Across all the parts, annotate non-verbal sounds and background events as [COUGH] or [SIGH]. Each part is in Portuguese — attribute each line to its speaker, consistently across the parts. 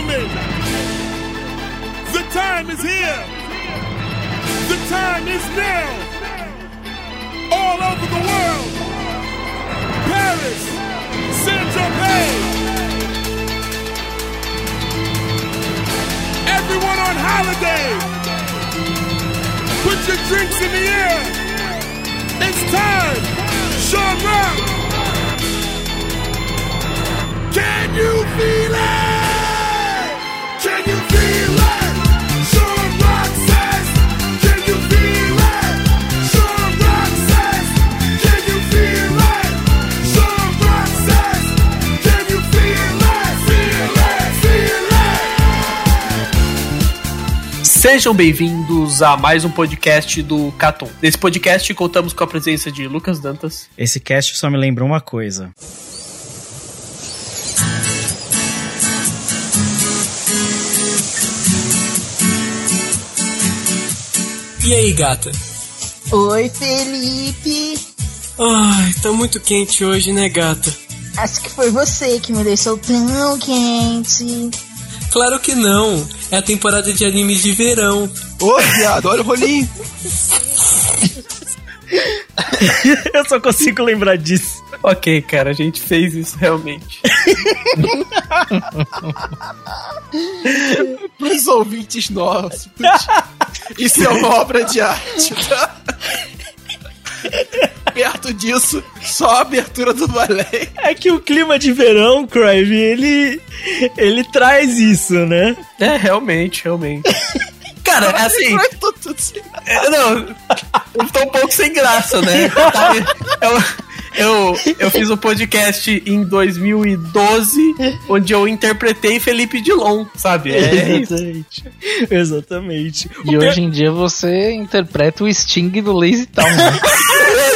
Speaker 1: Gentlemen, the time is here. The time is now. All over the world. Paris, Saint-Tropez. Everyone on holiday. Put your drinks in the air. It's time. Sean Rock. Can you feel it?
Speaker 2: Sejam bem-vindos a mais um podcast do Catum. Nesse podcast contamos com a presença de Lucas Dantas,
Speaker 3: Esse cast só me lembrou uma coisa.
Speaker 4: E aí, gata?
Speaker 5: Oi, Felipe.
Speaker 4: Ai, tá muito quente hoje, né, gata?
Speaker 5: Acho que foi você que me deixou tão quente.
Speaker 4: Claro que não. É a temporada de animes de verão.
Speaker 6: Ô, viado, olha o rolinho. [LAUGHS]
Speaker 3: Eu só consigo lembrar disso.
Speaker 2: Ok, cara, a gente fez isso realmente. [LAUGHS]
Speaker 6: Pros ouvintes nossos. Isso é uma obra de arte, tá? [LAUGHS] Perto disso, só a abertura do balé.
Speaker 3: É que o clima de verão, Crive, ele. ele traz isso, né?
Speaker 2: É, realmente, realmente. [LAUGHS] Cara, é assim,
Speaker 6: Tô
Speaker 2: é, não, eu tô um pouco sem graça, né? Eu, eu, eu fiz um podcast em 2012, onde eu interpretei Felipe Dilon, sabe? É isso.
Speaker 3: Exatamente. Exatamente.
Speaker 7: E hoje em dia você interpreta o Sting do Lazy Town. Né? [LAUGHS]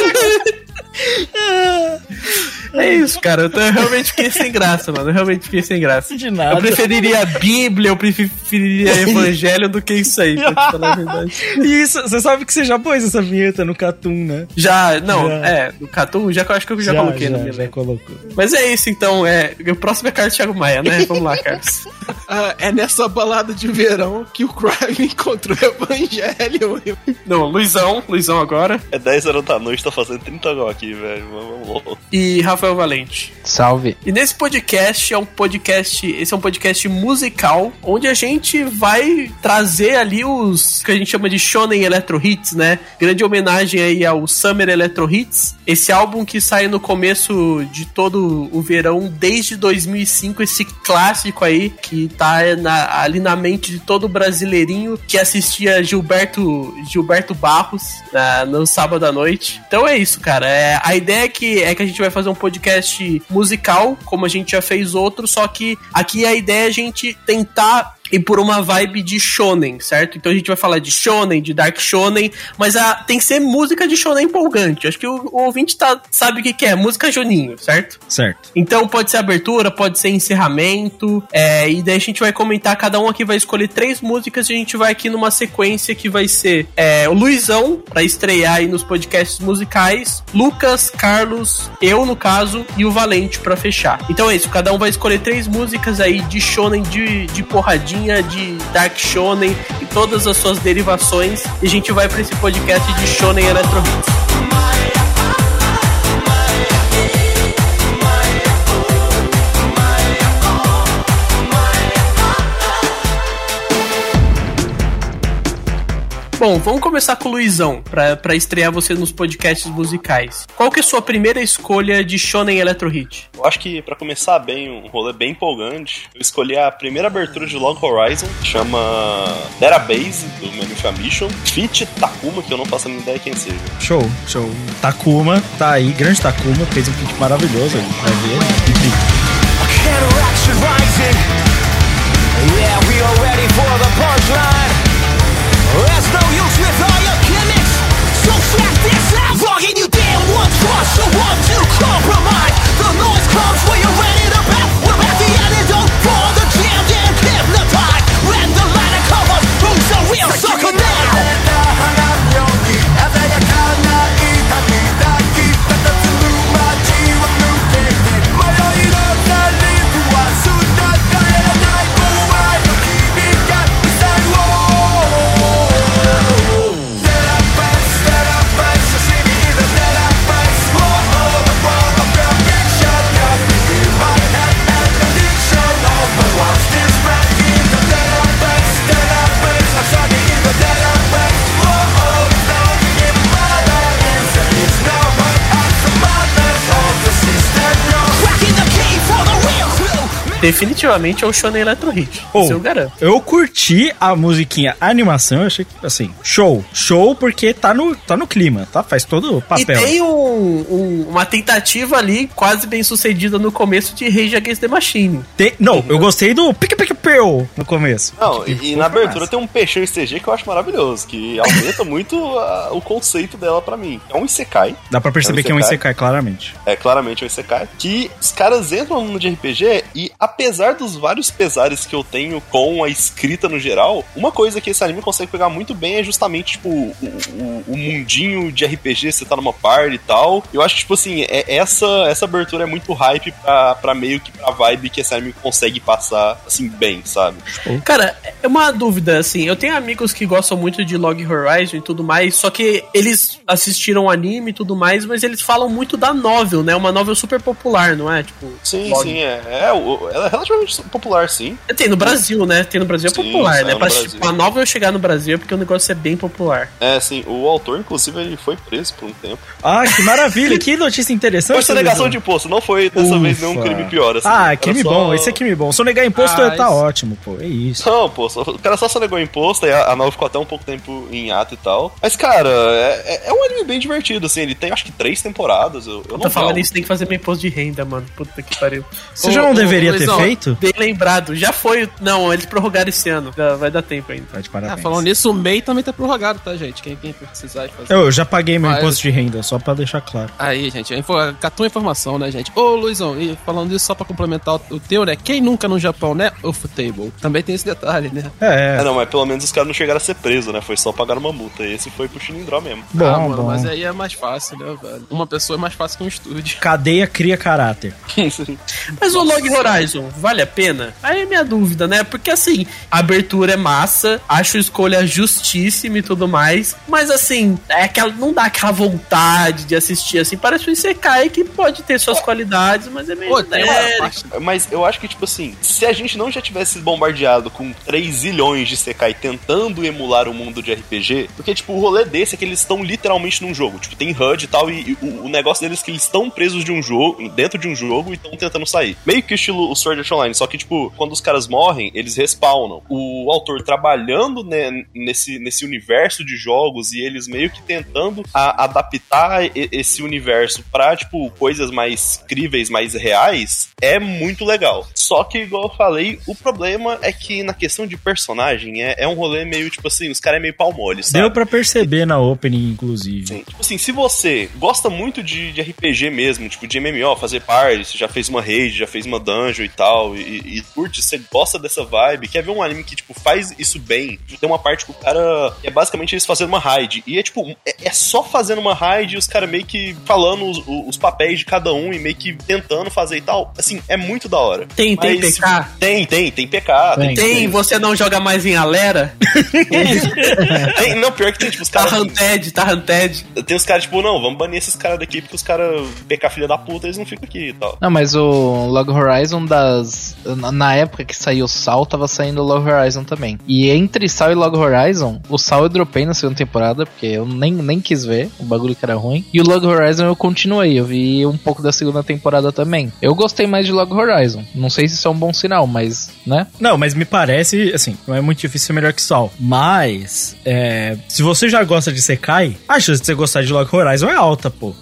Speaker 2: 嗯 [LAUGHS] É isso, cara. Eu, tô- eu realmente fiquei sem graça, mano. Eu realmente fiquei sem graça.
Speaker 3: De nada.
Speaker 2: Eu preferiria a Bíblia, eu preferiria [LAUGHS] Evangelho do que isso aí, pra te falar a verdade.
Speaker 3: Isso, você sabe que você já pôs essa vinheta no Catum, né?
Speaker 2: Já, não,
Speaker 3: Já.
Speaker 2: é, do Catum, já que eu acho que eu já, coloquei
Speaker 3: já,
Speaker 2: no meu
Speaker 3: já colocou.
Speaker 2: Mas é isso, então, é. O próximo é Carlos Thiago Maia, né? Vamos lá, Carlos. [LAUGHS]
Speaker 6: Ah, é nessa balada de verão que o Crime encontrou o Evangelho.
Speaker 2: Não, Luizão, Luizão agora.
Speaker 8: É 10 horas da noite, tá fazendo 30 graus aqui, velho. Vamos logo.
Speaker 2: E Rafael Valente.
Speaker 7: Salve.
Speaker 2: E nesse podcast é um podcast, esse é um podcast musical, onde a gente vai trazer ali os que a gente chama de Shonen Electro Hits, né? Grande homenagem aí ao Summer Electro Hits, esse álbum que sai no começo de todo o verão desde 2005, esse clássico aí que tá na- ali na mente de todo brasileirinho que assistia Gilberto Gilberto Barros na- no sábado à noite. Então é isso, cara. É, a ideia é que, é que a gente vai fazer um podcast musical, como a gente já fez outro, só que aqui a ideia é a gente tentar ir por uma vibe de shonen, certo? Então a gente vai falar de shonen, de dark shonen, mas a, tem que ser música de shonen empolgante. Acho que o, o ouvinte tá, sabe o que, que é, música Juninho, certo?
Speaker 3: Certo.
Speaker 2: Então pode ser abertura, pode ser encerramento, é, e daí a gente vai comentar, cada um aqui vai escolher três músicas e a gente vai aqui numa sequência que vai ser é, o Luizão, pra estrear aí nos podcasts musicais, Lucas, Carlos, eu no caso, e o Valente pra fechar. Então é isso, cada um vai escolher três músicas aí de shonen, de, de porradinha, de dark shonen e todas as suas derivações, e a gente vai pra esse podcast de shonen electro hits. Bom, vamos começar com o Luizão, pra, pra estrear você nos podcasts musicais. Qual que é a sua primeira escolha de Shonen Electro Hit?
Speaker 8: Eu acho que pra começar bem, um rolê bem empolgante, eu escolhi a primeira abertura de Long Horizon, que chama Database, do Manufia Mission, Fit Takuma, que eu não faço a mínima ideia quem seja.
Speaker 3: Show, show. Takuma, tá aí, grande Takuma, fez um feat maravilhoso, vai ver.
Speaker 1: Counteraction rising. Yeah, we are ready for the punchline. There's trust, you want to compromise. The noise comes when you're ready
Speaker 2: Definitivamente é o Shonen Electro Hit.
Speaker 3: Oh.
Speaker 2: Isso eu garanto.
Speaker 3: Eu curti a musiquinha, a animação, eu achei que, assim, show. Show porque tá no, tá no clima, tá? Faz todo o
Speaker 2: E
Speaker 3: papel.
Speaker 2: tem um- um- uma tentativa ali, quase bem sucedida no começo, de Rage Against the Machine.
Speaker 3: Tem- não, eu gostei do pique pique peu no começo.
Speaker 8: Não, e, e na abertura
Speaker 3: massa.
Speaker 8: tem um peixão CG que eu acho maravilhoso, que aumenta [LAUGHS] muito a- o conceito dela pra mim. É um Isekai,
Speaker 3: Dá pra perceber que é um Isekai, claramente.
Speaker 8: é claramente um Isekai, que os caras entram no mundo de RPG e apesar dos vários pesares que eu tenho com a escrita no geral, uma coisa que esse anime consegue pegar muito bem é justamente, tipo, o, o- o mundinho de RPG, você tá numa party e tal. Eu acho que, tipo assim, é, essa, essa abertura é muito hype pra, pra meio que pra vibe que esse anime consegue passar, assim, bem, sabe?
Speaker 2: Cara, é uma dúvida, assim, eu tenho amigos que gostam muito de Log Horizon e tudo mais, só que eles assistiram anime e tudo mais, mas eles falam muito da novel, né? Uma novel super popular, não é? Tipo,
Speaker 8: Sim,
Speaker 2: Log.
Speaker 8: sim, é, é. o- Ela é relativamente popular, sim.
Speaker 2: Tem no Brasil, né? Tem no Brasil é
Speaker 8: Sim,
Speaker 2: popular, né? Pra
Speaker 8: Brasil.
Speaker 2: tipo, a novel chegar no Brasil é porque o negócio é bem popular.
Speaker 8: É, sim. O autor, inclusive, ele foi preso por um tempo.
Speaker 3: Ah, que maravilha, que notícia interessante.
Speaker 8: Foi sonegação de imposto, não foi dessa vez nenhum
Speaker 3: Ufa.
Speaker 8: crime pior, assim.
Speaker 3: Ah, crime
Speaker 8: só-
Speaker 3: bom, esse é crime bom. Sonegar imposto
Speaker 4: Ah,
Speaker 3: tá
Speaker 4: isso-
Speaker 3: ótimo, pô, é isso.
Speaker 8: Não, pô, só- o cara só sonegou imposto, aí a, a nova ficou até um pouco tempo em ato e tal. Mas, cara, é, é- é um anime bem divertido, assim. Ele tem, acho que, três temporadas. Eu, eu não
Speaker 2: Tá falando isso, tem que fazer meu imposto de renda, mano. Puta que pariu.
Speaker 3: Você já não deveria ter Feito?
Speaker 2: Bem lembrado, já foi. Não, eles prorrogaram esse ano. Vai dar tempo ainda.
Speaker 3: Tá de
Speaker 4: Ah,
Speaker 3: parabéns.
Speaker 4: falando nisso, o MEI também tá prorrogado, tá, gente? Quem, quem precisar de fazer.
Speaker 3: Eu já paguei meu
Speaker 4: Mas-
Speaker 3: imposto de renda, só pra deixar claro.
Speaker 4: Aí, gente, catou a informação, né, gente? Ô, Luizão, e falando isso só pra complementar o, o teu, né? Quem nunca no Japão, né? Ufotable. Também tem esse detalhe, né?
Speaker 3: É,
Speaker 8: É, não, mas pelo menos os caras não chegaram a ser presos, né? Foi só pagar uma multa. E esse foi pro Shinindró mesmo.
Speaker 3: bom,
Speaker 4: ah, mano,
Speaker 3: bom.
Speaker 4: mas aí é mais fácil, né, velho? Uma pessoa é mais fácil que um estúdio.
Speaker 3: Cadeia cria caráter. [LAUGHS]
Speaker 2: Mas o Log Horizon, vale a pena? Aí é minha dúvida, né? Porque assim, a abertura é massa, acho escolha justíssima e tudo mais, mas assim, é aquela, não dá aquela vontade de assistir assim. Parece um Isekai que pode ter suas qualidades, mas é meio
Speaker 4: Pô, uma.
Speaker 8: Mas eu acho que, tipo assim, se a gente não já tivesse bombardeado com 3 zilhões de Sekai tentando emular o mundo de RPG, porque, tipo, o rolê desse é que eles estão literalmente num jogo. Tipo, tem HUD e tal, e, e o, o negócio deles é que eles estão presos de um jogo, dentro de um jogo, e estão tentando sair. Meio que o estilo o Sword Art Online, só que, tipo, quando os caras morrem, eles respawnam. O autor trabalhando né, nesse, nesse universo de jogos e eles meio que tentando a- adaptar e- esse universo pra, tipo, coisas mais críveis, mais reais, é muito legal. Só que, igual eu falei, o problema é que na questão de personagem é, é um rolê meio, tipo assim, os caras é meio pau mole, sabe?
Speaker 3: Deu pra perceber na opening, inclusive.
Speaker 8: Sim. Tipo assim, se você gosta muito de, de RPG mesmo, tipo de MMO, fazer party, você já fez uma raid, já fez uma dungeon e tal, e, e curte, você gosta dessa vibe, quer ver um anime que, tipo, faz isso bem, tem uma parte que o cara é basicamente eles fazendo uma raid, e é tipo, é, é só fazendo uma raid e os caras meio que falando os, os papéis de cada um e meio que tentando fazer e tal, assim, é muito da hora.
Speaker 2: Tem, tem
Speaker 8: Mas,
Speaker 2: PK?
Speaker 8: Tem, tem, tem PK, tem,
Speaker 2: Tem, você não joga mais em Alera? [LAUGHS]
Speaker 8: tem- não, pior que tem, tipo, os
Speaker 2: Tá
Speaker 8: caras...
Speaker 2: Hunted, tá Hunted.
Speaker 8: Tem os caras, tipo, não, vamos banir esses caras daqui porque os caras PK filha da puta, eles não ficam aqui e tal.
Speaker 7: Não, mas o Log Horizon das. Na- Na época que saiu o Sal, tava saindo o Log Horizon também. E entre Sal e Log Horizon, o Sal eu dropei na segunda temporada, porque eu nem, nem quis ver o bagulho que era ruim. E o Log Horizon eu continuei, eu vi um pouco da segunda temporada também. Eu gostei mais de Log Horizon. Não sei se isso é um bom sinal, mas, né?
Speaker 3: Não, mas me parece, assim, não é muito difícil ser melhor que Sol. Mas, é, se você já gosta de Sekai, a chance de você gostar de Log Horizon é alta, pô.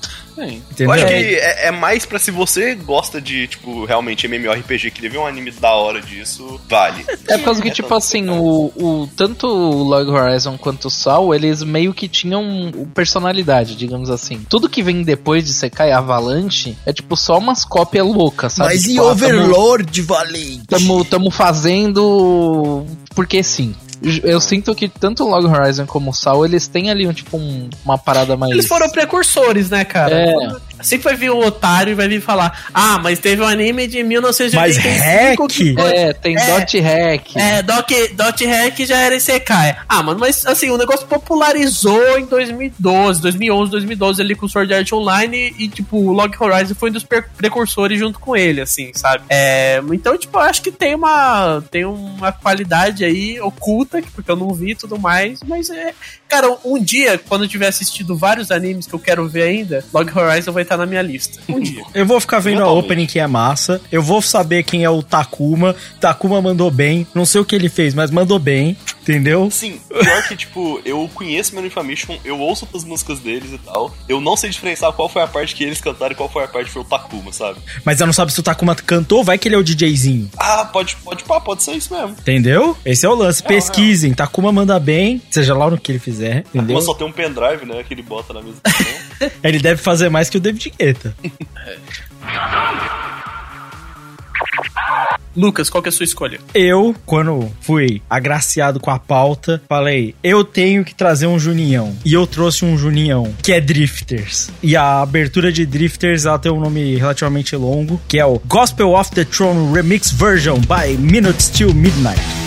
Speaker 4: Tem.
Speaker 3: Entendeu?
Speaker 8: Eu acho que é, é mais pra se você gosta de, tipo, realmente MMORPG, que ver um anime da hora disso, vale.
Speaker 7: É por causa que, tipo assim, o, o, tanto o Log Horizon quanto o Sol, eles meio que tinham personalidade, digamos assim. Tudo que vem depois de Sekai Avalanche é, tipo, só umas cópias loucas, sabe?
Speaker 3: Mas
Speaker 7: tipo,
Speaker 3: e
Speaker 7: ah, tamo-
Speaker 3: Overlord, Valente?
Speaker 7: Tamo, tamo fazendo porque sim. Eu sinto que tanto o Log Horizon como o Sal, eles têm ali um, tipo um- uma parada mais.
Speaker 2: Eles foram precursores, né, cara?
Speaker 7: É.
Speaker 2: Sempre vai vir um otário e vai vir falar: Ah, mas teve um anime de
Speaker 3: Mas
Speaker 2: 1985 que
Speaker 3: hack?
Speaker 2: foi-
Speaker 7: É, tem
Speaker 2: É.
Speaker 7: Dot Hack.
Speaker 2: É, Dot, Dot Hack já era Isekai. Ah, mano, mas assim, o negócio popularizou em 2012, 2011, 2012 ali com o Sword Art Online e, tipo, o Log Horizon foi um dos precursores junto com ele, assim, sabe? É, então, tipo, eu acho que tem uma, tem uma qualidade aí oculta, porque eu não vi e tudo mais, mas é... Cara, um dia, quando eu tiver assistido vários animes que eu quero ver ainda, Log Horizon vai estar na minha lista. Um dia. [LAUGHS]
Speaker 3: Eu vou ficar vendo a
Speaker 8: Totalmente.
Speaker 3: opening que é massa. Eu vou saber quem é o Takuma. Takuma mandou bem. Não sei o que ele fez, mas mandou bem. Entendeu?
Speaker 8: Sim, pior que, tipo, eu conheço Metal Infamation, eu ouço as músicas deles e tal. Eu não sei diferenciar qual foi a parte que eles cantaram e qual foi a parte que foi o Takuma, sabe?
Speaker 3: Mas eu não sabe se o Takuma cantou, vai que ele é o DJzinho.
Speaker 8: Ah, pode, pode, pá, pode ser isso mesmo.
Speaker 3: Entendeu? Esse é o lance. Pesquisem. Takuma manda bem, seja lá no que ele fizer. Entendeu?
Speaker 8: Mas só tem um pendrive, né, que ele bota na mesa. [LAUGHS]
Speaker 3: Ele deve fazer mais que o David Guetta. [LAUGHS]
Speaker 2: Lucas, qual que é a sua escolha?
Speaker 3: Eu, quando fui agraciado com a pauta, falei, eu tenho que trazer um Junião. E eu trouxe um Junião, que é Drifters. E a abertura de Drifters, ela tem um nome relativamente longo, que é o Gospel of the Throne Remix Version by Minutes Till Midnight.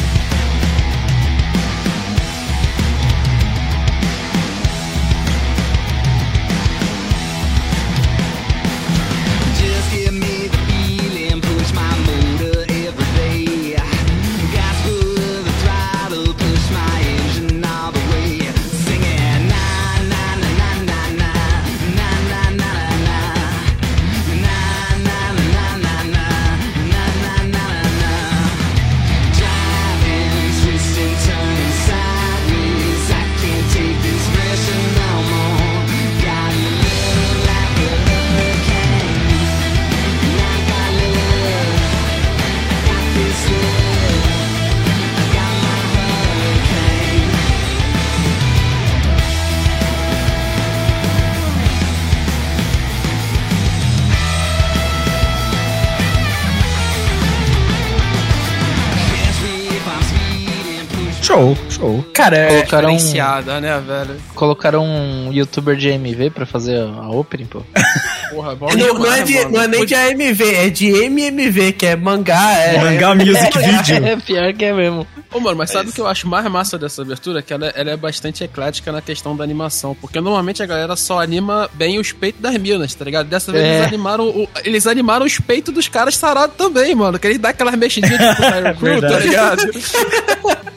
Speaker 2: Cara, é,
Speaker 7: Colocaram um,
Speaker 4: Diferenciada, né, velho?
Speaker 7: colocaram um youtuber de AMV pra fazer a opening, pô. [LAUGHS]
Speaker 4: Porra, bom
Speaker 2: não, não é, de, não é nem de AMV, é de MMV, que é mangá. É,
Speaker 3: Mangá Music [LAUGHS] Video.
Speaker 7: É pior que é mesmo.
Speaker 4: Ô, mano, mas sabe o que eu acho mais massa dessa abertura? Que ela, ela é bastante eclética na questão da animação. Porque normalmente a galera só anima bem os peitos das minas, tá ligado? Dessa vez
Speaker 7: É.
Speaker 4: eles animaram o- eles animaram os peitos dos caras sarados também, mano. Que eles dão aquelas mexidinhas tipo [LAUGHS] Crew, tá ligado?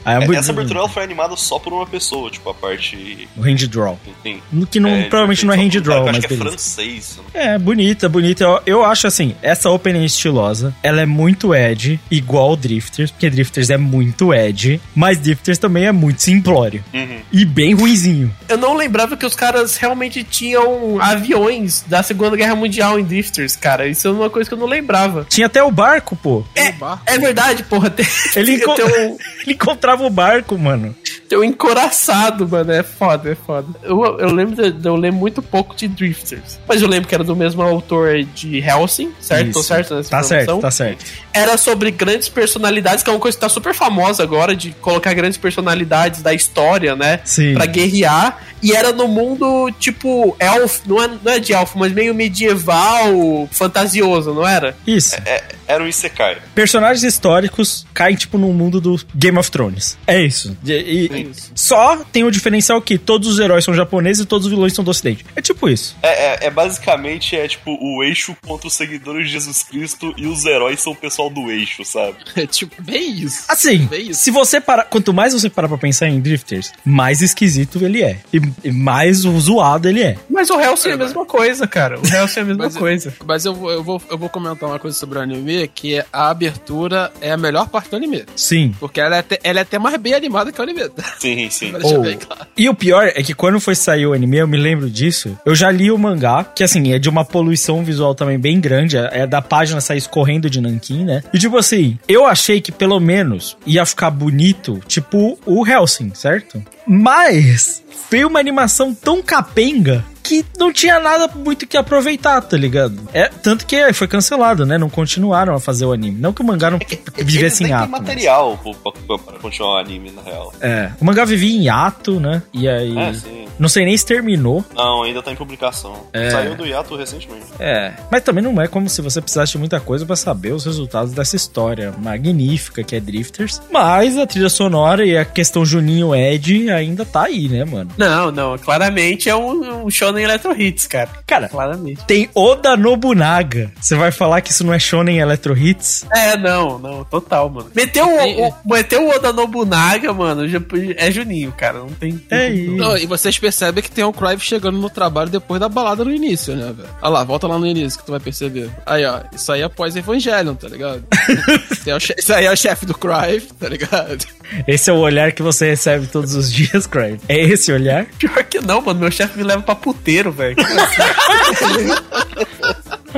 Speaker 3: Aí é
Speaker 8: É,
Speaker 3: muito-
Speaker 8: Essa abertura ela foi animada só por uma pessoa, tipo, a parte.
Speaker 3: O hand draw.
Speaker 8: Enfim.
Speaker 3: Que não,
Speaker 8: É,
Speaker 3: provavelmente não é hand draw, mas
Speaker 8: acho que é
Speaker 3: beleza.
Speaker 8: francês.
Speaker 3: É, bonita, bonita. Eu, eu acho assim, essa opening estilosa, ela é muito edge, igual Drifters, porque Drifters é muito edge, mas Drifters também é muito simplório.
Speaker 8: Uhum.
Speaker 3: E bem ruizinho.
Speaker 2: Eu não lembrava que os caras realmente tinham aviões da Segunda Guerra Mundial em Drifters, cara. Isso é uma coisa que eu não lembrava.
Speaker 3: Tinha até o barco, pô.
Speaker 2: É,
Speaker 4: barco.
Speaker 2: é verdade, porra. Tem,
Speaker 3: Ele, [LAUGHS] enco-
Speaker 2: tem, um, [LAUGHS]
Speaker 3: ele encontrava o barco, mano.
Speaker 2: tem um encoraçado, mano. É foda, é foda. Eu, eu lembro de, de eu ler muito pouco de Drifters. Mas eu lembro que era do mesmo autor de Helsing, certo? Tô
Speaker 3: Isso.
Speaker 2: certo nessa
Speaker 3: Tá certo, tá certo.
Speaker 2: Era sobre grandes personalidades, que é uma coisa que tá super famosa agora, de colocar grandes personalidades da história, né?
Speaker 3: Sim.
Speaker 2: Pra guerrear. E era no mundo, tipo, elfo, não é, não é de elfo, mas meio medieval, fantasioso, não era?
Speaker 3: Isso.
Speaker 8: É, era um Isekai.
Speaker 3: Personagens históricos caem, tipo, no mundo do Game of Thrones. É isso. E, e- só tem o diferencial que todos os heróis são japoneses e todos os vilões são do ocidente. É tipo isso.
Speaker 8: É, é- é basicamente é tipo o eixo contra os seguidores de Jesus Cristo e os heróis são o pessoal do eixo, sabe? [LAUGHS]
Speaker 4: É tipo, bem isso.
Speaker 3: Assim,
Speaker 4: Bem isso.
Speaker 3: se você parar. Quanto mais você parar pra pensar em Drifters, mais esquisito ele é. E, e mais zoado ele é.
Speaker 2: Mas o Hellsing é a mesma coisa, cara. O Hellsing é a mesma [LAUGHS]
Speaker 4: Mas,
Speaker 2: coisa.
Speaker 4: mas eu, eu, vou, eu vou comentar uma coisa sobre o anime. Dizer que a abertura é a melhor parte do anime.
Speaker 3: Sim.
Speaker 4: Porque ela é até, ela é até mais bem animada que o anime.
Speaker 8: Sim, [LAUGHS] sim.
Speaker 3: Oh.
Speaker 4: bem claro.
Speaker 3: E o pior é que quando foi sair o anime, eu me lembro disso. Eu já li o mangá, que assim, é de uma poluição visual também bem grande. É da página sair escorrendo de Nankin, né? E tipo assim, eu achei que pelo menos ia ficar bonito, tipo o Helsing, certo? Mas veio uma animação tão capenga que não tinha nada muito que aproveitar, tá ligado? É, tanto que foi cancelado, né? Não continuaram a fazer o anime. Não que o mangá não [LAUGHS]
Speaker 8: Eles
Speaker 3: vivesse
Speaker 8: nem
Speaker 3: em ato. mas-
Speaker 8: material pra, pra- pra continuar o anime, na real.
Speaker 3: É. O mangá vivia em ato, né? E aí.
Speaker 8: É, sim.
Speaker 3: Não sei nem se terminou.
Speaker 8: Não, ainda tá em publicação.
Speaker 3: É.
Speaker 8: Saiu do hiato recentemente.
Speaker 3: É. Mas também não é como se você precisasse de muita coisa pra saber os resultados dessa história magnífica que é Drifters. Mas a trilha sonora e a questão Juninho Ed ainda tá aí, né, mano?
Speaker 2: Não, não, claramente é um, um Shonen Electro Hits, cara.
Speaker 3: Cara,
Speaker 2: Claramente.
Speaker 3: tem Oda Nobunaga. Você vai falar que isso não é Shonen Electro Hits?
Speaker 2: É, não, não, total, mano. Meteu o, o, meteu o Oda Nobunaga, mano, já- é Juninho, cara, não tem...
Speaker 3: É isso.
Speaker 4: Não, e vocês percebem que tem o Crive chegando no trabalho depois da balada no início, né, velho? Olha lá, volta lá no início que tu vai perceber. Aí, ó, isso aí é pós-Evangelion, tá ligado? [LAUGHS] Isso aí é o chefe do Crive, tá ligado?
Speaker 3: Esse é o olhar que você recebe todos os dias, Craig. É esse olhar?
Speaker 2: Pior que não, mano, meu chefe me leva pra puteiro, velho. [LAUGHS]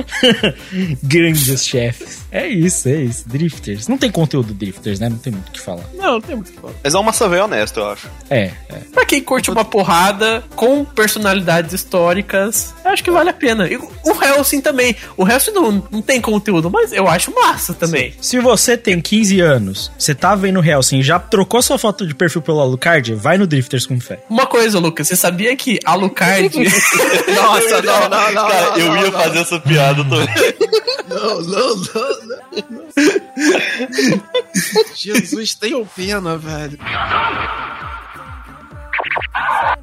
Speaker 2: [LAUGHS]
Speaker 3: Grandes chefes. É isso, é isso. Drifters. Não tem conteúdo Drifters, né? Não tem muito o que falar.
Speaker 4: Não, não tem muito o que falar.
Speaker 8: Mas é uma velho honesto, eu acho.
Speaker 3: É, é.
Speaker 2: pra quem curte uma porrada com personalidades históricas, eu acho que vale a pena. E o Helsing também. O Helsing não, não tem conteúdo, mas eu acho massa também.
Speaker 3: Se você tem 15 anos, você tá vendo Helsing e já trocou sua foto de perfil pelo Alucard, vai no Drifters com fé.
Speaker 2: Uma coisa, Lucas, você sabia que Alucard... [LAUGHS] [LAUGHS]
Speaker 4: Nossa, não, não, não.
Speaker 8: Cara,
Speaker 4: não,
Speaker 8: eu
Speaker 4: não,
Speaker 8: ia
Speaker 4: não.
Speaker 8: fazer essa piada também.
Speaker 4: Não, não, não, não. Jesus, tenham pena, velho.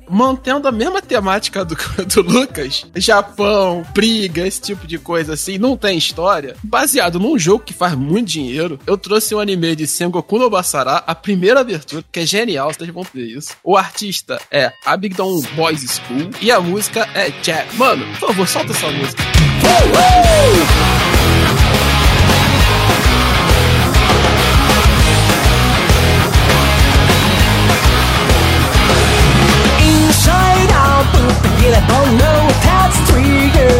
Speaker 4: Mantendo a mesma temática do, [LAUGHS] do Lucas, Japão, briga, esse tipo de coisa assim, não tem história. Baseado num jogo que faz muito dinheiro, eu trouxe um anime de Sengoku no Basara, a primeira abertura, que é genial, vocês vão ver isso. O artista é Abingdon Boys School e a música é Jack. Mano, por favor, solta essa música.
Speaker 9: I'll know that's trigger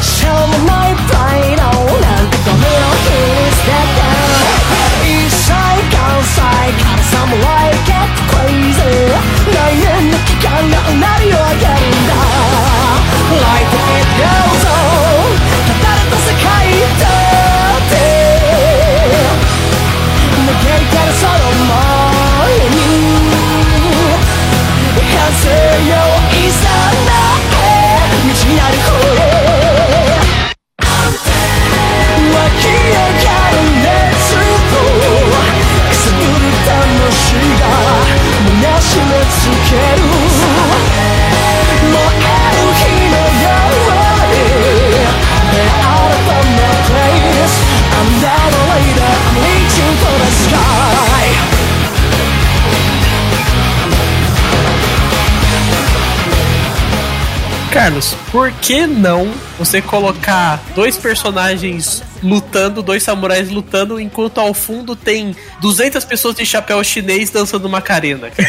Speaker 9: Shine the night bright on
Speaker 2: Carlos, por que não você colocar dois personagens lutando, dois samurais lutando, enquanto ao fundo tem 200 pessoas de chapéu chinês dançando Macarena? cara?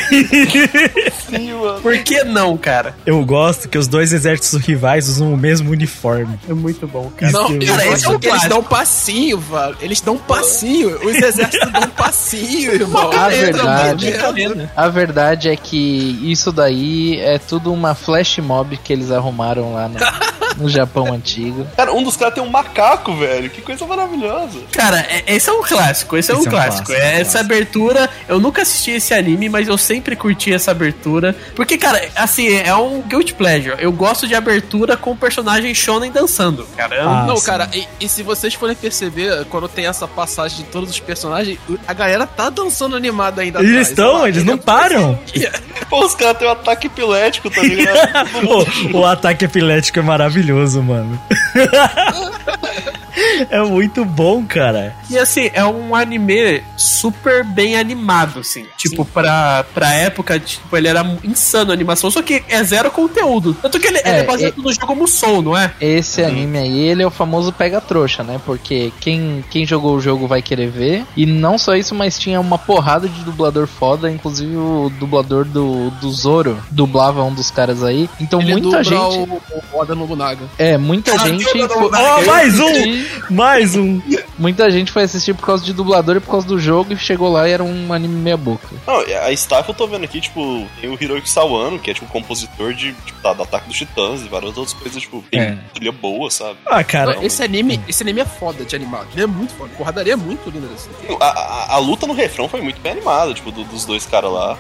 Speaker 8: Sim, mano.
Speaker 2: Por que não, cara?
Speaker 3: Eu gosto que os dois exércitos rivais usam o mesmo uniforme.
Speaker 2: É muito bom, cara.
Speaker 4: Não,
Speaker 3: Isso,
Speaker 4: cara,
Speaker 2: esse
Speaker 4: esse
Speaker 2: é
Speaker 4: é que eles dão passinho, velho. Eles dão passinho. Os exércitos dão passinho, [LAUGHS] irmão.
Speaker 7: A verdade-
Speaker 4: entra.
Speaker 7: A verdade é que isso daí é tudo uma flash mob que eles arrumaram lá no, [LAUGHS] no Japão antigo.
Speaker 8: Cara, um dos caras tem um macaco, velho. Que coisa maravilhosa.
Speaker 2: Cara, é- esse é um clássico, esse é um
Speaker 3: Esse é um
Speaker 2: clássico.
Speaker 3: clássico,
Speaker 2: É
Speaker 3: um
Speaker 2: essa abertura, eu nunca assisti esse anime, mas eu sempre curti essa abertura. Porque, cara, assim, é um guilty pleasure. Eu gosto de abertura com personagem shonen dançando, cara. Eu-
Speaker 3: Ah,
Speaker 4: Não,
Speaker 3: sim.
Speaker 4: cara, e, e se vocês forem perceber, quando tem essa passagem de todos os personagens, a galera tá dançando animada ainda
Speaker 3: Eles
Speaker 4: atrás,
Speaker 3: estão, eles
Speaker 4: ele
Speaker 3: não param.
Speaker 8: Pô, os caras têm um ataque epilético, tá ligado? [LAUGHS]
Speaker 3: o, o ataque epilético é maravilhoso, mano. [LAUGHS] É muito bom, cara.
Speaker 2: E assim, é um anime super bem animado, assim. Tipo, pra, pra época, tipo, ele era insano a animação, só que é zero conteúdo. Tanto que ele ele é,
Speaker 7: É,
Speaker 2: baseado no jogo Musou, não é?
Speaker 7: Esse anime aí, ele é o famoso pega-trouxa, né? Porque quem, quem jogou o jogo vai querer ver. E não só isso, mas tinha uma porrada de dublador foda, inclusive o dublador do, do Zoro dublava um dos caras aí. Então
Speaker 4: Ele
Speaker 7: muita gente.
Speaker 4: o, o Oda Nobunaga.
Speaker 7: É, muita
Speaker 2: Ah,
Speaker 7: gente.
Speaker 2: Oda
Speaker 7: foi-
Speaker 2: Nobunaga.
Speaker 3: Ó, mais um! Mais um!
Speaker 7: Muita gente foi assistir por causa de dublador e por causa do jogo e chegou lá e era um anime meia boca.
Speaker 8: Não, a staff eu tô vendo aqui, tipo, tem o Hiroki Sawano, que é tipo compositor de, tipo, da, do Ataque dos Titãs e várias outras coisas, tipo, tem
Speaker 3: É.
Speaker 8: trilha boa, sabe?
Speaker 3: Ah, cara,
Speaker 4: Não, esse anime, esse anime é foda de animado. Ele é muito foda. Porradaria é muito linda assim.
Speaker 8: A, a, a luta no refrão foi muito bem animada, tipo, do- dos dois caras lá.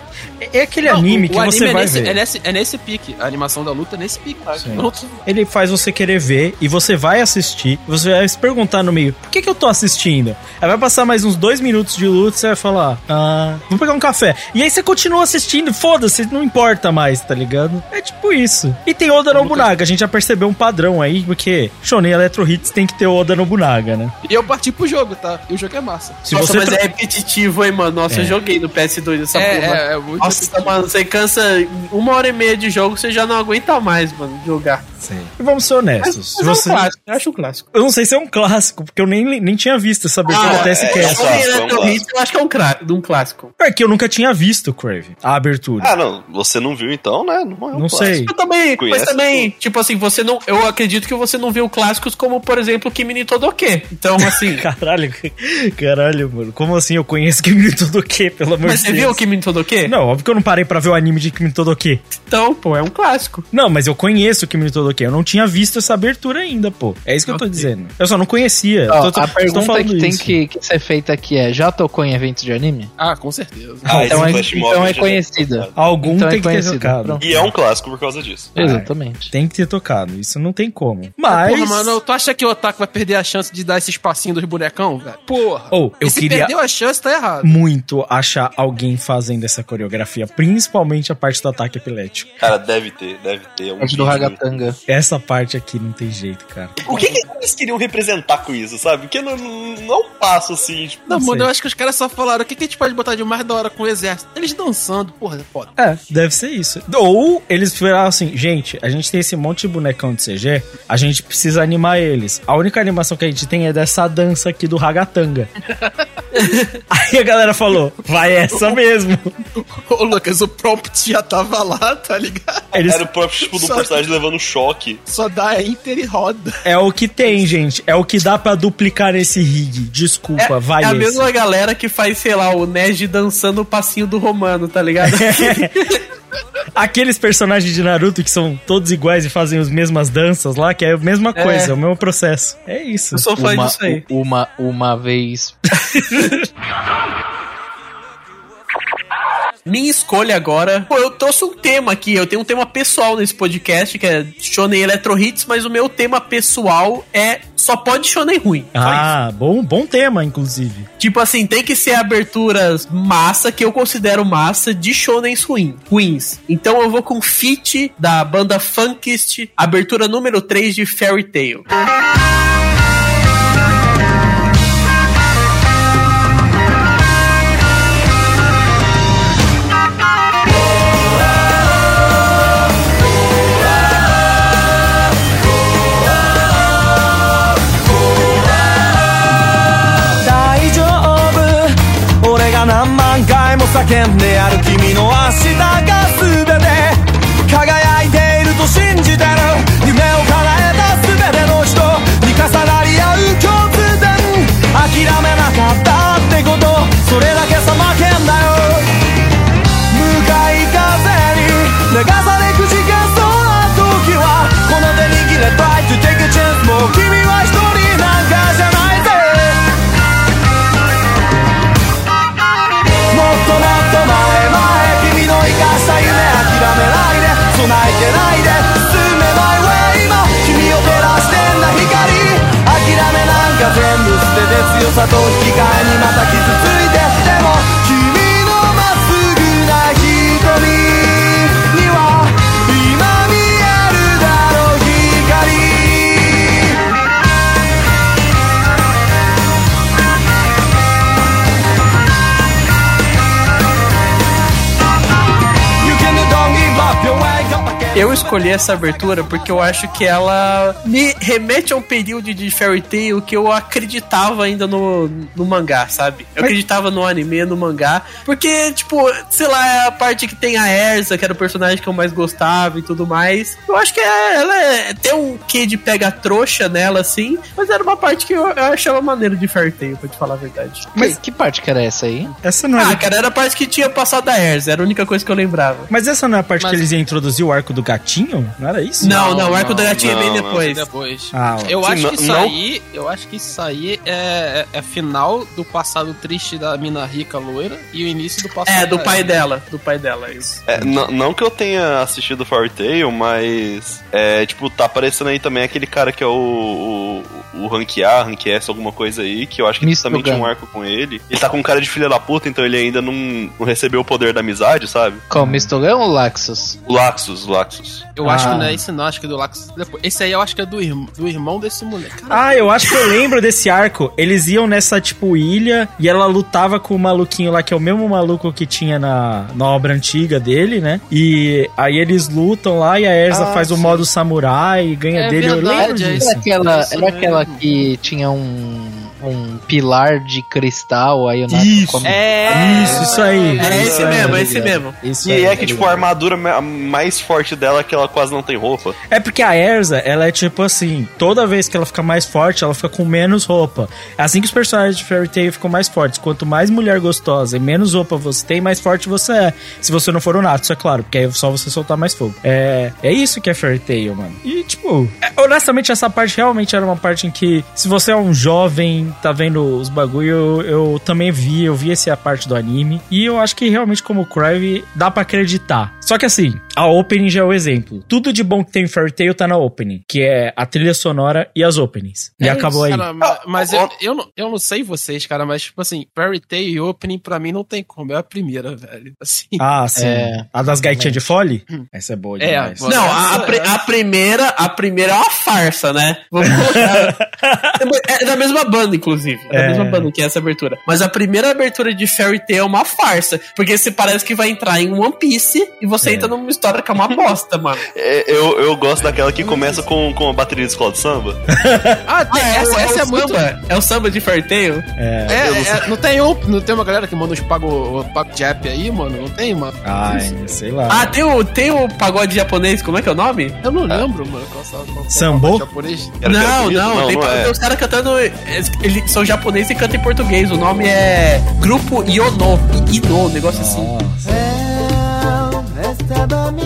Speaker 3: é aquele
Speaker 4: Não,
Speaker 3: anime
Speaker 4: o-
Speaker 3: que
Speaker 4: o
Speaker 3: você
Speaker 4: anime
Speaker 3: vai
Speaker 4: é nesse,
Speaker 3: ver.
Speaker 4: É nesse, é nesse pique. A animação da luta é nesse pique. Não-
Speaker 3: Ele faz você querer ver e você vai assistir. Você vai se perguntar no meio: por que, que eu tô assistindo? Aí vai passar mais uns dois minutos de luta e você vai falar: ah, vou pegar um café. E aí você continua assistindo, foda-se, não importa mais, tá ligado? É tipo isso. E tem Oda Nobunaga, a gente já percebeu um padrão aí, porque Shonen Electro Hits tem que ter Oda Nobunaga, né?
Speaker 4: E eu parti pro jogo, tá? E o jogo é massa.
Speaker 3: Se
Speaker 2: Nossa,
Speaker 3: você
Speaker 2: mas é repetitivo, hein, mano? Nossa,
Speaker 3: É.
Speaker 2: eu joguei no PS2 essa porra.
Speaker 4: É, é, é muito
Speaker 2: Nossa, mano, você cansa uma hora e meia de jogo, você já não aguenta mais, mano, jogar.
Speaker 3: E vamos ser
Speaker 2: Mas,
Speaker 3: honestos.
Speaker 2: mas
Speaker 3: se você...
Speaker 2: é um clássico, eu acho um clássico.
Speaker 3: Eu não sei se é um clássico, porque eu nem, nem tinha visto essa abertura
Speaker 8: Ah,
Speaker 3: até
Speaker 8: é,
Speaker 3: esse
Speaker 8: é, é um é
Speaker 2: eu acho que é um, cra- um clássico.
Speaker 3: É que eu nunca tinha visto, Crave, a abertura.
Speaker 8: Ah, não, você não viu então, né? Não, é um
Speaker 3: Não sei.
Speaker 2: Eu também,
Speaker 8: Conhece
Speaker 2: mas também, tipo assim, você não. Eu acredito que você não viu clássicos como, por exemplo, Kimi ni Todoke. Então, assim. [LAUGHS]
Speaker 3: Caralho, caralho, mano. Como assim eu conheço Kimi no Todoke, pelo amor
Speaker 2: mas
Speaker 3: de
Speaker 2: você
Speaker 3: Deus?
Speaker 2: viu o Kimi ni Todoke?
Speaker 3: Não, óbvio que eu não parei pra ver o anime de Kimi no Todoke.
Speaker 2: Então, pô, é um clássico.
Speaker 3: Não, mas eu conheço o Kimi no Todoke. Eu não tinha visto essa abertura ainda, pô. É isso que eu tô dizendo. Eu só não conhecia.
Speaker 7: Ó,
Speaker 3: Tô- tô-
Speaker 7: a pergunta que tem que, que ser feita aqui é: já tocou em eventos de anime?
Speaker 4: Ah, com certeza.
Speaker 8: Ah,
Speaker 7: então é,
Speaker 8: Flash Mob
Speaker 7: então é
Speaker 8: já-
Speaker 7: conhecida.
Speaker 3: Algum
Speaker 7: Então é
Speaker 3: tem que ter
Speaker 7: conhecido.
Speaker 3: tocado.
Speaker 7: Pronto.
Speaker 8: E é um clássico por causa disso.
Speaker 7: Exatamente.
Speaker 3: Tem que ter tocado. Isso não tem como. Mas.
Speaker 4: Porra, mano, tu acha que o Otaku vai perder a chance de dar esse espacinho dos bonecão, velho? Porra.
Speaker 3: Oh, eu
Speaker 4: E se
Speaker 3: queria-
Speaker 4: perdeu a chance, tá errado.
Speaker 3: Muito achar alguém fazendo essa coreografia, principalmente a parte do ataque epilético.
Speaker 8: Cara, deve ter, deve ter. É um
Speaker 7: Parte do. Ragatanga.
Speaker 3: Essa parte aqui não tem jeito, cara.
Speaker 8: O que, que eles queriam representar com isso, sabe? Porque não, não passo assim, tipo,
Speaker 4: Não,
Speaker 3: Não
Speaker 4: mano, eu acho que os caras só falaram o que, que a gente pode botar de mais da hora com o exército. Eles dançando, porra, é foda.
Speaker 3: É, deve ser isso. Ou eles falaram assim, gente, a gente tem esse monte de bonecão de CG, a gente precisa animar eles. A única animação que a gente tem é dessa dança aqui do Ragatanga. [LAUGHS] Aí a galera falou, vai essa mesmo.
Speaker 4: Ô, Lucas, o prompt já tava lá, tá ligado?
Speaker 3: Eles,
Speaker 8: era o próprio tipo do
Speaker 4: Só-
Speaker 8: personagem levando choque.
Speaker 4: Só dá enter e roda.
Speaker 3: é o que tem, gente. É o que dá pra duplicar nesse rig. Desculpa,
Speaker 2: É,
Speaker 3: vai
Speaker 2: é a mesma galera que faz, sei lá, o Neji dançando o passinho do Romano, tá ligado? [LAUGHS]
Speaker 3: Aqueles personagens de Naruto que são todos iguais e fazem as mesmas danças lá, que é a mesma
Speaker 2: É.
Speaker 3: coisa, é o mesmo processo. É isso.
Speaker 2: Eu sou fã
Speaker 7: Uma,
Speaker 2: disso aí.
Speaker 7: uma, uma vez. [LAUGHS]
Speaker 2: Minha escolha agora. Pô, eu trouxe um tema aqui. Eu tenho um tema pessoal nesse podcast, que é Shonen Electro Hits, mas o meu tema pessoal é só pode Shonen ruim.
Speaker 3: Ah, bom, bom tema, inclusive.
Speaker 2: Tipo assim, tem que ser aberturas massa, que eu considero massa, de shonens ruim, ruins. Então eu vou com Fit da banda Funkist, abertura número 3 de Fairy Tail.
Speaker 10: 叫んでやる君の明日さと引き換えに
Speaker 2: Eu escolhi essa abertura porque eu acho que ela me remete a um período de Fairy Tail que eu acreditava ainda no, no mangá, sabe? Eu acreditava no anime, no mangá, porque, tipo, sei lá, é a parte que tem a Erza, que era o personagem que eu mais gostava e tudo mais. Eu acho que é, ela é, tem um quê de pega trouxa nela, assim, mas era uma parte que eu, eu achava maneiro de Fairy Tail, pra te falar a verdade.
Speaker 7: Mas que parte que era essa aí?
Speaker 3: Essa não é.
Speaker 2: Ah, cara, era a parte que tinha passado a Erza, era a única coisa que eu lembrava.
Speaker 3: Mas essa não é a parte
Speaker 4: Mas-
Speaker 3: que eles iam introduzir o arco do gatinho? Não era isso?
Speaker 2: Não, não, o arco da gatinha é bem
Speaker 8: não, não.
Speaker 2: depois.
Speaker 4: Depois.
Speaker 3: Ah.
Speaker 4: Eu acho
Speaker 8: não-
Speaker 4: que isso
Speaker 8: não-
Speaker 4: aí, eu acho que isso aí é, é, é final do passado triste da mina rica loira e o início do passado.
Speaker 2: É, do pai dela, do pai dela, isso.
Speaker 8: É, não que eu tenha assistido Fairy Tail, mas é, tipo, tá aparecendo aí também aquele cara que é o, o, o Rank A, Rank S, alguma coisa aí, que eu acho que
Speaker 7: Mr.
Speaker 8: também tinha um arco com ele. Ele tá com cara de filha da puta, então ele ainda não, não recebeu o poder da amizade, sabe?
Speaker 7: Qual, Mistogão ou Laxus?
Speaker 8: O Laxus, o Laxus.
Speaker 4: Eu acho
Speaker 3: Ah.
Speaker 4: que não é esse não, acho que é do Lax depois. Esse aí eu acho que é do, irm- do irmão desse moleque. Cara,
Speaker 3: Ah, eu acho que eu lembro desse arco. Eles iam nessa, tipo, ilha e ela lutava com o maluquinho lá, que é o mesmo maluco que tinha na, na obra antiga dele, né? E aí eles lutam lá e a Erza
Speaker 4: Ah,
Speaker 3: faz o
Speaker 4: sim.
Speaker 3: modo samurai e ganha
Speaker 4: É
Speaker 3: dele. eu
Speaker 4: verdade,
Speaker 3: lembro
Speaker 4: é
Speaker 3: disso.
Speaker 7: Era aquela, era aquela que tinha um, um pilar de cristal, aí o Nato
Speaker 3: Isso.
Speaker 7: come-
Speaker 4: É,
Speaker 3: Isso, isso aí.
Speaker 2: É
Speaker 3: Isso
Speaker 2: esse mesmo, é esse mesmo.
Speaker 3: Isso
Speaker 8: E
Speaker 3: aí,
Speaker 8: é que, tipo, a armadura ma- mais forte dela é que ela quase não tem roupa.
Speaker 3: É porque a Erza, ela é tipo assim, toda vez que ela fica mais forte, ela fica com menos roupa. É assim que os personagens de Fairy Tail ficam mais fortes. Quanto mais mulher gostosa e menos roupa você tem, mais forte você é. Se você não for o Natsu, é claro, porque aí é só você soltar mais fogo. É, é isso que é Fairy Tail, mano. E, tipo, é, honestamente, essa parte realmente era uma parte em que, se você é um jovem, tá vendo os bagulho, eu, eu também vi, eu vi essa parte do anime. E eu acho que realmente, como o Crive, dá pra acreditar. Só que assim, a opening já é o exemplo. Tudo de bom que tem em Fairy Tail tá na opening, que é a trilha sonora e as openings. E
Speaker 4: É
Speaker 3: acabou
Speaker 4: isso,
Speaker 3: aí.
Speaker 4: cara, ma- mas
Speaker 8: ó,
Speaker 4: eu, eu, não, eu não sei vocês, cara, mas tipo assim, Fairy Tail e Opening pra mim não tem como. É a primeira, velho. [LAUGHS] Assim.
Speaker 3: Ah, sim.
Speaker 7: É.
Speaker 3: a das gaitinhas de fole? [CLEARS THROAT] Essa é boa
Speaker 4: É,
Speaker 3: demais.
Speaker 4: pô.
Speaker 2: Não, a, a a primeira, a primeira é uma farsa, né? Vamos [LAUGHS] colocar. é da mesma banda, inclusive. É da
Speaker 3: É.
Speaker 2: mesma banda que é essa abertura. Mas a primeira abertura de Fairy Tail é uma farsa. Porque você parece que vai entrar em One Piece e você
Speaker 3: É.
Speaker 2: entra numa história que é uma bosta, mano. [LAUGHS]
Speaker 8: É, eu, eu gosto daquela que começa com, com a bateria de escola de samba. [LAUGHS]
Speaker 4: Ah, tem- essa,
Speaker 2: o-
Speaker 4: essa é,
Speaker 2: o
Speaker 4: muito.
Speaker 2: samba. É o samba de Fairy Tail?
Speaker 3: É.
Speaker 4: É, é, não tem um, não tem uma galera que manda uns pago, pago jap aí, mano? Não tem, mano?
Speaker 3: Ai, sei lá.
Speaker 2: Ah, tem o, tem o pagode japonês, como é que é o nome?
Speaker 4: Eu não lembro, mano. Qual, qual, qual,
Speaker 3: Sambo?
Speaker 4: japonês.
Speaker 8: Era
Speaker 2: não,
Speaker 8: Japonês?
Speaker 2: não, tem,
Speaker 8: não é.
Speaker 2: tem os caras cantando. Eles são japoneses e cantam em português. O nome é Grupo Iono. Ino, um negócio assim.
Speaker 3: Nossa.
Speaker 9: Eu estava me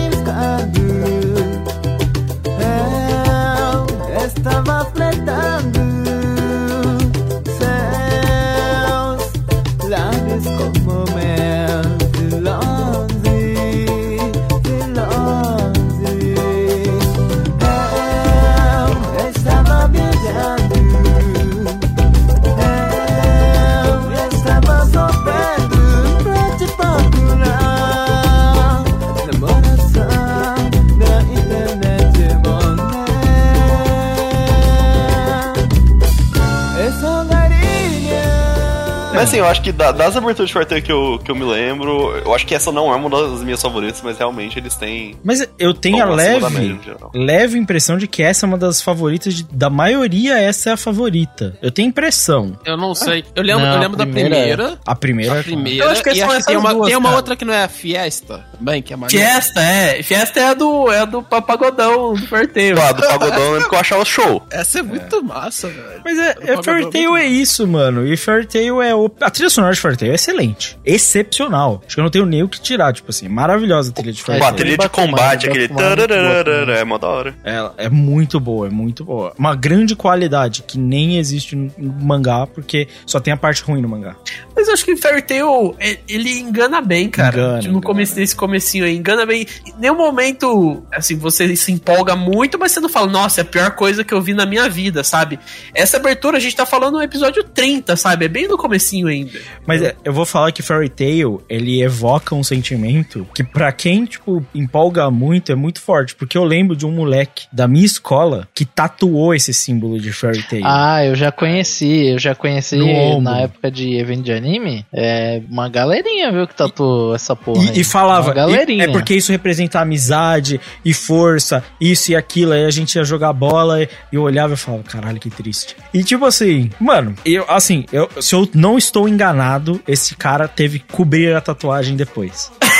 Speaker 8: Mas assim, eu acho que da- das aberturas de Tail que eu, que eu me lembro, eu acho que essa não é uma das minhas favoritas, mas realmente eles têm.
Speaker 3: Mas eu tenho a leve, leve impressão de que essa é uma das favoritas. de- da maioria, essa é a favorita. Eu tenho impressão.
Speaker 4: Eu não sei. Eu lembro,
Speaker 7: Não,
Speaker 4: eu lembro
Speaker 7: a
Speaker 4: da
Speaker 7: primeira
Speaker 4: primeira.
Speaker 3: A primeira.
Speaker 4: A primeira.
Speaker 2: Eu acho que
Speaker 4: e acho que tem uma,
Speaker 2: duas,
Speaker 4: tem uma
Speaker 2: cara.
Speaker 4: outra que não é a Fiesta também, que é maneira.
Speaker 2: Fiesta, é. Fiesta é a do, é a do pa- pagodão do Tail.
Speaker 8: Ah, do Pagodão eu lembro que eu achava show.
Speaker 4: Essa é muito massa, velho.
Speaker 3: Mas é, é Fairy Tail é isso, mano. E Fairy Tail é o. A trilha sonora de Fairy Tail é excelente. Excepcional. Acho que eu não tenho nem o que tirar. Tipo assim, maravilhosa a trilha de Fairy
Speaker 8: a trilha de combate, aquele.
Speaker 7: É
Speaker 8: tararara, É mó da hora.
Speaker 3: Ela é muito boa, é muito boa. Uma grande qualidade que nem existe no mangá, porque só tem a parte ruim no mangá.
Speaker 2: Mas eu acho que Fairy Tail, é- ele engana bem, cara.
Speaker 3: Engana,
Speaker 2: Tipo, no começo desse comecinho aí, engana bem. Em nenhum momento, assim, você se empolga muito, mas você não fala, nossa, é a pior coisa que eu vi na minha vida, sabe? Essa abertura, a gente tá falando no episódio 30, sabe? É bem no comecinho comecinho ainda.
Speaker 3: Mas é, eu vou falar que Fairy Tail, ele evoca um sentimento que pra quem, tipo, empolga muito, é muito forte. Porque eu lembro de um moleque da minha escola que tatuou esse símbolo de Fairy Tail.
Speaker 7: Ah, eu já conheci, eu já conheci na época de evento de anime. É uma galerinha, viu, que tatuou essa porra. aí.
Speaker 3: E, e falava,
Speaker 7: Uma galerinha.
Speaker 3: e- é porque isso representa amizade e força, isso e aquilo. Aí a gente ia jogar bola e eu olhava e falava, caralho, que triste. E tipo assim, mano, eu, assim, eu, se eu não estou enganado, esse cara teve que cobrir a tatuagem depois. [LAUGHS]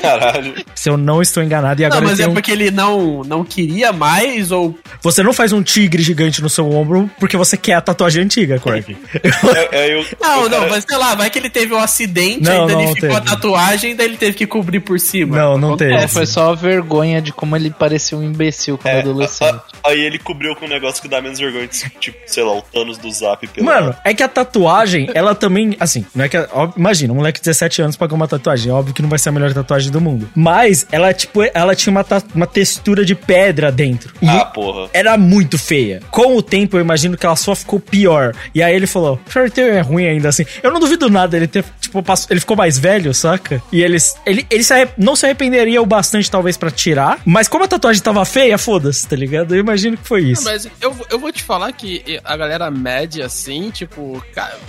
Speaker 8: Caralho.
Speaker 3: Se eu não estou enganado, e
Speaker 2: Não,
Speaker 3: agora
Speaker 2: mas
Speaker 3: ele
Speaker 2: é
Speaker 3: um-
Speaker 2: porque ele não, não queria mais, ou.
Speaker 3: você não faz um tigre gigante no seu ombro porque você quer a tatuagem antiga, Cork.
Speaker 8: É, é, eu,
Speaker 2: Não, não,
Speaker 8: cara-
Speaker 2: mas sei lá, vai que ele teve um acidente,
Speaker 3: Não,
Speaker 2: aí
Speaker 3: não
Speaker 2: danificou a
Speaker 3: teve.
Speaker 2: tatuagem, daí ele teve que cobrir por cima.
Speaker 3: Não, não teve.
Speaker 7: É, foi só a vergonha de como ele parecia um imbecil quando
Speaker 8: É,
Speaker 7: adolescente.
Speaker 8: a- a- aí ele cobriu com um negócio que dá menos vergonha, tipo, sei lá, o Thanos do Zap pela...
Speaker 3: Mano, é que a tatuagem, ela também, assim, não é que. ó, imagina, um moleque de 17 anos pagou uma tatuagem. É óbvio que não vai ser a melhor tatuagem do mundo. Mas ela, tipo, ela tinha uma, uma textura de pedra dentro. E
Speaker 8: Ah, porra.
Speaker 3: era muito feia. Com o tempo, eu imagino que ela só ficou pior. E aí ele falou: Fairy Tail é ruim ainda assim. Eu não duvido nada, ele ter, tipo, passou- ele ficou mais velho, saca? E eles, ele, ele se não se arrependeria o bastante, talvez, pra tirar. Mas como a tatuagem tava feia, foda-se, tá ligado? Eu imagino que foi isso.
Speaker 4: Mas eu, eu vou te falar que a galera média, assim, tipo,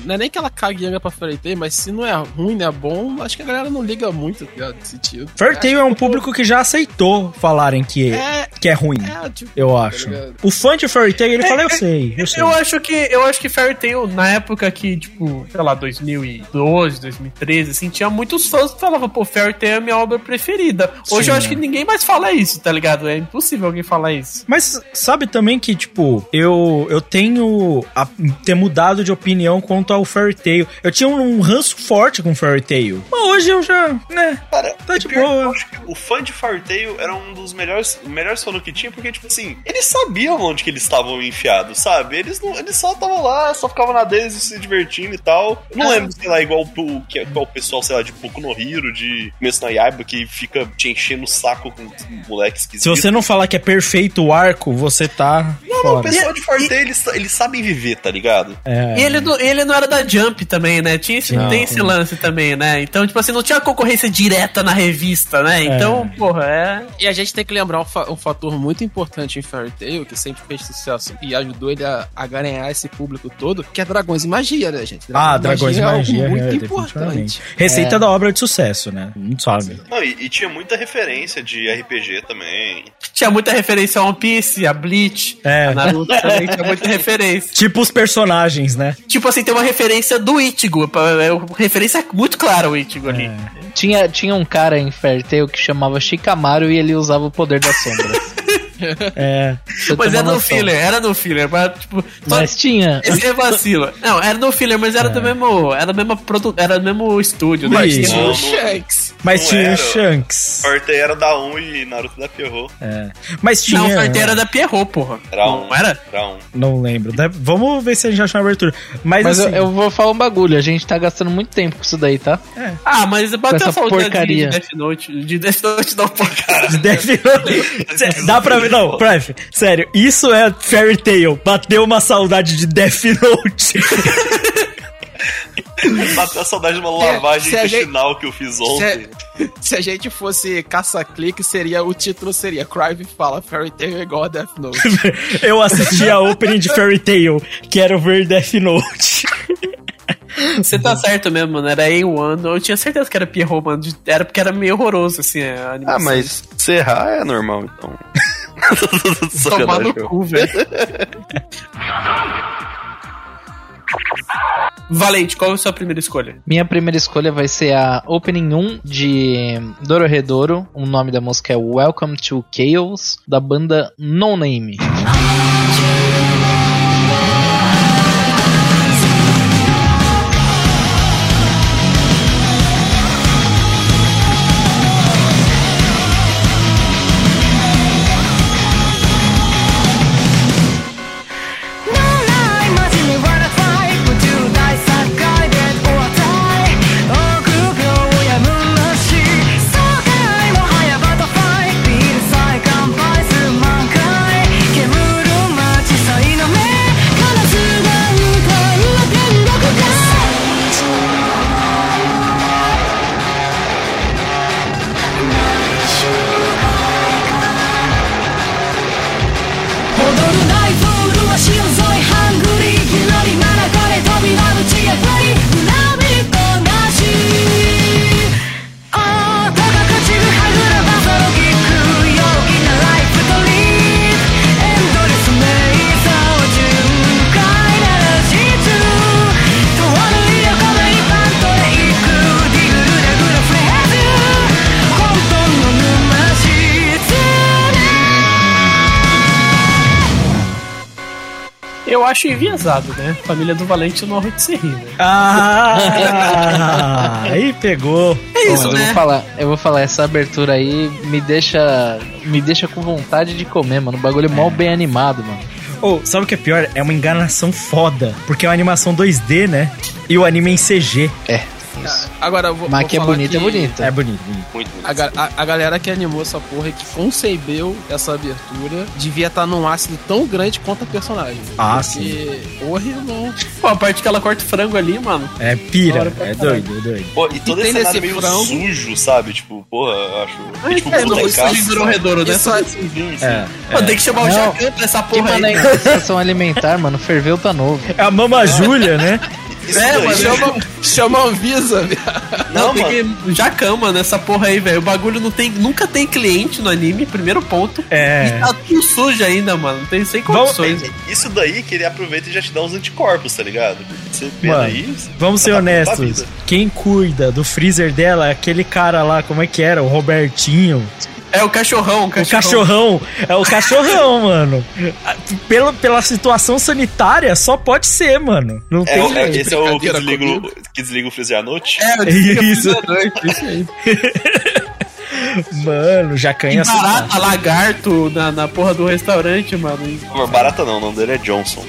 Speaker 4: não é nem que ela cague anga pra Fairy Tail, mas se não é ruim, não é bom, acho que a galera não liga muito, tá ligado? Nesse sentido.
Speaker 3: Fairy Tail é um público que já aceitou falarem que
Speaker 4: É,
Speaker 3: que é ruim.
Speaker 4: é, tipo,
Speaker 3: Eu
Speaker 4: tá
Speaker 3: acho.
Speaker 4: ligado?
Speaker 3: O fã de Fairy Tail, ele fala, eu sei, eu sei.
Speaker 2: Eu acho que eu acho que Fairy Tail, na época que, tipo, sei lá, 2012, 2013, assim, tinha muitos fãs que falavam, pô, Fairy Tail é minha obra preferida. Hoje
Speaker 3: Sim,
Speaker 2: eu acho
Speaker 3: né?
Speaker 2: que ninguém mais fala isso, tá ligado? É impossível alguém falar isso.
Speaker 3: Mas sabe também que, tipo, eu, eu tenho a, ter mudado de opinião quanto ao Fairy Tail. Eu tinha um, um ranço forte com Fairy Tail. Mas hoje eu já, né,
Speaker 8: Cara,
Speaker 3: tá de
Speaker 8: pior que
Speaker 3: boa.
Speaker 8: eu acho que o fã de Fairy Tail era um dos melhores, melhores fãs que tinha, porque, tipo assim, eles sabiam onde que eles estavam enfiados, sabe? Eles, não, eles só estavam lá, só ficavam na deles se divertindo e tal. Eu não lembro, sei lá, igual o, que, igual o pessoal, sei lá, de Boku no Hiro, de no Yaiba, que fica te enchendo o saco com moleques que
Speaker 3: Se você não falar que é perfeito o arco, você tá
Speaker 8: Não, o
Speaker 3: fora.
Speaker 8: pessoal de Fairy Tail, eles, eles sabem viver, tá ligado?
Speaker 3: É.
Speaker 2: E ele, não- ele não era da Jump também, né? Tinha esse,
Speaker 3: Não.
Speaker 2: tem esse lance também, né? Então, tipo assim, não tinha concorrência direta na revista, né? Então, porra, é.
Speaker 4: E a gente tem que lembrar um, fa- um fator muito importante em Fairy Tail, que sempre fez sucesso e ajudou ele a, a ganhar esse público todo, que é Dragões e Magia, né, gente?
Speaker 3: Ah, Dragões e
Speaker 4: é algo
Speaker 3: Magia,
Speaker 4: muito
Speaker 3: é,
Speaker 4: importante.
Speaker 3: Receita da obra de sucesso, né? Não sabe.
Speaker 8: Não, e, e tinha muita referência de RPG também.
Speaker 2: Tinha muita referência a One Piece, a Bleach,
Speaker 3: É.
Speaker 2: a Naruto também tinha muita referência. [LAUGHS]
Speaker 3: Tipo os personagens, né?
Speaker 2: Tipo assim, tem uma referência do Ichigo. É referência muito clara o Ichigo ali.
Speaker 3: É.
Speaker 7: Tinha, tinha um cara Tail que chamava Shikamaru e ele usava o poder das sombras. [LAUGHS]
Speaker 3: É.
Speaker 2: Mas era no
Speaker 7: noção.
Speaker 2: filler, era no filler. Mas, tipo, só-
Speaker 7: Mas tinha.
Speaker 2: Esse é vacilo. Não, era no filler, mas era do mesmo. Era do mesmo produ... era do mesmo estúdio, né?
Speaker 3: Mas
Speaker 2: Tinha-
Speaker 3: tinha-
Speaker 4: O
Speaker 8: Não,
Speaker 4: Shanks.
Speaker 3: Mas
Speaker 8: Não
Speaker 3: tinha o Shanks.
Speaker 8: Tail era da 1 e Naruto da Pierrot.
Speaker 3: É. Mas tinha.
Speaker 2: Não, Tail era da Pierrot, porra.
Speaker 8: Era
Speaker 2: Não
Speaker 8: um.
Speaker 2: era?
Speaker 8: Era um.
Speaker 3: Não lembro. Deve- Vamos ver se a gente acha uma abertura. Mas,
Speaker 7: Mas
Speaker 3: assim,
Speaker 7: eu, eu vou falar um bagulho, a gente tá gastando muito tempo com isso daí, tá?
Speaker 2: Ah, mas bateu
Speaker 7: essa
Speaker 2: a
Speaker 7: porcaria.
Speaker 2: de Death Note. De Death Note não, porra. [LAUGHS]
Speaker 3: de Death Note. Dá pra ver. Não, Pref, sério, isso é Fairy Tail. Bateu uma saudade de Death Note. [LAUGHS]
Speaker 8: Bateu a saudade de uma lavagem
Speaker 4: se a gente-
Speaker 8: intestinal que eu fiz
Speaker 4: Se
Speaker 8: ontem.
Speaker 4: a, se a gente fosse caça-clique, seria o título seria Crive fala Fairy Tail é igual a Death Note. [LAUGHS]
Speaker 3: eu assisti a opening de Fairy Tail. Quero ver Death Note. [LAUGHS]
Speaker 2: Você tá certo mesmo, mano. Era A1. Eu tinha certeza que era Pierrot, mano. Era porque era meio horroroso, assim, a animação.
Speaker 8: Ah, mas se errar é normal, então. [LAUGHS]
Speaker 2: Tomar no cu, velho. Valente, qual é a sua primeira escolha?
Speaker 7: Minha primeira escolha vai ser a Opening 1 de Dororedoro. O nome da música é Welcome to Chaos, da banda No Name.「[LAUGHS]
Speaker 2: acho enviesado, né? Família do Valente não arruma de se rir, né?
Speaker 3: Ah, [LAUGHS] aí pegou.
Speaker 2: É
Speaker 7: Bom,
Speaker 2: isso,
Speaker 7: eu
Speaker 2: né?
Speaker 7: vou falar, eu vou falar, essa abertura aí me deixa. Me deixa com vontade de comer, mano. O bagulho é mal bem animado, mano.
Speaker 3: Ou, sabe o que é pior? É uma enganação foda. Porque é uma animação 2D, né? E o anime é em CG.
Speaker 7: É.
Speaker 4: Agora, eu vou,
Speaker 7: Mas
Speaker 4: vou
Speaker 7: que é bonito, é bonito.
Speaker 3: É bonito, bonito.
Speaker 8: Muito, muito.
Speaker 4: A, ga- a- a galera que animou essa porra e que concebeu essa abertura devia estar num ácido tão grande quanto a personagem.
Speaker 3: Ah,
Speaker 4: Porque, porra, irmão.
Speaker 2: Pô, a parte que ela corta o frango ali, mano.
Speaker 3: É pira, é doido, é doido.
Speaker 8: Pô, e todo
Speaker 4: E
Speaker 8: esse cenário meio
Speaker 4: frango-
Speaker 8: sujo, sabe? Tipo, porra, eu acho. E, tipo,
Speaker 2: É, não, isso
Speaker 8: caça,
Speaker 2: de Dororedoro, né?
Speaker 4: Isso,
Speaker 8: Sim, sim.
Speaker 3: É.
Speaker 2: Pô, tem que chamar o
Speaker 7: Não.
Speaker 2: Jacan pra essa
Speaker 7: Que
Speaker 2: porra aí.
Speaker 7: mano, é alimentar, mano. Ferveu tá novo.
Speaker 3: É a Mama Júlia, né? [LAUGHS]
Speaker 8: Isso
Speaker 2: É,
Speaker 4: Chama, chama a Anvisa, viado.
Speaker 2: Não,
Speaker 8: Não,
Speaker 2: tem que. Jacan, mano, essa porra aí, velho. O bagulho não tem. Nunca tem cliente no anime, primeiro ponto.
Speaker 3: É.
Speaker 2: E tá tudo sujo ainda, mano. Não tem sem
Speaker 3: Vamos-
Speaker 2: condições.
Speaker 8: Isso daí que ele aproveita e já te dá uns anticorpos, tá ligado? Você
Speaker 3: Mano,
Speaker 8: aí.
Speaker 3: Vamos ser
Speaker 8: tá
Speaker 3: honestos. Quem cuida do freezer dela é aquele cara lá, como é que era? O Robertinho.
Speaker 2: É o cachorrão, o
Speaker 3: O
Speaker 2: cachorrão.
Speaker 3: cachorrão. É o cachorrão, [LAUGHS] mano. Pela, pela situação sanitária, só pode ser, mano. Não
Speaker 8: É,
Speaker 3: tem
Speaker 8: o- é- esse é o que desliga, o- que desliga o freezer à noite?
Speaker 2: É, o
Speaker 3: Isso.
Speaker 2: desligador, isso aí. [LAUGHS]
Speaker 3: Mano, já
Speaker 2: E barata, lagarto na, na porra do restaurante, mano.
Speaker 8: Não, Barata não, o nome dele é Johnson.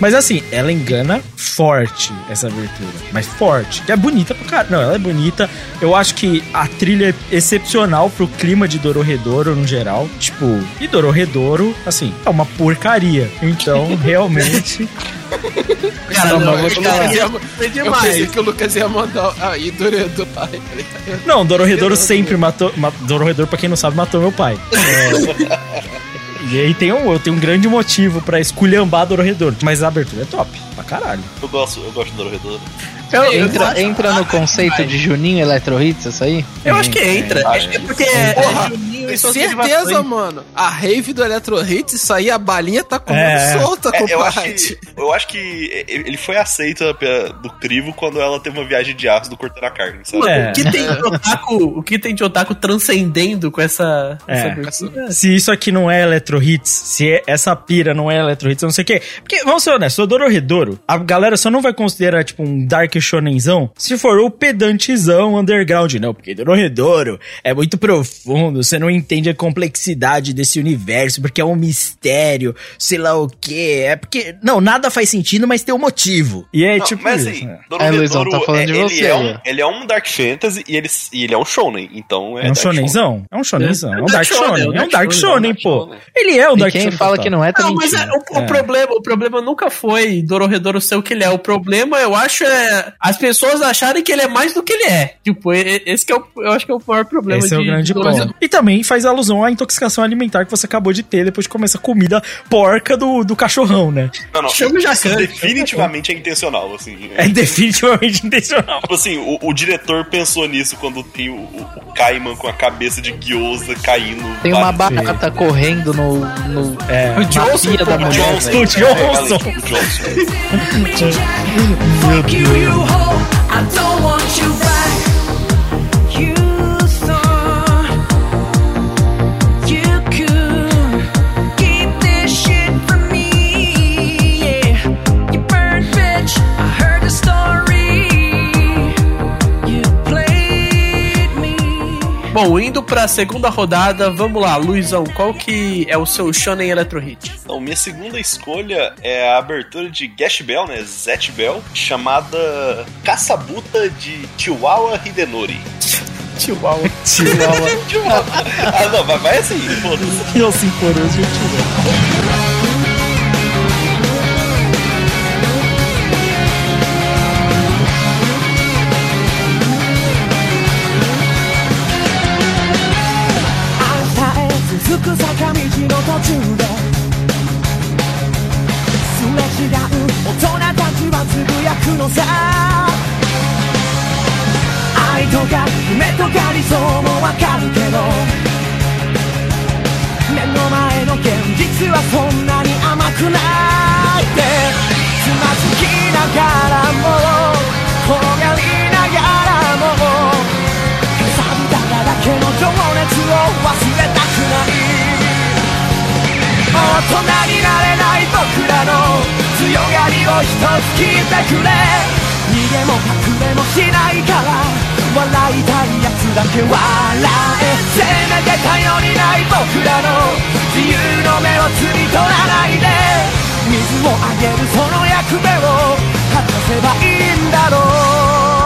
Speaker 3: Mas assim, ela engana forte essa abertura. Mas forte. Que é bonita pra caralho. Não, ela é bonita. Eu acho que a trilha é excepcional pro clima de Dororedoro no geral. Tipo, e Dororedoro, assim, é uma porcaria. Então, [LAUGHS] realmente. [LAUGHS]
Speaker 2: Cara,
Speaker 4: Não,
Speaker 2: não,
Speaker 4: eu,
Speaker 2: eu
Speaker 4: ia-
Speaker 2: foi
Speaker 4: eu
Speaker 2: demais.
Speaker 4: pensei que o Lucas ia mandar aí do do pai. tá?
Speaker 3: Não, Dororedoro sempre matou. Ma, Dororedoro, pra quem não sabe, matou meu pai. É, [LAUGHS] E aí tem um, eu tenho um grande motivo pra esculhambar Dororedoro. Mas a abertura é top, pra caralho.
Speaker 8: Eu gosto, eu gosto do Dororedoro.
Speaker 2: Eu, eu,
Speaker 7: Entra, entra no conceito de Juninho Electro Hits, isso aí?
Speaker 2: eu acho que entra.
Speaker 8: É,
Speaker 2: É, porque é,
Speaker 4: Porra,
Speaker 2: é Juninho e
Speaker 4: Certeza, mano. A rave do Electro Hits, isso aí, a balinha tá comendo
Speaker 3: É.
Speaker 4: solta,
Speaker 8: É, eu, acho
Speaker 4: compadre.
Speaker 8: que, eu acho que ele foi aceito do crivo quando ela teve uma viagem de ácido cortando a carne, sabe?
Speaker 3: É.
Speaker 2: O, que tem de otaku, o que tem de otaku transcendendo com essa,
Speaker 3: É.
Speaker 2: essa?
Speaker 3: Se isso aqui não é Electro Hits, se é- essa pira não é Electro Hits, não sei o quê. Porque, vamos ser honestos, o Dororedoro, a galera só não vai considerar, tipo, um Dark Shonenzão se for o pedantezão underground, não. Porque Dororedoro é muito profundo, você não entende a complexidade desse universo, porque é um mistério, sei lá o quê. É porque, não, nada faz sentido, mas tem um motivo. E é
Speaker 8: Não,
Speaker 3: tipo
Speaker 8: mas
Speaker 3: isso.
Speaker 8: assim,
Speaker 3: né?
Speaker 7: É, Luizão,
Speaker 8: Dororedoro,
Speaker 7: tá falando
Speaker 8: é-
Speaker 7: de
Speaker 8: ele,
Speaker 7: você
Speaker 8: é um, ele é um Dark Fantasy e ele, e ele é um Shonen, então é.
Speaker 3: É um shonenzão? É um shonenzão. É um
Speaker 2: É
Speaker 3: Dark
Speaker 2: shonen.
Speaker 3: É um Dark Shonen, pô. Ele é um Dark
Speaker 7: quem
Speaker 3: Shonen.
Speaker 7: fala
Speaker 3: total.
Speaker 7: que não é, tá
Speaker 2: Não, mas é, o, o
Speaker 3: É.
Speaker 2: problema, o problema nunca foi Dororedoro ser o que ele é. O problema, eu acho, é as pessoas acharem que ele é mais do que ele é. Tipo, esse que é o, eu acho que é o maior problema
Speaker 3: Esse é o
Speaker 2: de
Speaker 3: grande ponto. E também faz alusão à intoxicação alimentar que você acabou de ter depois de comer essa comida porca do, do cachorrão, né?
Speaker 8: Não, não,
Speaker 2: Chama o
Speaker 8: isso
Speaker 2: Jacan.
Speaker 8: definitivamente é intencional, assim.
Speaker 3: É definitivamente intencional.
Speaker 8: Tipo assim, o, o diretor pensou nisso quando tem o, o, o Kaiman com a cabeça de gyoza caindo.
Speaker 7: Tem uma barata correndo no, no
Speaker 3: É.
Speaker 2: O Johnson,
Speaker 7: da
Speaker 2: pô,
Speaker 7: mulher.
Speaker 8: Johnson.
Speaker 7: velho.
Speaker 3: O Johnson.
Speaker 8: É, o Johnson. [LAUGHS]
Speaker 9: Fuck you, I don't want
Speaker 2: pra segunda rodada, vamos lá, Luizão, qual que é o seu Shonen Electro Hit?
Speaker 8: Então, minha segunda escolha é a abertura de Gash Bell, né? Zet Bell, chamada Caçabuta de Chihuahua Hidenori. [LAUGHS]
Speaker 2: Chihuahua. [LAUGHS]
Speaker 3: Chihuahua.
Speaker 8: ah, não, vai, vai assim, foda-se.
Speaker 3: E os cinco coroas de Chihuahua.
Speaker 9: 中ですれ違う大人たちはつぶやくのさ。愛とか夢とか理想もわかるけど目の前の現実はそんな強がりを一つ聞いてくれ。逃げも隠れもしないから笑いたいやつだけ笑え。せめて頼りない僕らの自由の目を摘み取らないで。水をあげるその役目を果たせばいいんだろう。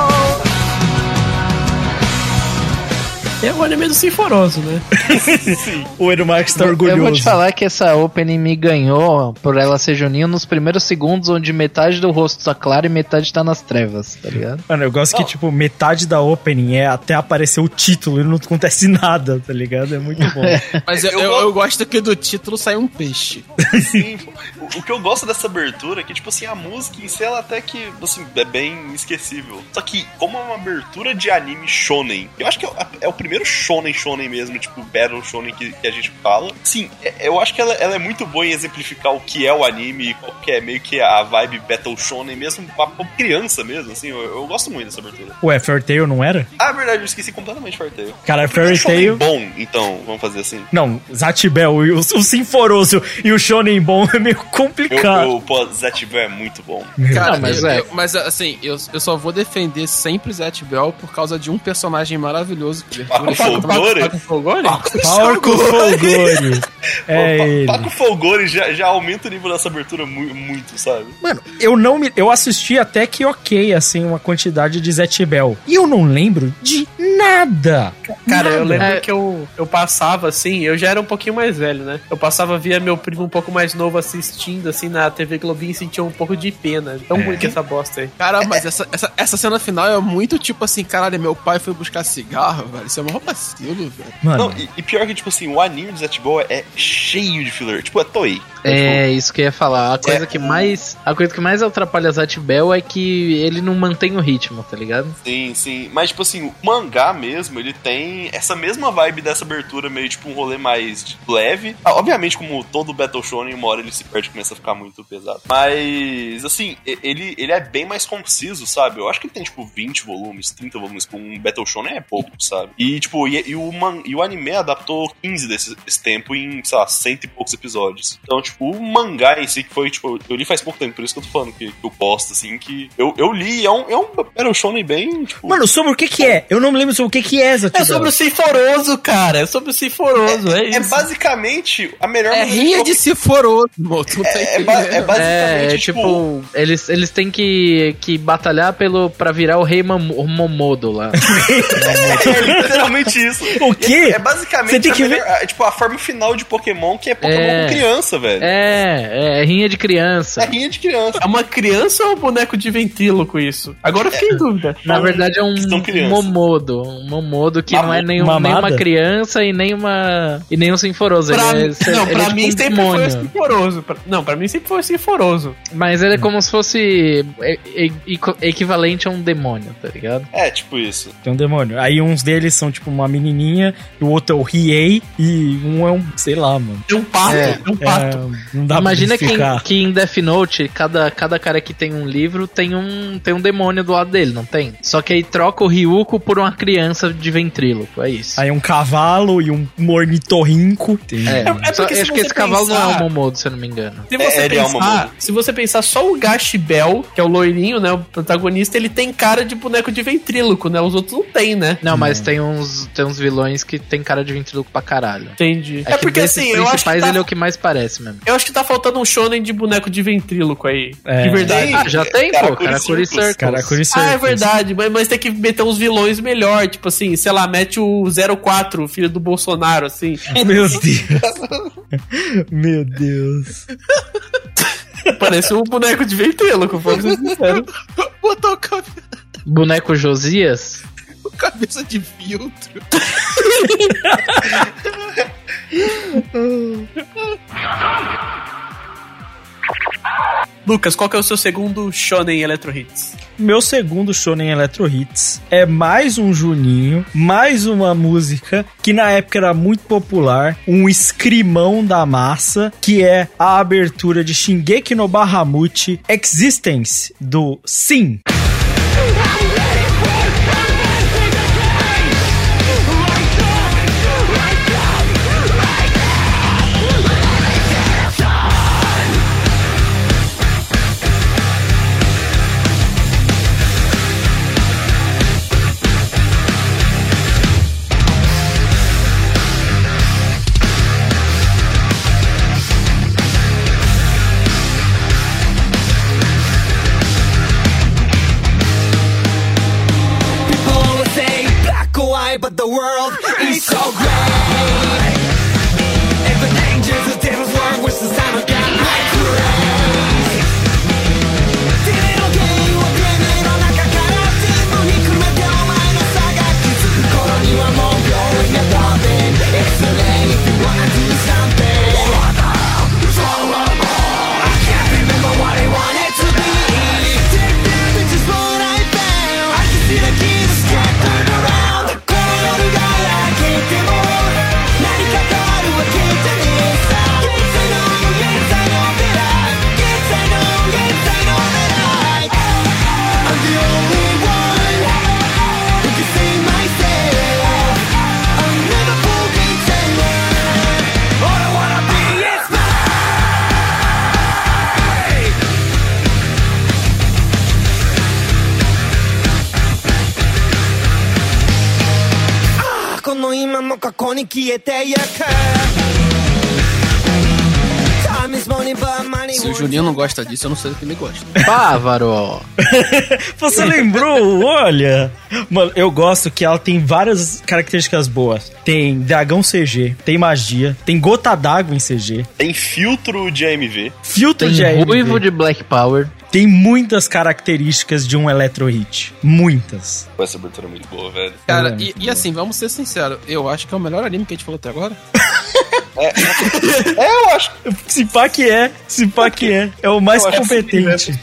Speaker 2: É o anime do Sinforoso, né? [LAUGHS]
Speaker 3: O Edu Marques tá
Speaker 7: Eu vou te
Speaker 3: orgulhoso.
Speaker 7: falar que essa opening me ganhou por ela ser Juninho nos primeiros segundos, onde metade do rosto tá claro e metade tá nas trevas, tá ligado?
Speaker 3: Mano, eu gosto que, tipo, metade da opening é até aparecer o título e não acontece [LAUGHS] nada, tá ligado? É muito bom. [LAUGHS]
Speaker 4: Mas eu,
Speaker 8: Eu
Speaker 4: eu,
Speaker 8: gosto-
Speaker 4: eu gosto que do título sai um peixe.
Speaker 8: Sim, o, que eu gosto dessa abertura é que, tipo assim, a música em si, ela até que, assim, é bem esquecível. Só que, como é uma abertura de anime shonen, eu acho que é, o- é o primeiro shonen shonen mesmo, tipo, battle shonen que, que a gente fala. Sim, é- eu acho que ela, ela é muito boa em exemplificar o que é o anime e qual que é meio que a vibe battle shonen mesmo, pra, pra criança mesmo, assim, eu, eu gosto muito dessa abertura.
Speaker 3: Ué, Fairy Tail não era?
Speaker 8: Ah, verdade, eu esqueci completamente Fairy Tail.
Speaker 3: Cara, Fairy Tail...
Speaker 8: bom, então, vamos fazer assim.
Speaker 3: Não, Zatibel o, o Sinforoso e o Shonen Bom é meio Complicado.
Speaker 8: eu, pô, Zetiver é muito bom.
Speaker 4: Cara,
Speaker 7: Não, mas
Speaker 4: eu-
Speaker 7: é.
Speaker 4: eu- mas assim, eu, eu só vou defender sempre Zet Bell por causa de um personagem maravilhoso que
Speaker 8: Paco Folgore?
Speaker 2: Paco Folgore?
Speaker 3: Folgore. É ele.
Speaker 8: Paco Folgore já, já aumenta o nível dessa abertura mu- muito, sabe?
Speaker 3: Mano, eu não me. Eu assisti até que ok, assim, uma quantidade de Zetibel. E eu não lembro de nada.
Speaker 2: Cara, eu lembro
Speaker 7: É.
Speaker 2: que eu, eu passava assim, eu já era um pouquinho mais velho, né? Eu passava via meu primo um pouco mais novo assistindo assim na TV Globinho e sentia um pouco de pena. Tão ruim que essa bosta aí.
Speaker 4: Cara, mas essa, essa, essa cena final é muito tipo assim, caralho, meu pai foi buscar cigarro, velho. Isso é um vacilo, velho.
Speaker 3: Mano,
Speaker 8: Não, e, e pior que, tipo assim, o anime de Zetibol é cheio de filler. Tipo, é Toei.
Speaker 7: É, isso que eu ia falar. A coisa
Speaker 8: É.
Speaker 7: que mais. A coisa que mais atrapalha Zat Bell é que ele não mantém o ritmo, tá ligado?
Speaker 8: Sim, sim. Mas, tipo assim, o mangá mesmo, ele tem essa mesma vibe dessa abertura, meio tipo um rolê mais leve. Ah, obviamente, como todo Battle Shonen, uma hora ele se perde começa a ficar muito pesado. Mas, assim, ele, ele é bem mais conciso, sabe? Eu acho que ele tem, tipo, 20 volumes, 30 volumes. Com um Battle Shonen é pouco, sabe? E, tipo, e, e o, man, e o anime adaptou 15 desse, desse tempo em, sei lá, cento e poucos episódios. Então, tipo, o mangá em si, que foi, tipo, eu li faz pouco tempo, por isso que eu tô falando que, que eu posto, assim, que eu, eu li, é um, é um Battle Shonen bem, tipo...
Speaker 3: mano, sobre o que que é? Eu não me lembro sobre o que que é
Speaker 2: É
Speaker 3: Zatibel.
Speaker 2: sobre o Sinforoso, cara. É sobre o Sinforoso, é,
Speaker 8: É
Speaker 2: isso.
Speaker 8: basicamente a melhor
Speaker 4: É
Speaker 8: maneira
Speaker 4: rinha
Speaker 8: de
Speaker 4: moço. Não
Speaker 8: É, é, ba- é basicamente
Speaker 7: É, tipo, eles, eles têm que, que batalhar pelo, pra virar o rei Mamo- Momodo lá. [LAUGHS]
Speaker 8: é literalmente isso.
Speaker 3: O quê?
Speaker 8: É basicamente
Speaker 3: Você tem
Speaker 8: a
Speaker 3: que
Speaker 8: melhor- a- tipo, a forma final de Pokémon, que é Pokémon
Speaker 7: É.
Speaker 8: com criança, velho.
Speaker 7: é, é, rinha de criança.
Speaker 8: É rinha de criança.
Speaker 2: É uma criança ou um boneco de ventríloco isso? Agora eu fiquei em dúvida.
Speaker 7: Na verdade é um. Momodo. Um Momodo que não é nem, um- nem
Speaker 3: Mamada?
Speaker 7: uma criança e nem uma. e nem um sinforoso.
Speaker 2: Pra,
Speaker 7: ele é,
Speaker 2: mim-
Speaker 7: ele
Speaker 2: não,
Speaker 7: é
Speaker 2: pra
Speaker 7: tipo
Speaker 2: mim
Speaker 7: um
Speaker 2: sempre
Speaker 7: demônio.
Speaker 2: foi o Sinforoso. Não, pra mim sempre foi Sinforoso.
Speaker 7: Mas ele é como se fosse equ- equivalente a um demônio, tá ligado?
Speaker 8: É, tipo isso.
Speaker 3: Tem um demônio. Aí uns deles são tipo uma menininha, o outro é o Riei e um é um, sei lá, mano.
Speaker 2: É um pato,
Speaker 7: É,
Speaker 2: é, um pato.
Speaker 3: É, não dá
Speaker 7: Imagina
Speaker 3: pra
Speaker 7: que,
Speaker 3: identificar.
Speaker 7: que em Death Note, cada, cada cara que tem um livro tem um, tem um demônio do lado dele, não tem? Só que aí troca o Ryuko por uma criança de ventríloco, é isso.
Speaker 3: Aí um cavalo e um ornitorrinco. Tem-
Speaker 7: É,
Speaker 2: é
Speaker 7: só-
Speaker 2: porque
Speaker 7: acho que esse cavalo não é
Speaker 2: pensar-
Speaker 7: o Momodo, se eu não me engano.
Speaker 2: Se você
Speaker 8: É, ele é
Speaker 2: pensar,
Speaker 8: muda.
Speaker 2: se você pensar só o Gashibel, que é o loirinho, né, o protagonista, ele tem cara de boneco de ventríloco, né? Os outros não tem, né?
Speaker 7: Não, mas tem uns, tem uns vilões que tem cara de ventríloco pra caralho.
Speaker 2: Entendi.
Speaker 7: Acho
Speaker 2: É porque assim, eu acho que
Speaker 7: principais
Speaker 2: tá,
Speaker 7: ele é o que mais parece mesmo.
Speaker 2: eu acho que tá faltando um shonen de boneco de ventríloco aí.
Speaker 3: É.
Speaker 2: De verdade.
Speaker 8: Tem.
Speaker 7: Ah, já tem, pô, Karakuri
Speaker 8: Circus.
Speaker 7: Circus.
Speaker 3: Karakuri
Speaker 2: Ah, é
Speaker 3: Circus.
Speaker 2: verdade, mas, mas tem que meter uns vilões melhor, tipo assim, sei lá, mete o 04, filho do Bolsonaro, assim. [LAUGHS]
Speaker 3: Meu Deus. [LAUGHS] Meu Deus.
Speaker 2: Parece um boneco de ventríloco, vamos ser sinceros.
Speaker 4: Botou cabe-
Speaker 7: Boneco Josias?
Speaker 4: cabeça de filtro.
Speaker 2: Lucas, qual que é o seu segundo shonen Electro Hits?
Speaker 3: Meu segundo Shonen Electro Hits é mais um Juninho, mais uma música que na época era muito popular, um escrimão da massa, que é a abertura de Shingeki no Bahamut Existence do Sim.
Speaker 4: Juninho não gosta disso, eu não sei do que ele gosta. [LAUGHS]
Speaker 7: Bávaro! [LAUGHS]
Speaker 3: Você lembrou? Olha. Mano, eu gosto que ela tem várias características boas. Tem dragão CG, tem magia, tem gota d'água em CG,
Speaker 8: Tem filtro de AMV.
Speaker 3: filtro
Speaker 7: Tem
Speaker 3: de AMV.
Speaker 7: ruivo de Black Power.
Speaker 3: Tem muitas características de um Electro Hit. Muitas.
Speaker 8: Essa abertura é muito boa, velho.
Speaker 4: Cara,
Speaker 3: É,
Speaker 4: e, e assim, vamos ser sinceros, eu acho que é o melhor anime que a gente falou até agora. [LAUGHS]
Speaker 8: É, eu acho.
Speaker 3: Se pá que é, se pá que é. É o mais
Speaker 8: Eu que
Speaker 3: competente.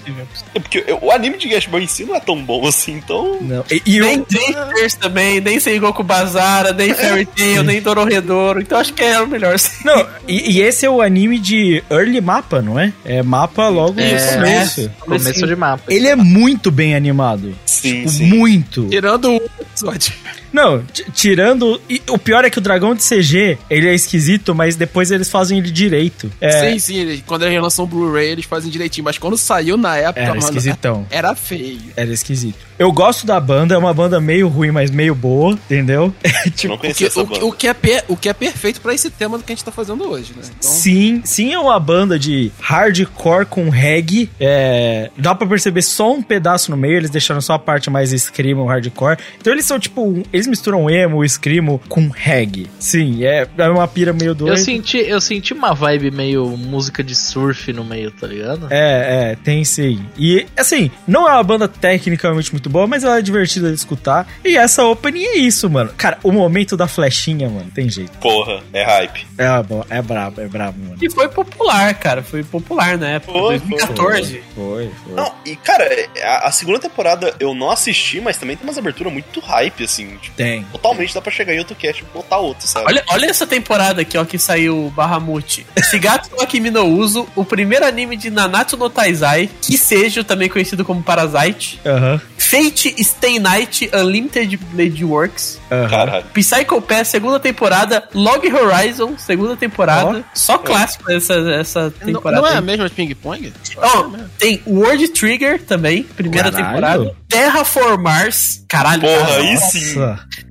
Speaker 8: É porque eu- o anime de Gash em si não é tão bom assim, então.
Speaker 3: Não. E, e
Speaker 2: Nem
Speaker 3: eu,
Speaker 2: Drifters também, nem Sengoku Bazara, nem Fairy Tail, nem Dororedoro. Então acho que é o melhor. sim.
Speaker 3: não, e, e esse é o anime de early mapa, não é? É mapa logo no
Speaker 7: É,
Speaker 3: começo.
Speaker 7: Começo de mapa.
Speaker 3: Ele é muito bem animado.
Speaker 8: Sim,
Speaker 3: Tipo,
Speaker 8: sim.
Speaker 3: muito.
Speaker 4: Tirando o episódio.
Speaker 3: Não, tirando. e o pior é que o dragão de CG, ele é esquisito, mas depois eles fazem ele direito. É,
Speaker 4: Sim, sim, ele- quando eles lançam o Blu-ray, eles fazem direitinho. Mas quando saiu na época,
Speaker 3: Era
Speaker 4: mano,
Speaker 3: esquisitão.
Speaker 4: era feio.
Speaker 3: Era esquisito. Eu gosto da banda, é uma banda meio ruim, mas meio boa, entendeu? [LAUGHS] É, tipo,
Speaker 8: não conhecia
Speaker 4: Que-
Speaker 8: essa
Speaker 4: o, que-
Speaker 8: banda.
Speaker 4: o que é per- o que é perfeito pra esse tema do que a gente tá fazendo hoje, né? Então,
Speaker 3: Sim, sim, é uma banda de hardcore com reggae. É, dá pra perceber só um pedaço no meio, eles deixaram só a parte mais screamo, hardcore. Então eles são tipo, um- eles misturam emo, screamo com reggae. Sim, é, é uma pira meio doida.
Speaker 7: Eu senti, eu senti uma vibe meio música de surf no meio, tá ligado?
Speaker 3: É, é, tem sim. E, assim, não é uma banda tecnicamente muito boa, mas ela é divertida de escutar. E essa opening é isso, mano. Cara, o momento da flechinha, mano, tem jeito.
Speaker 8: Porra, é hype.
Speaker 3: É, bom, é brabo, é brabo, mano.
Speaker 2: E foi popular, cara. Foi popular na época.
Speaker 8: Foi,
Speaker 2: 2014.
Speaker 3: Foi, foi.
Speaker 8: Não, e cara, a, a segunda temporada eu não assisti, mas também tem umas aberturas muito hype, assim.
Speaker 3: Tem.
Speaker 8: totalmente dá pra chegar em outro cast e botar outro, sabe?
Speaker 2: Olha, olha essa temporada aqui, ó, que saiu o Bahamut. Shigatsu no Akimi no Uso, o primeiro anime de Nanatsu no Taizai, Kisejo, também conhecido como Parasite,
Speaker 3: Aham,
Speaker 2: Fate Stay Night Unlimited Blade Works,
Speaker 3: aham.
Speaker 8: Caralho.
Speaker 2: Psycho Pass, segunda temporada, Log Horizon, segunda temporada, só clássico essa, essa
Speaker 4: não,
Speaker 2: temporada.
Speaker 4: não é
Speaker 2: aí.
Speaker 4: a mesma de ping-pong?
Speaker 2: Ó, tem World Trigger também, primeira
Speaker 3: Caralho.
Speaker 2: temporada. Terraformars, caralho.
Speaker 8: Porra,
Speaker 2: cara,
Speaker 8: aí sim.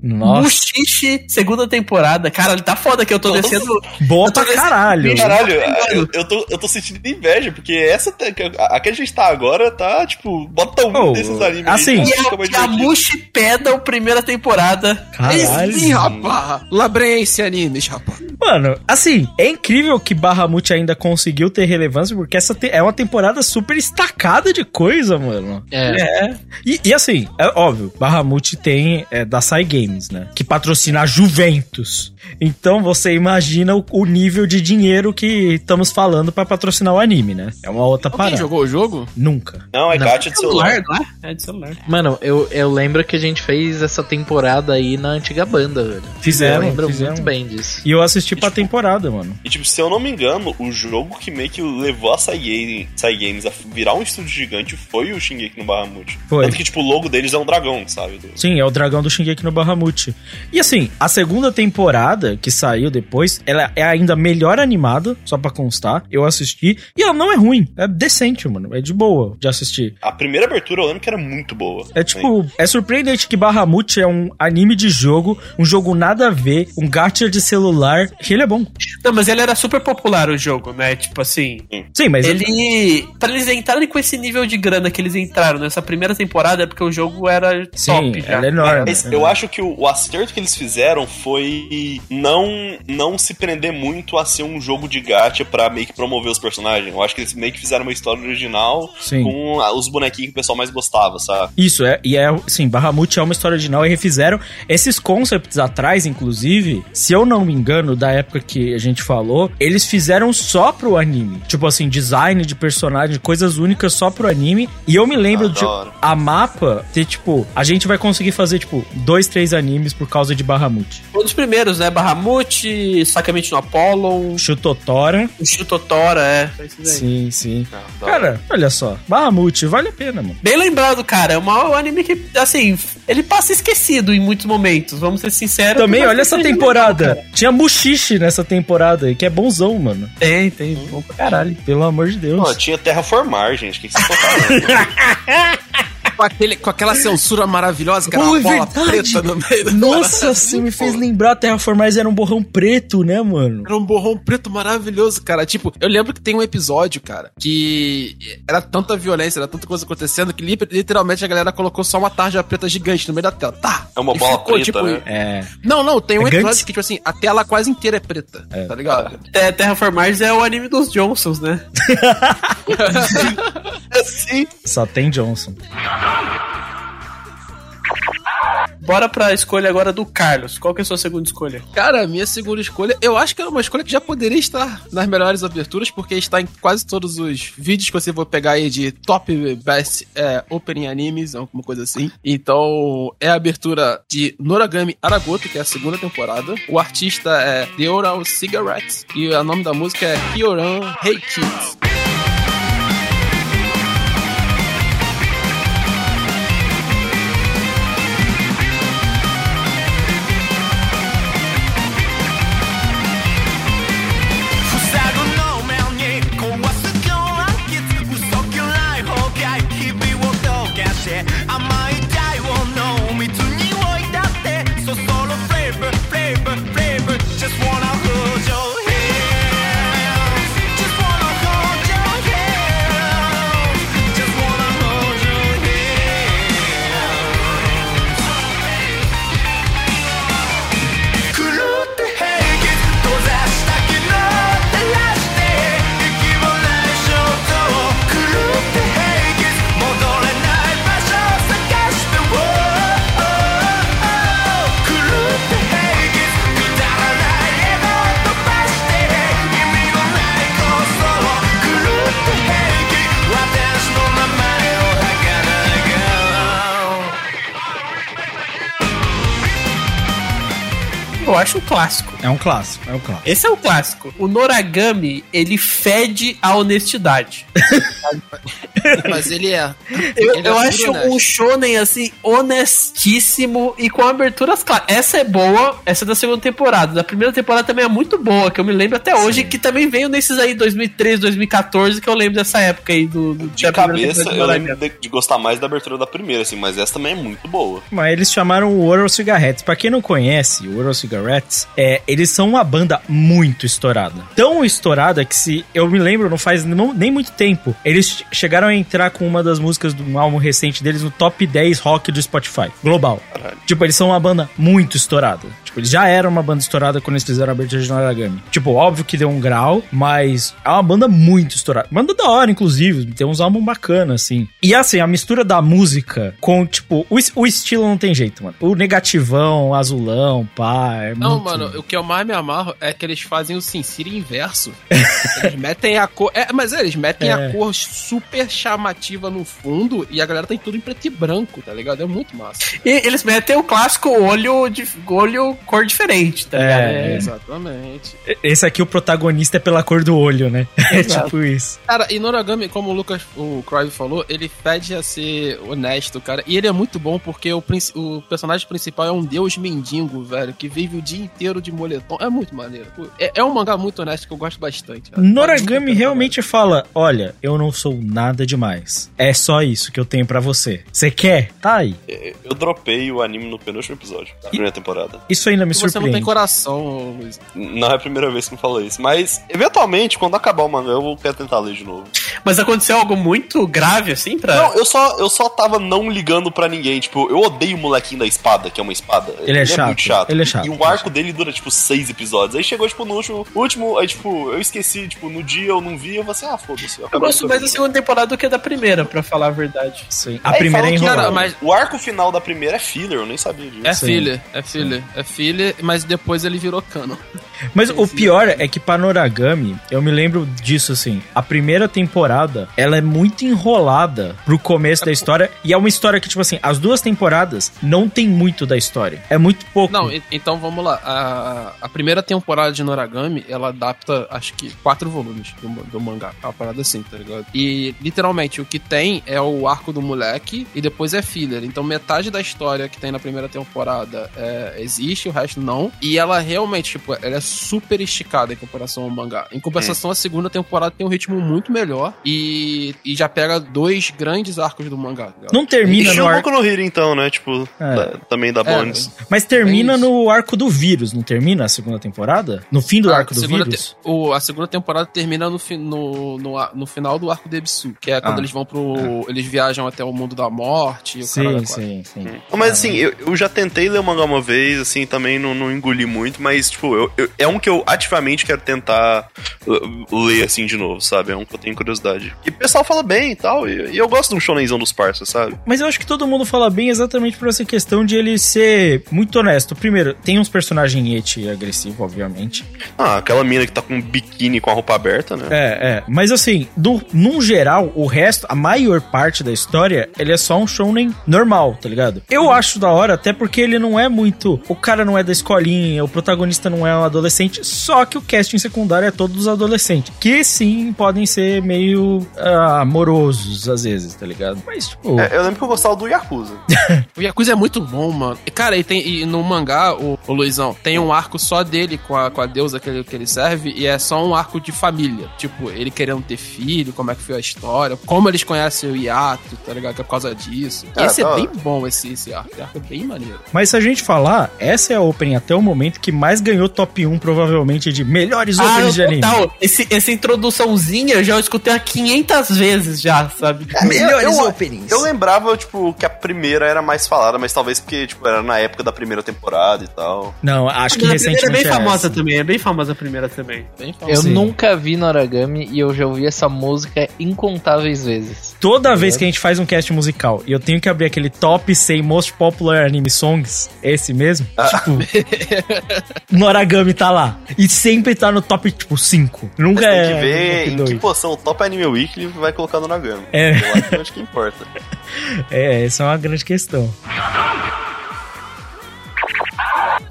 Speaker 3: Nossa.
Speaker 2: Mushishi, segunda temporada. Cara, ele tá foda que eu tô descendo.
Speaker 3: Boa
Speaker 2: tô
Speaker 3: pra caralho.
Speaker 8: Caralho, eu, eu tô, eu tô sentindo inveja, porque essa. A a que a gente tá agora tá, tipo, bota um
Speaker 3: Oh,
Speaker 8: desses animes. aí,
Speaker 3: assim,
Speaker 8: que
Speaker 2: E a, a. Mushi Pedal, primeira temporada.
Speaker 3: Caralho.
Speaker 4: Ih, rapaz! Labrense animes, rapaz.
Speaker 3: Mano, assim, é incrível que Bahamut ainda conseguiu ter relevância, porque essa é uma temporada super estacada de coisa, mano.
Speaker 7: É.
Speaker 2: É.
Speaker 3: E, e assim, é óbvio, Bahamut tem é, da Sai Games, né? Que patrocina a Juventus. Então você imagina o, o nível de dinheiro que estamos falando pra patrocinar o anime, né? É uma outra
Speaker 4: Alguém
Speaker 3: parada.
Speaker 4: jogou o jogo?
Speaker 3: Nunca.
Speaker 8: Não, é
Speaker 7: Não.
Speaker 8: gacha de celular.
Speaker 2: Celular, é? É de celular.
Speaker 7: Mano, eu, eu lembro que a gente fez essa temporada aí na antiga banda, velho.
Speaker 3: Fizeram,
Speaker 7: eu lembro
Speaker 3: fizeram.
Speaker 7: muito bem disso.
Speaker 3: E eu assisti pra temporada, mano.
Speaker 8: E tipo, se eu não me engano, o jogo que meio que levou a Sai Games, a virar um estúdio gigante foi o Shingeki no Bahamut.
Speaker 3: Foi.
Speaker 8: Tanto que, tipo, o logo deles é um dragão, sabe? Do-
Speaker 3: Sim, é o dragão do Shingeki no Bahamut. E assim, a segunda temporada que saiu depois, ela é ainda melhor animada, só pra constar. Eu assisti. E ela não é ruim. É decente, mano. É de boa de assistir.
Speaker 8: A primeira abertura eu lembro que era muito boa.
Speaker 3: É tipo, é surpreendente que Bahamut é um anime de jogo, um jogo nada a ver, um gacha de celular ele é bom.
Speaker 2: Não, mas ele era super popular o jogo, né? Tipo assim.
Speaker 3: Sim, mas
Speaker 2: Ele. Pra eles entrarem com esse nível de grana que eles entraram nessa primeira temporada é porque o jogo era
Speaker 3: Sim,
Speaker 2: top já.
Speaker 3: ela é enorme.
Speaker 8: Mas eu acho que o, o acerto que eles fizeram foi não não se prender muito a ser um jogo de gacha pra meio que promover os personagens. Eu acho que eles meio que fizeram uma história original
Speaker 3: Sim.
Speaker 8: com os bonequinhos que o pessoal mais gostava, sabe?
Speaker 3: Isso, é, e é, sim, Bahamut é uma história original e refizeram esses concepts atrás, inclusive, se eu não me engano, da época que a gente falou, eles fizeram só pro anime. Tipo assim, design de personagem, coisas únicas só pro anime. E eu me lembro
Speaker 8: Ah,
Speaker 3: de
Speaker 8: da
Speaker 3: a mapa ter, tipo, a gente vai conseguir fazer, tipo, dois, três animes por causa de Bahamut.
Speaker 2: Um dos primeiros, né? Bahamut, Sakamichi no Apollo,
Speaker 3: Chutotora.
Speaker 2: o Shutotora, é. Aí.
Speaker 3: Sim, sim.
Speaker 8: Ah, da hora.
Speaker 3: Cara, olha só. Bahamut, vale a pena, mano.
Speaker 2: Bem lembrado, cara. É um anime que, assim, ele passa esquecido em muitos momentos, vamos ser sinceros.
Speaker 3: Também, olha essa temporada.
Speaker 2: legal.
Speaker 3: Tinha Nessa temporada, que é bonzão, mano.
Speaker 2: Tem, tem. Bom pra caralho.
Speaker 3: Pelo amor de Deus.
Speaker 8: Pô, tinha Terraformar, gente. O que, que vocês estão falando? [LAUGHS]
Speaker 4: Com, aquele, com aquela censura maravilhosa, que era uma
Speaker 3: é
Speaker 4: bola preta no meio da
Speaker 3: Nossa, você me fez lembrar Terraformars era um borrão preto, né, mano?
Speaker 4: Era um borrão preto maravilhoso, cara. Tipo, eu lembro que tem um episódio, cara, que era tanta violência, era tanta coisa acontecendo, que li- literalmente a galera colocou só uma tarja preta gigante no meio da tela. Tá.
Speaker 8: É uma
Speaker 4: E
Speaker 8: bola
Speaker 4: ficou,
Speaker 8: preta,
Speaker 4: tipo,
Speaker 8: né?
Speaker 3: É.
Speaker 4: Não, não, tem um
Speaker 3: É
Speaker 4: episódio
Speaker 3: Gantz?
Speaker 4: que, tipo assim, a tela quase inteira é preta. Tá ligado?
Speaker 2: Te- Terraformars é o anime dos Johnsons, né? [LAUGHS] [LAUGHS]
Speaker 8: Sim.
Speaker 3: Só tem Johnson.
Speaker 2: Bora pra escolha agora do Carlos. Qual que é a sua segunda escolha?
Speaker 4: Cara, a minha segunda escolha, eu acho que é uma escolha que já poderia estar nas melhores aberturas, porque está em quase todos os vídeos que você for pegar aí de top best é, opening animes, alguma coisa assim. Então, é a abertura de Noragami Aragoto, que é a segunda temporada. O artista é The Oral Cigarettes e o nome da música é Kyoran Hey Kids.
Speaker 3: É um clássico, é um clássico.
Speaker 2: Esse é o clássico. O Noragami, ele fede a honestidade. [LAUGHS]
Speaker 4: Mas ele é.
Speaker 2: Eu,
Speaker 4: ele é
Speaker 2: eu acho
Speaker 4: honesto.
Speaker 2: um shonen, assim, honestíssimo e com aberturas claras. Essa é boa, essa é da segunda temporada. Da primeira temporada também é muito boa, que eu me lembro até hoje, que também veio nesses aí 2013, 2014, que eu lembro dessa época aí do, do
Speaker 8: De cabeça, eu lembro de, de gostar mais da abertura da primeira, assim, mas essa também é muito boa.
Speaker 3: Mas eles chamaram o Oral Cigarettes. Pra quem não conhece, o Oral Cigarettes, é, eles são uma banda muito estourada. Tão estourada que se eu me lembro, não faz nem nem muito tempo, eles chegaram a entrar com uma das músicas do álbum recente deles no top 10 rock do Spotify, global. Tipo, eles são uma banda muito estourada. Tipo, eles já eram uma banda estourada quando eles fizeram a abertura de Noragami. Tipo, óbvio que deu um grau, mas é uma banda muito estourada. Banda da hora, inclusive. Tem uns álbuns bacanas, assim. E assim, a mistura da música com, tipo, o, o estilo não tem jeito, mano. O negativão, azulão, pá. É
Speaker 4: Não,
Speaker 3: muito-
Speaker 4: mano, o que eu mais me amarro é que eles fazem o Sincere inverso. [LAUGHS] Eles metem a cor. É, mas é, eles metem
Speaker 3: É.
Speaker 4: a cor super chamativa no fundo e a galera tem tudo em preto e branco, tá ligado? É muito massa.
Speaker 2: E eles metem o clássico olho, de, olho cor diferente, tá ligado?
Speaker 3: É.
Speaker 4: Exatamente.
Speaker 3: Esse aqui, o protagonista é pela cor do olho, né? [LAUGHS] É tipo isso.
Speaker 4: Cara, e Noragami, como o Lucas, o Crive falou, ele pede a ser honesto, cara. E ele é muito bom porque o, o personagem principal é um deus mendigo, velho, que vive o dia inteiro de moletom. É muito maneiro. É, é um mangá muito honesto que eu gosto bastante. cara.
Speaker 3: Noragami realmente fala: Olha, eu não sou nada demais. É só isso que eu tenho pra você. Você quer? Tá aí.
Speaker 8: É, Eu dropei o anime no penúltimo episódio da primeira temporada.
Speaker 3: Isso ainda me
Speaker 4: Você não
Speaker 3: surpreende.
Speaker 4: tem coração, Luiz.
Speaker 8: Não é a primeira vez que me fala isso. Mas, eventualmente, quando acabar o mangá, eu vou querer tentar ler de novo.
Speaker 2: Mas aconteceu algo muito grave, assim, pra.
Speaker 8: Não, eu só, eu só tava não ligando pra ninguém. Tipo, eu odeio o molequinho da espada, que é uma espada.
Speaker 3: Ele é chato,
Speaker 8: muito chato.
Speaker 3: ele é chato,
Speaker 8: E
Speaker 3: ele
Speaker 8: o
Speaker 3: é
Speaker 8: arco dele dura, tipo, seis episódios. Aí chegou, tipo, no último, último, aí, tipo, eu esqueci, tipo, no dia eu não vi, eu falei assim, ah, foda-se.
Speaker 2: eu gosto mais da segunda temporada do que da primeira, pra falar a verdade.
Speaker 3: Sim. A primeira é enrolada.
Speaker 4: Cara, mas
Speaker 8: O arco final da primeira é filler, eu nem sabia disso.
Speaker 4: é
Speaker 3: Sim.
Speaker 4: filler, é filler, é filler, mas depois ele virou canon. [LAUGHS]
Speaker 3: Mas o pior é que Panoragami, eu me lembro disso assim. A primeira temporada, ela é muito enrolada pro começo da história. E é uma história que, tipo assim, as duas temporadas não tem muito da história. É muito pouco.
Speaker 4: Não, então vamos lá. A, a primeira temporada de Noragami, ela adapta, acho que, quatro volumes do, do mangá. É uma parada assim, tá ligado? E, literalmente, o que tem é o arco do moleque e depois é filler. Então, metade da história que tem na primeira temporada é, existe, o resto não. E ela realmente, tipo, ela é super esticada em comparação ao mangá. Em compensação, a segunda temporada tem um ritmo muito melhor e, e já pega dois grandes arcos do mangá. ligado?
Speaker 3: Não
Speaker 8: E
Speaker 3: termina no
Speaker 8: um
Speaker 3: arco.
Speaker 8: pouco no Hiro, então, né? Tipo,
Speaker 3: É.
Speaker 8: da- também Bones.
Speaker 3: Mas termina
Speaker 4: É isso.
Speaker 3: no arco do vírus, não termina a segunda temporada? No fim do
Speaker 4: A
Speaker 3: arco do vírus?
Speaker 4: te- o- a segunda temporada termina no, fi- no, no, no final do arco de Ebisu, que é quando
Speaker 3: Ah.
Speaker 4: eles vão pro. Eles viajam até o mundo da morte e
Speaker 3: Sim, sim, sim.
Speaker 8: Mas assim, eu, eu já tentei ler o mangá uma vez, assim, também não, não engoli muito, mas, tipo, eu, eu- é um que eu ativamente quero tentar ler, assim, de novo, sabe? É um que eu tenho curiosidade. E o pessoal fala bem e tal, e, e eu gosto de um shonenzão dos parças, sabe?
Speaker 3: Mas eu acho que todo mundo fala bem exatamente por essa questão de ele ser muito honesto. Primeiro, tem uns personagens eti agressivo, obviamente.
Speaker 8: Ah, aquela mina que tá com um biquíni com a roupa aberta, né?
Speaker 3: É, é. Mas assim, do, num geral, o resto, a maior parte da história, ele é só um shonen normal, tá ligado? Eu acho da hora, até porque ele não é muito. O cara não é da escolinha, o protagonista não é um adolescente, só que o casting secundário é todos os adolescentes. Que sim, podem ser meio ah, amorosos às vezes, tá ligado? Mas, tipo.
Speaker 8: É, eu lembro que eu gostava do Yakuza. [LAUGHS]
Speaker 4: O Yakuza é muito bom, mano. E, cara, e, tem, e no mangá, o, o Luizão, tem um arco só dele com a, com a deusa que ele, que ele serve, e é só um arco de família. Tipo, ele querendo ter filho, como é que foi a história, como eles conhecem o Yato, tá ligado? Que é por causa disso.
Speaker 8: Ah,
Speaker 4: esse
Speaker 8: da
Speaker 4: é bem bom, esse, esse arco. Esse arco é bem maneiro.
Speaker 3: Mas se a gente falar, essa é a opening até o momento que mais ganhou top 1, provavelmente, de melhores
Speaker 2: Ah,
Speaker 3: openings de anime.
Speaker 2: total. Esse, essa introduçãozinha eu já escutei há 500 vezes já, sabe?
Speaker 3: Melhores
Speaker 8: eu,
Speaker 3: openings.
Speaker 8: Eu lembrava, tipo, que a primeira era mais falada, mas talvez porque, tipo, era na época da primeira temporada e tal.
Speaker 3: Não, acho que
Speaker 2: a primeira é
Speaker 3: recentemente
Speaker 2: bem famosa
Speaker 3: essa.
Speaker 2: também, é bem famosa a primeira também.
Speaker 4: Bem
Speaker 7: Eu.
Speaker 3: Sim.
Speaker 7: nunca vi Noragami e eu já ouvi essa música incontáveis vezes.
Speaker 3: Toda vez que a gente faz um cast musical e eu tenho que abrir aquele top 100 most popular anime songs, esse mesmo, tipo, [LAUGHS] Noragami tá lá. E sempre tá no top, tipo, 5. Nunca
Speaker 8: Mas tem
Speaker 3: é
Speaker 8: que ver
Speaker 3: no
Speaker 8: em
Speaker 3: top
Speaker 8: que
Speaker 3: 2.
Speaker 8: posição o Top Anime Weekly vai colocar no Nagami.
Speaker 3: É.
Speaker 8: Eu acho que é onde que importa. [LAUGHS]
Speaker 3: É, essa é uma grande questão.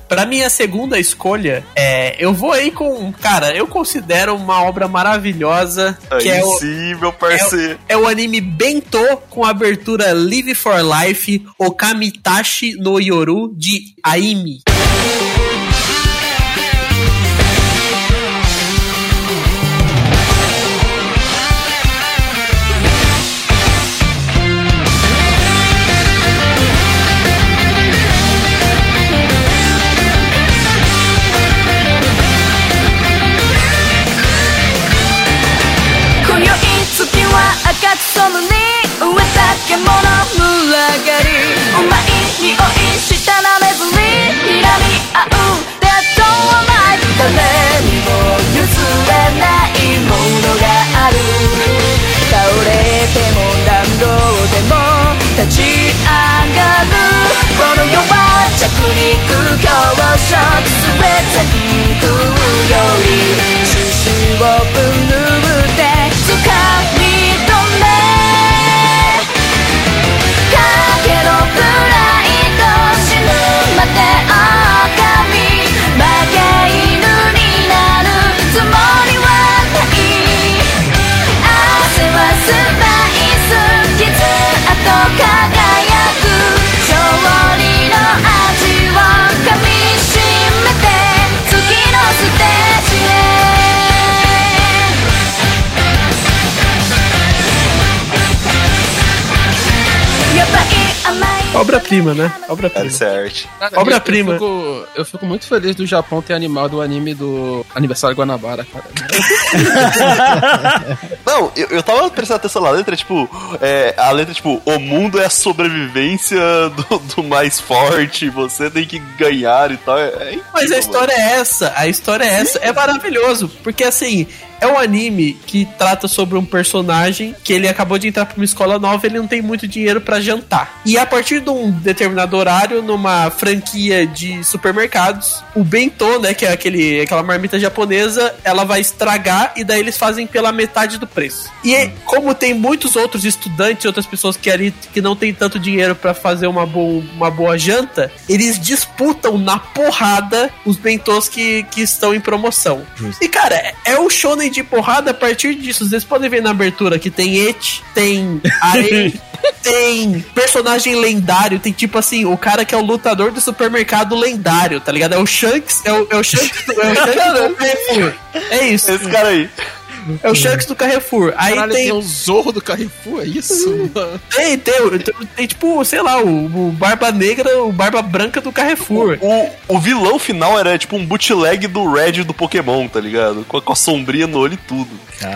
Speaker 2: Pra minha segunda escolha, é, eu vou aí com. Cara, eu considero uma obra maravilhosa. que
Speaker 8: Aí
Speaker 2: é o,
Speaker 8: sim, meu parceiro.
Speaker 2: é o anime Bento com a abertura Live for Life, Okamitashi no Yoru de Aimi.
Speaker 9: りうまい匂いしたなめずに睨み合う That don't like にも譲れないものがある。
Speaker 11: 倒れても何度でも立ち上がる。この世は弱肉強食全て憎うよ
Speaker 9: り獅
Speaker 2: 子を
Speaker 8: ぶぬ
Speaker 2: Obra-prima,
Speaker 8: né? Obra-prima. é arte.
Speaker 2: Obra-prima.
Speaker 4: Eu, eu fico, eu fico muito feliz do Japão ter animado o anime do Aniversário Guanabara, cara. [LAUGHS]
Speaker 8: Não, eu, eu tava prestando atenção na letra, tipo, é, a letra, tipo, o mundo é a sobrevivência do, do mais forte, você tem que ganhar e tal. É, é incrível,
Speaker 2: Mas a
Speaker 8: mano.
Speaker 2: história é essa, a história é essa. É maravilhoso, porque assim, é um anime que trata sobre um personagem que ele acabou de entrar pra uma escola nova, ele não tem muito dinheiro pra jantar. E a partir de um determinado horário, numa franquia de supermercados, o bentô, né, que é aquele, aquela marmita japonesa, ela vai estragar e daí eles fazem pela metade do preço. E aí, como tem muitos outros estudantes e outras pessoas que ali que não tem tanto dinheiro pra fazer uma, bo uma boa janta, eles disputam na porrada os bentôs que, que estão em promoção. E cara, é, é o shonen de porrada a partir disso. Vocês podem ver na abertura que tem Et, tem [LAUGHS] Arei, tem personagem lendário, tem tipo assim, o cara que é o lutador do supermercado lendário, tá ligado? É o Shanks, é o, é o Shanks, do, é o Shanks do. [LAUGHS] É isso.
Speaker 8: Esse cara aí.
Speaker 2: É o Shanks do Carrefour. Aí
Speaker 4: Caralho,
Speaker 2: tem,
Speaker 4: tem o Zorro do Carrefour, é isso? mano?
Speaker 2: tem, tem, tem, tem, tipo, sei lá, o, o Barba Negra, o Barba Branca do Carrefour.
Speaker 8: O, o vilão final era tipo um bootleg do Red do Pokémon, tá ligado? Com a, com a sombrinha no olho e tudo.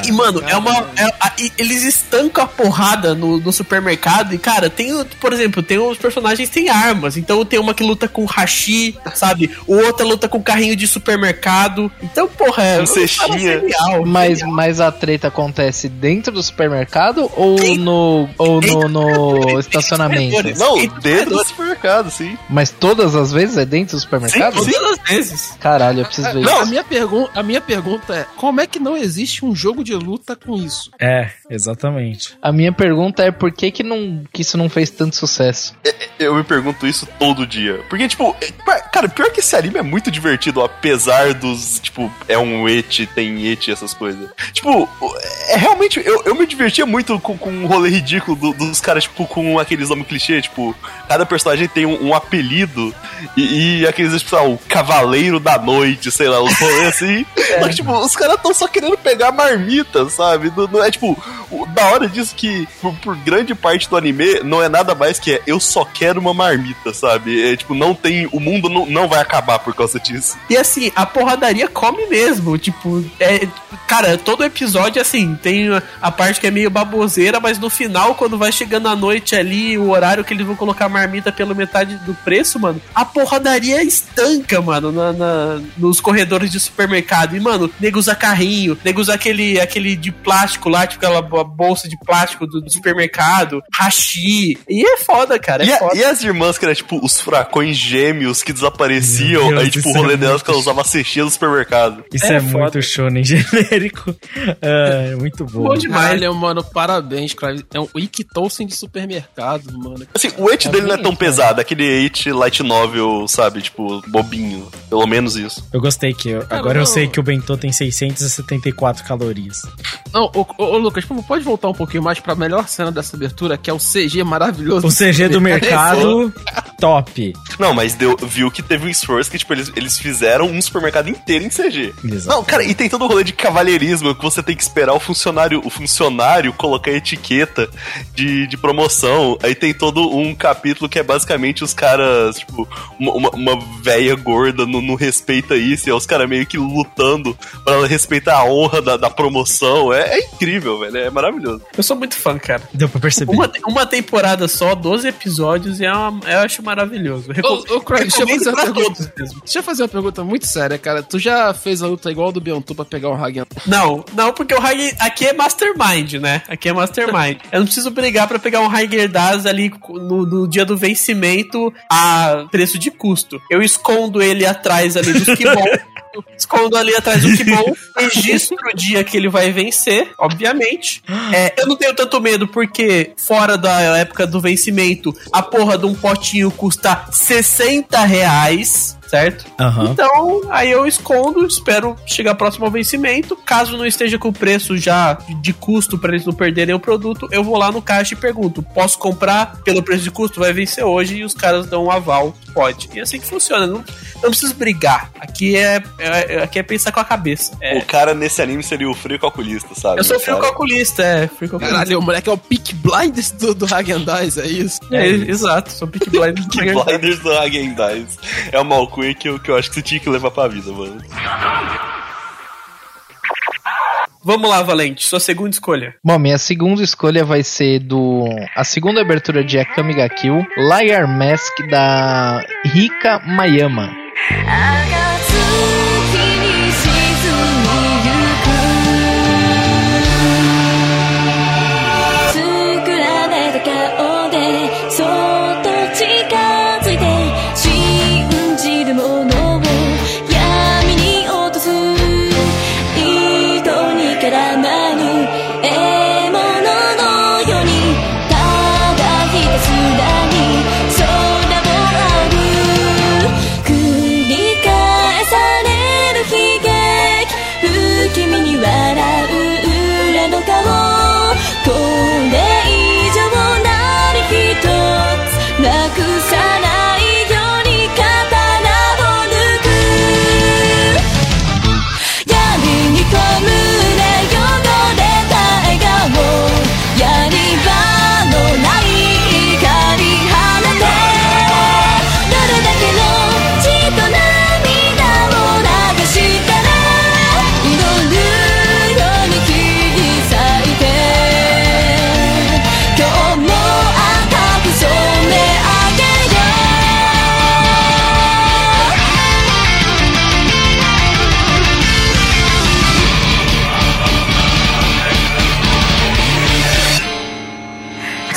Speaker 2: E, mano, é uma. é- a- e eles estancam a porrada no, no supermercado. E, cara, tem, o- por exemplo, tem os personagens que têm armas. Então tem uma que luta com hashi, sabe? O outra luta com carrinho de supermercado. Então, porra, é.
Speaker 8: Com cestinha.
Speaker 2: genial,
Speaker 7: Mas,
Speaker 2: genial.
Speaker 7: Mas a treta acontece dentro do supermercado ou
Speaker 2: Sim.
Speaker 7: no, ou no, no estacionamento?
Speaker 8: Não, dentro do supermercado, sim.
Speaker 7: Mas todas as vezes é dentro do supermercado?
Speaker 8: Sim,
Speaker 2: Todas as vezes.
Speaker 7: Caralho, eu preciso ver
Speaker 4: Não, a
Speaker 7: isso.
Speaker 4: minha, pergun a minha pergunta é: como é que não existe um jogo de luta com isso?
Speaker 3: É, exatamente.
Speaker 7: A minha pergunta é por que, que, não, que isso não fez tanto sucesso?
Speaker 8: Eu me pergunto isso todo dia. Porque, tipo, é- cara, pior que esse anime é muito divertido, apesar dos, tipo, é um et, tem et, essas coisas. Tipo, é realmente, eu, eu me divertia muito com, com um rolê ridículo do- dos caras, tipo, com aqueles nomes clichê, tipo, cada personagem tem um, um apelido e, e aqueles, tipo, ah, o Cavaleiro da Noite, sei lá, os rolês assim. [LAUGHS] Só que, tipo, os caras tão só querendo pegar marmita, sabe? Não, não é, tipo, o- da hora disso que, por, por grande parte do anime, não é nada mais que é eu só quero uma marmita, sabe? É tipo, não tem. O mundo não, não vai acabar por causa disso.
Speaker 2: E assim, a porradaria come mesmo. Tipo, é. Cara, todo episódio, assim, tem a parte que é meio baboseira, mas no final, quando vai chegando a noite ali, o horário que eles vão colocar a marmita pela metade do preço, mano, a porradaria estanca, mano, na, na- nos corredores de supermercado. E, mano, nego usa carrinho, nego usa aquele, aquele de plástico lá, tipo aquela bo- bolsa de plástico do, do supermercado, hashi. E é foda, cara. É
Speaker 8: E, a-
Speaker 2: foda.
Speaker 8: e as irmãs que eram, tipo, os furacões gêmeos que desapareciam,
Speaker 3: Deus,
Speaker 8: aí, tipo, o
Speaker 3: é
Speaker 8: rolê delas
Speaker 3: muito
Speaker 8: que ela usava a cestinha do supermercado.
Speaker 3: Isso
Speaker 2: É
Speaker 3: é, muito shonen genérico. [LAUGHS] É, muito bom.
Speaker 2: Bom demais.
Speaker 4: Caralho, mano, parabéns, cara. É um Ikitosen de supermercado, mano.
Speaker 8: Assim, o et dele não é tão
Speaker 7: bonito,
Speaker 8: pesado, é aquele et light novel, sabe? Tipo, bobinho. Pelo menos isso.
Speaker 3: Eu gostei que eu- agora eu sei que o bentô tem 674 calorias.
Speaker 4: Não, ô, ô, ô, Lucas, pode voltar um pouquinho mais pra melhor cena dessa abertura, que é o CG maravilhoso.
Speaker 3: O CG do mercado, [LAUGHS] top.
Speaker 8: Não, mas deu, viu que teve um esforço que, tipo, eles, eles fizeram um supermercado inteiro em CG.
Speaker 3: Exato.
Speaker 8: Não, cara, e tem todo o rolê de cavalheirismo que você tem que esperar o funcionário, o funcionário colocar a etiqueta de, de promoção. Aí tem todo um capítulo que é basicamente os caras, tipo, uma, uma, uma véia gorda não, não respeita isso, e é os caras meio que lutando pra respeitar a honra da, da promoção. É, é incrível, velho. É maravilhoso.
Speaker 2: Eu sou muito fã, cara.
Speaker 3: Deu pra perceber.
Speaker 2: Uma, uma temporada só, 12 episódios, e é uma, eu acho maravilhoso. Recom-
Speaker 4: Ô, ô, Craig, deixa eu fazer uma pergunta. Deixa eu fazer uma pergunta muito séria, cara. Tu já fez a luta igual a do Biontu pra pegar um Hagen?
Speaker 2: Não, não, porque o High aqui é Mastermind, né? Aqui é Mastermind. Eu não preciso brigar pra pegar um Das ali no, no dia do vencimento a preço de custo. Eu escondo ele atrás ali dos [LAUGHS] Kibon. Escondo ali atrás do Kibon, [LAUGHS] registro o dia que ele vai vencer, obviamente. [GASPS] É, eu não tenho tanto medo porque, fora da época do vencimento, a porra de um potinho custa 60 reais. Certo?
Speaker 3: Aham.
Speaker 2: Então, aí eu escondo, espero chegar próximo ao vencimento. Caso não esteja com o preço já de custo para eles não perderem o produto, eu vou lá no caixa e pergunto: posso comprar pelo preço de custo? Vai vencer hoje e os caras dão um aval. Pode. E é assim que funciona. Não, não precisa brigar. Aqui é, é- aqui é pensar com a cabeça. É.
Speaker 8: O cara nesse anime seria o frio calculista, sabe?
Speaker 2: Eu sou
Speaker 8: O
Speaker 2: frio
Speaker 8: cara-
Speaker 2: calculista, é. Frio calculista.
Speaker 4: Caralho, o moleque é o Peak Blinders do, do Hagendaz, é isso?
Speaker 2: É, exato, sou.
Speaker 8: Que [LAUGHS] Blinders do Hagen Dazs. É uma alcunha que eu, que eu acho que você tinha que levar pra vida, mano.
Speaker 2: Vamos lá, Valente, sua segunda escolha.
Speaker 7: Bom, minha segunda escolha vai ser do. A segunda abertura de Akame ga Kill, Liar Mask da Rika Mayama.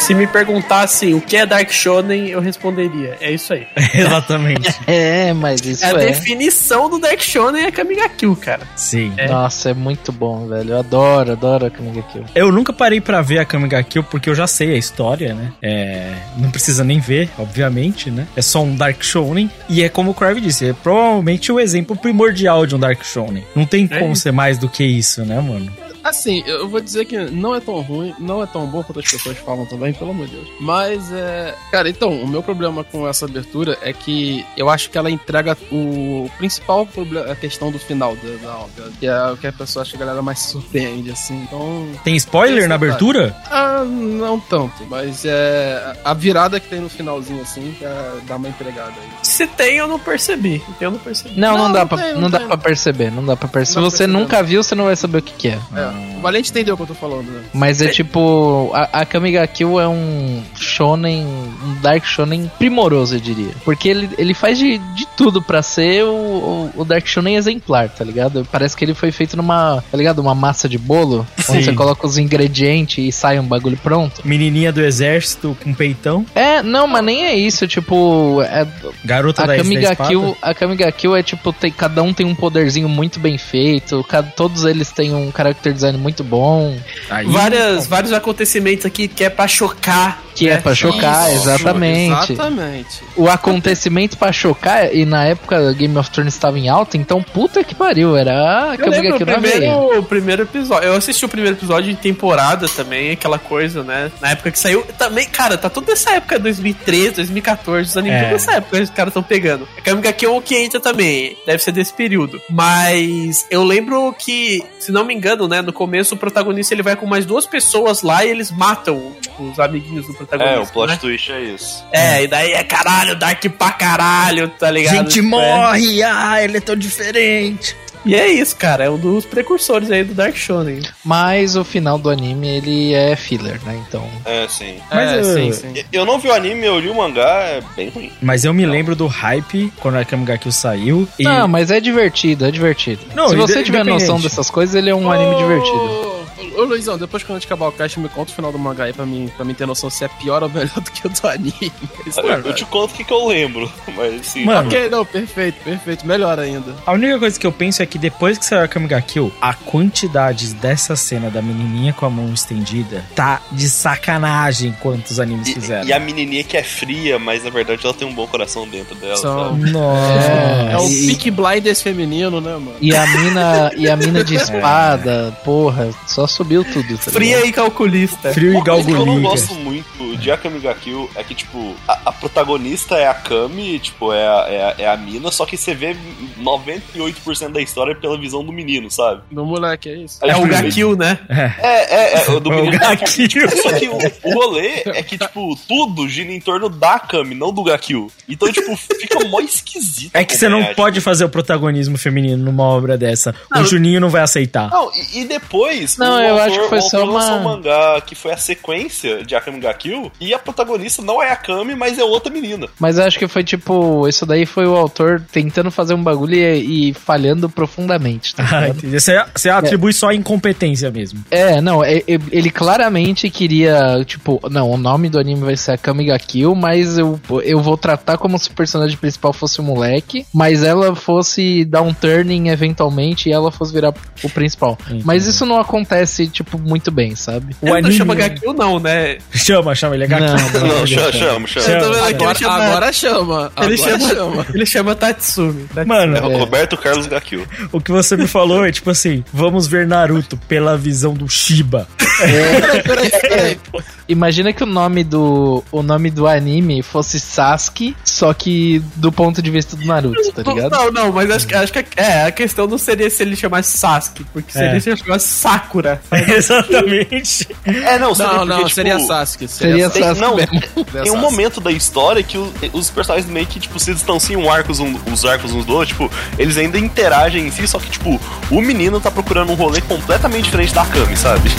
Speaker 2: Se me perguntassem o que é Dark Shonen, eu responderia. É isso aí. [LAUGHS]
Speaker 3: Exatamente.
Speaker 7: É, mas isso
Speaker 2: É a
Speaker 7: é.
Speaker 2: definição do Dark Shonen é Kamiga Kill, cara.
Speaker 3: Sim.
Speaker 2: É.
Speaker 7: Nossa, é muito bom, velho. Eu adoro, adoro Akame ga Kill.
Speaker 3: Eu nunca parei pra ver a Kamiga Kill porque eu já sei a história, né? É, não precisa nem ver, obviamente, né? É só um Dark Shonen e é como o Crave disse, é provavelmente o exemplo primordial de um Dark Shonen. Não tem
Speaker 2: É
Speaker 3: como ser mais do que isso, né, mano?
Speaker 4: Assim, eu vou dizer que não é tão ruim, não é tão bom quanto as pessoas falam também, pelo amor de Deus. Mas é. Cara, então, o meu problema com essa abertura é que eu acho que ela entrega o principal problema, a questão do final da, da obra, que é o que a pessoa acha que a galera mais se surpreende, assim. Então.
Speaker 3: Tem spoiler na abertura?
Speaker 4: Ah, não tanto, mas é. A virada que tem no finalzinho, assim, que é, dá uma empregada aí.
Speaker 2: Se tem, eu não percebi. Eu não percebi.
Speaker 7: Não, não,
Speaker 4: Não,
Speaker 7: dá,
Speaker 4: não
Speaker 7: pra,
Speaker 4: tem,
Speaker 7: não
Speaker 4: não
Speaker 7: dá pra perceber, não dá pra perceber. Se você
Speaker 4: perceber.
Speaker 7: nunca viu, você não vai saber o que, que é.
Speaker 4: É, o Valente entendeu o que eu tô falando, né?
Speaker 7: Mas é tipo, a, a Kamiga Kill é um shonen, um dark shonen primoroso, eu diria. Porque ele, ele faz de, de tudo pra ser o, o, o dark shonen exemplar, tá ligado? Parece que ele foi feito numa, tá ligado? Uma massa de bolo,
Speaker 3: Sim.
Speaker 7: onde você coloca os ingredientes e sai um bagulho pronto.
Speaker 3: Menininha do exército com peitão,
Speaker 7: É, não, mas nem é isso, tipo, é,
Speaker 3: garota
Speaker 7: a
Speaker 3: da, da
Speaker 7: Kamiga
Speaker 3: espada.
Speaker 7: Kill, a Kamiga Kill é tipo, tem, cada um tem um poderzinho muito bem feito, cada, todos eles têm um character design muito bom,
Speaker 3: Aí,
Speaker 2: Várias, vários acontecimentos aqui que é pra chocar.
Speaker 7: que é pra chocar,
Speaker 4: Isso,
Speaker 7: exatamente.
Speaker 4: Exatamente.
Speaker 7: o acontecimento pra chocar, e na época Game of Thrones estava em alta, então puta que pariu, era a
Speaker 2: Eu lembro o primeiro, o primeiro episódio. Eu assisti o primeiro episódio em temporada também, aquela coisa, né? Na época que saiu. Também, cara, tá tudo nessa época, 2013, 2014, os animes
Speaker 3: É.
Speaker 2: tudo nessa época os caras estão pegando. A Kamiga Kill é o que entra também, deve ser desse período. Mas eu lembro que, se não me engano, né, no começo o protagonista ele vai com mais duas pessoas lá e eles matam, tipo, os amiguinhos do protagonista.
Speaker 8: É, o plot
Speaker 2: né?
Speaker 8: twist é isso.
Speaker 2: É, e daí é caralho, Dark pra caralho, tá ligado?
Speaker 3: Gente
Speaker 2: Tipo, é-
Speaker 3: morre, ah, ele é tão diferente.
Speaker 2: E é isso, cara, é um dos precursores aí do Dark Shonen.
Speaker 7: Mas o final do anime, ele é filler, né? Então.
Speaker 8: É, sim.
Speaker 3: Mas
Speaker 4: é,
Speaker 3: eu-
Speaker 4: sim, sim.
Speaker 8: Eu não vi o anime, eu li o mangá, é bem ruim.
Speaker 3: Mas eu me lembro do hype quando a Kamiga Kill saiu. E...
Speaker 7: Não, mas é divertido, é divertido.
Speaker 3: Não,
Speaker 7: Se você tiver noção dessas coisas, ele é um anime divertido.
Speaker 4: Ô, Luizão, depois quando a gente acabar o cast, me conta o final do mangá aí pra mim, pra mim ter noção se é pior ou melhor do que o do anime. Isso é
Speaker 8: Eu, eu te conto o que, que eu lembro, mas sim.
Speaker 3: Mano,
Speaker 4: Ok, não, perfeito, perfeito. Melhor ainda.
Speaker 3: A única coisa que eu penso é que depois que saiu a Kamiga Kill, a quantidade dessa cena da menininha com a mão estendida tá de sacanagem quantos animes fizeram.
Speaker 8: E, e a menininha que é fria, mas na verdade ela tem um bom coração dentro dela,
Speaker 4: São-
Speaker 8: sabe?
Speaker 3: Nossa.
Speaker 4: É o
Speaker 7: e-
Speaker 4: Peak Blinders feminino, né, mano?
Speaker 7: E a mina, e a mina de [LAUGHS] espada, porra, só subiu tudo. Tá
Speaker 2: Fria
Speaker 7: ligado?
Speaker 2: e calculista.
Speaker 3: Frio e
Speaker 8: Uma coisa que eu não gosto muito de Akame ga Kill é que, tipo, a, a protagonista é a Kami, tipo, é a, é, a, é a mina, só que você vê 98% da história pela visão do menino, sabe?
Speaker 4: Do moleque, é isso.
Speaker 8: Aí,
Speaker 2: É o
Speaker 8: tipo,
Speaker 2: Gakil, né?
Speaker 8: É, é, é, o do
Speaker 3: É [LAUGHS] o
Speaker 8: menino.
Speaker 3: Gakil.
Speaker 8: Só que o, o rolê é que, tipo, tudo gira em torno da Kami, não do Gakil. Então, tipo, fica mó esquisito.
Speaker 3: É que você não
Speaker 8: acompanhar,
Speaker 3: pode fazer o protagonismo feminino numa obra dessa. O Juninho não vai aceitar.
Speaker 8: Não, e, e depois.
Speaker 7: Não,
Speaker 8: o
Speaker 7: eu
Speaker 8: autor-
Speaker 7: acho que foi
Speaker 8: o
Speaker 7: só uma-
Speaker 8: um mangá que foi a sequência de Akame ga Kill, e a protagonista não é a Kami, mas é outra menina.
Speaker 7: Mas eu acho que foi tipo, isso daí foi o autor tentando fazer um bagulho e, e falhando profundamente. Tá [LAUGHS]
Speaker 3: Ah,
Speaker 7: ligado?
Speaker 3: entendi. Você, você atribui só a incompetência mesmo.
Speaker 7: É, não, é- é- ele claramente queria, tipo, não, o nome do anime vai ser a Kamiga Kill, mas eu, eu vou tratar como se o personagem principal fosse o moleque, mas ela fosse dar um turning eventualmente e ela fosse virar o principal.
Speaker 3: Entendi.
Speaker 7: Mas isso não acontece, tipo, muito bem, sabe?
Speaker 3: O
Speaker 2: Ele não
Speaker 3: anime-
Speaker 2: chama Gakil, não, né?
Speaker 3: Chama, chama, ele é
Speaker 7: Não,
Speaker 3: Gakil.
Speaker 7: não,
Speaker 8: Não, chama, chama, chama.
Speaker 4: Agora,
Speaker 2: ele chama,
Speaker 4: agora chama.
Speaker 2: ele
Speaker 4: agora
Speaker 2: chama, ele chama Tatsumi.
Speaker 3: Mano,
Speaker 8: É o Roberto Carlos Gakil.
Speaker 3: o que você me falou é tipo assim: vamos ver Naruto pela visão do Shiba.
Speaker 7: Imagina que o nome do o nome do anime fosse Sasuke, só que do ponto de vista do Naruto, tá ligado?
Speaker 2: Não, não, mas acho, que- acho que é, a questão não seria se ele chamasse Sasuke, porque seria
Speaker 3: É.
Speaker 2: se ele chamasse Sakura.
Speaker 3: Exatamente. [LAUGHS]
Speaker 8: É, não, seria
Speaker 4: Não,
Speaker 8: porque,
Speaker 4: não,
Speaker 8: tipo,
Speaker 4: seria Sasuke.
Speaker 7: Seria
Speaker 8: Tem,
Speaker 7: Sasuke
Speaker 8: não,
Speaker 7: mesmo.
Speaker 8: tem um momento da história que o- os personagens meio que, tipo, se distanciam arcos um- os arcos uns do outro, tipo, eles ainda interagem em si, só que, tipo, o menino tá procurando um rolê completamente diferente da Kami, sabe?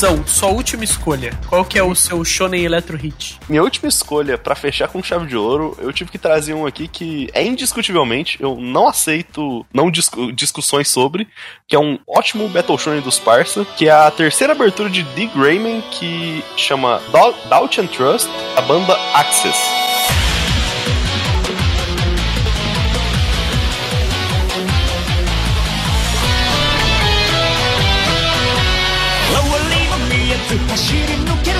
Speaker 2: Luizão, sua última escolha. Qual que é o seu Shonen Electro Hit?
Speaker 8: Minha última escolha pra fechar com chave de ouro, eu tive que trazer um aqui que é indiscutivelmente, eu não aceito não discu- discussões sobre, que é um ótimo Battle Shonen dos Parça, que é a terceira abertura de Dick Grayman, que chama Dou- Doubt and Trust, a banda Access.
Speaker 9: 走り抜ける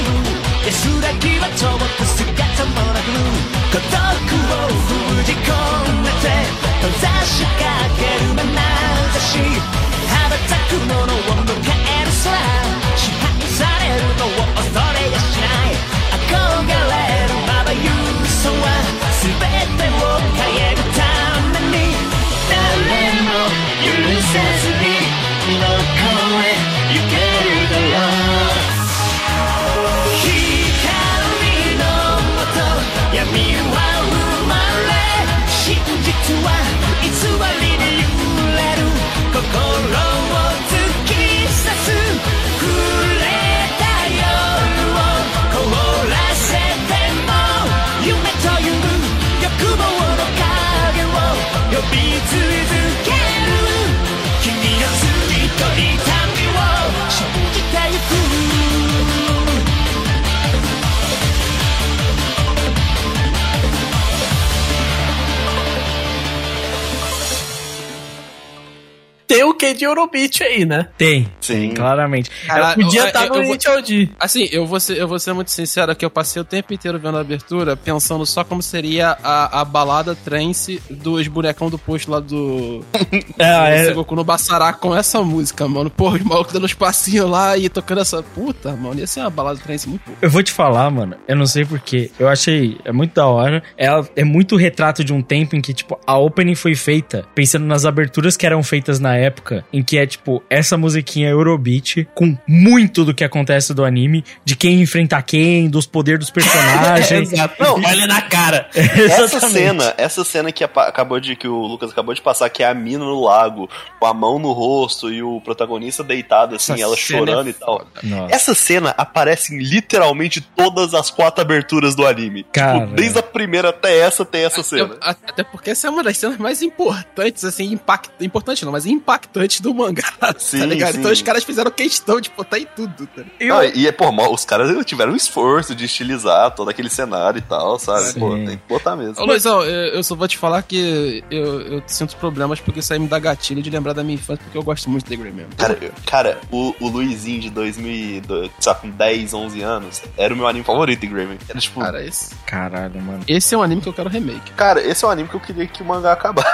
Speaker 9: 安らぎは遠く姿もなく孤独を封じ込めて閉ざしかける眼ざし羽ばたくものを迎える空支配されるのを恐れやしない憧れるまばゆそは全てを変えるために誰も許せず。
Speaker 2: Tem o que de Eurobeat aí, né?
Speaker 3: Tem.
Speaker 8: Sim.
Speaker 3: Claramente.
Speaker 4: Cara,
Speaker 2: Podia
Speaker 4: eu-
Speaker 2: estar
Speaker 4: eu-
Speaker 2: no HLD.
Speaker 4: Assim, eu vou, ser, eu vou ser muito sincero que eu passei o tempo inteiro vendo a abertura pensando só como seria a, a balada trance dos bonecão do posto lá do
Speaker 3: Ah, [LAUGHS]
Speaker 4: do
Speaker 3: é,
Speaker 4: Sengoku no Bassará com essa música, mano. Porra, os malucos dando uns passinhos lá e tocando essa. Puta, mano, ia ser uma balada trance muito boa.
Speaker 3: Eu vou te falar, mano. Eu não sei porquê. Eu achei. É muito da hora. Ela é muito retrato de um tempo em que, tipo, a opening foi feita pensando nas aberturas que eram feitas na época em que é tipo essa musiquinha Eurobeat com muito do que acontece do anime, de quem enfrenta quem, dos poderes dos [LAUGHS] personagens.
Speaker 2: Exato. Não, olha na cara. [LAUGHS]
Speaker 8: Essa cena, essa cena que acabou de que o Lucas acabou de passar, que é a mina no lago, com a mão no rosto e o protagonista deitado assim,
Speaker 4: Essa
Speaker 8: ela
Speaker 4: cena
Speaker 8: chorando
Speaker 4: é
Speaker 8: e tal.
Speaker 3: Nossa.
Speaker 8: Essa cena aparece em literalmente todas as quatro aberturas do anime.
Speaker 3: Cara.
Speaker 8: Tipo, desde a primeira até essa tem essa cena.
Speaker 4: Até, até porque essa é uma das cenas mais importantes, assim, impact, importante não, mas impactantes do mangá, [LAUGHS]
Speaker 8: Sim,
Speaker 4: tá ligado?
Speaker 8: sim.
Speaker 4: Então os caras fizeram questão de botar em tudo, tá ligado?
Speaker 3: Eu-
Speaker 8: Ah, e é, pô, os caras tiveram um esforço de estilizar todo aquele cenário e tal, sabe?
Speaker 3: Sim.
Speaker 8: Pô, tem que botar mesmo.
Speaker 4: Ô Luizão, eu, eu só vou te falar que eu, eu sinto problemas porque isso aí me dá gatilho de lembrar da minha infância, porque eu gosto muito de The Grey Man.
Speaker 8: Cara, cara o, o Luizinho de 2002, sabe, com 10, 11 anos, era o meu anime favorito de Greyman. Era tipo, cara,
Speaker 4: Cara, esse,
Speaker 3: Caralho, mano.
Speaker 4: esse é um anime que eu quero remake.
Speaker 8: esse é o anime que eu queria que o mangá acabasse.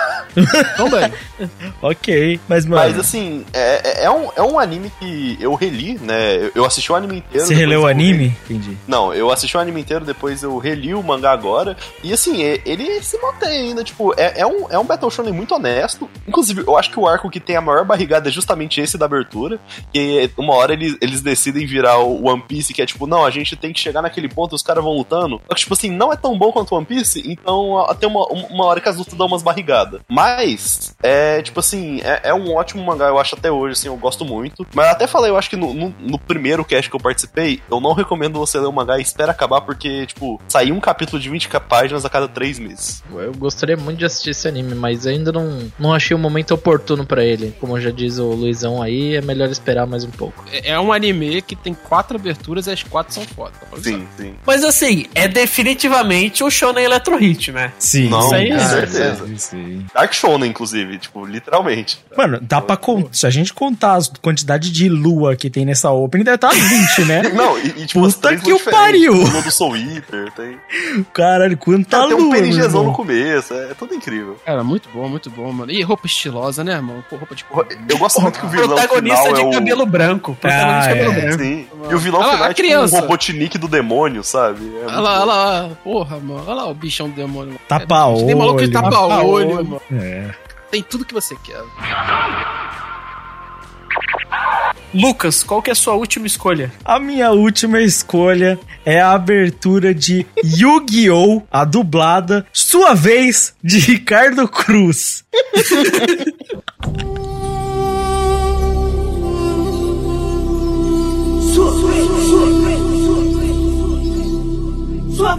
Speaker 4: Também. [LAUGHS]
Speaker 3: Ok, mas mano.
Speaker 8: Mas assim, é, é- é um, é um anime que eu reli, né? Eu- assisti o anime inteiro.
Speaker 3: Você releu o anime? Entendi.
Speaker 8: Não, eu assisti o anime inteiro, depois eu reli o mangá agora. E assim, ele se mantém ainda, tipo, é, é um, é um Battle Shonen muito honesto. Inclusive, eu acho que o arco que tem a maior barrigada é justamente esse da abertura. Que uma hora eles, eles decidem virar o One Piece, que é tipo, não, a gente tem que chegar naquele ponto e os caras vão lutando. Só que, tipo assim, não é tão bom quanto One Piece, então até uma, uma hora que as lutas dão umas barrigadas. Mas, é, tipo assim, é, é um ótimo mangá, eu acho até hoje, assim, eu gosto muito. Mas eu até falei, eu acho que no, no, no primeiro cast que eu participei, eu não recomendo você ler o mangá e espera acabar, porque, tipo, sair um capítulo de 20 páginas a cada três meses.
Speaker 7: Eu gostaria muito de assistir esse anime, mas ainda não, não achei o momento oportuno pra ele. Como já diz o Luizão aí, é melhor esperar mais um pouco.
Speaker 4: É é um anime que tem quatro aberturas e as quatro são foda. tá.
Speaker 8: Sim, sim.
Speaker 2: Mas assim, é definitivamente o Shonen Electro Hit, né?
Speaker 3: Sim,
Speaker 8: Não,
Speaker 3: isso aí
Speaker 8: com
Speaker 3: é.
Speaker 8: certeza.
Speaker 3: Sim.
Speaker 8: Dark Shonen, inclusive, tipo, literalmente.
Speaker 3: Mano, dá pra contar. Se a gente contar a quantidade de lua que tem nessa opening, deve estar 20, né? [LAUGHS]
Speaker 8: Não, e, e tipo,
Speaker 3: Puta que o pariu!
Speaker 8: Tem Lua do Soul Eater, tem.
Speaker 3: Caralho, quanta
Speaker 8: tem um
Speaker 3: lua. meu
Speaker 8: PNGzão
Speaker 3: irmão.
Speaker 8: no começo, é tudo incrível.
Speaker 4: Cara, muito bom, muito bom, mano. E roupa estilosa, né, irmão? Pô, roupa de
Speaker 8: Eu gosto muito que o vilão
Speaker 2: Protagonista
Speaker 8: final
Speaker 2: de
Speaker 8: é o...
Speaker 2: cabelo branco. Protagonista
Speaker 3: Ah,
Speaker 2: de cabelo
Speaker 3: é.
Speaker 2: branco.
Speaker 8: Sim. E o vilão
Speaker 4: lá,
Speaker 8: final
Speaker 4: a
Speaker 8: é tipo
Speaker 4: criança.
Speaker 8: um Robotnik do demônio, sabe? É
Speaker 4: Olha lá, olha lá, porra, mano. Olha lá o bichão do demônio. mano.
Speaker 3: Tapa-olho.
Speaker 4: Tem maluco que tapa
Speaker 2: Tapa-olho.
Speaker 4: olho, mano.
Speaker 3: É.
Speaker 4: Tem tudo que você quer.
Speaker 2: Lucas, qual que é a sua última escolha?
Speaker 3: A minha última escolha é a abertura de Yu-Gi-Oh! a dublada, sua vez, de Ricardo Cruz.
Speaker 9: Sua vez! Sua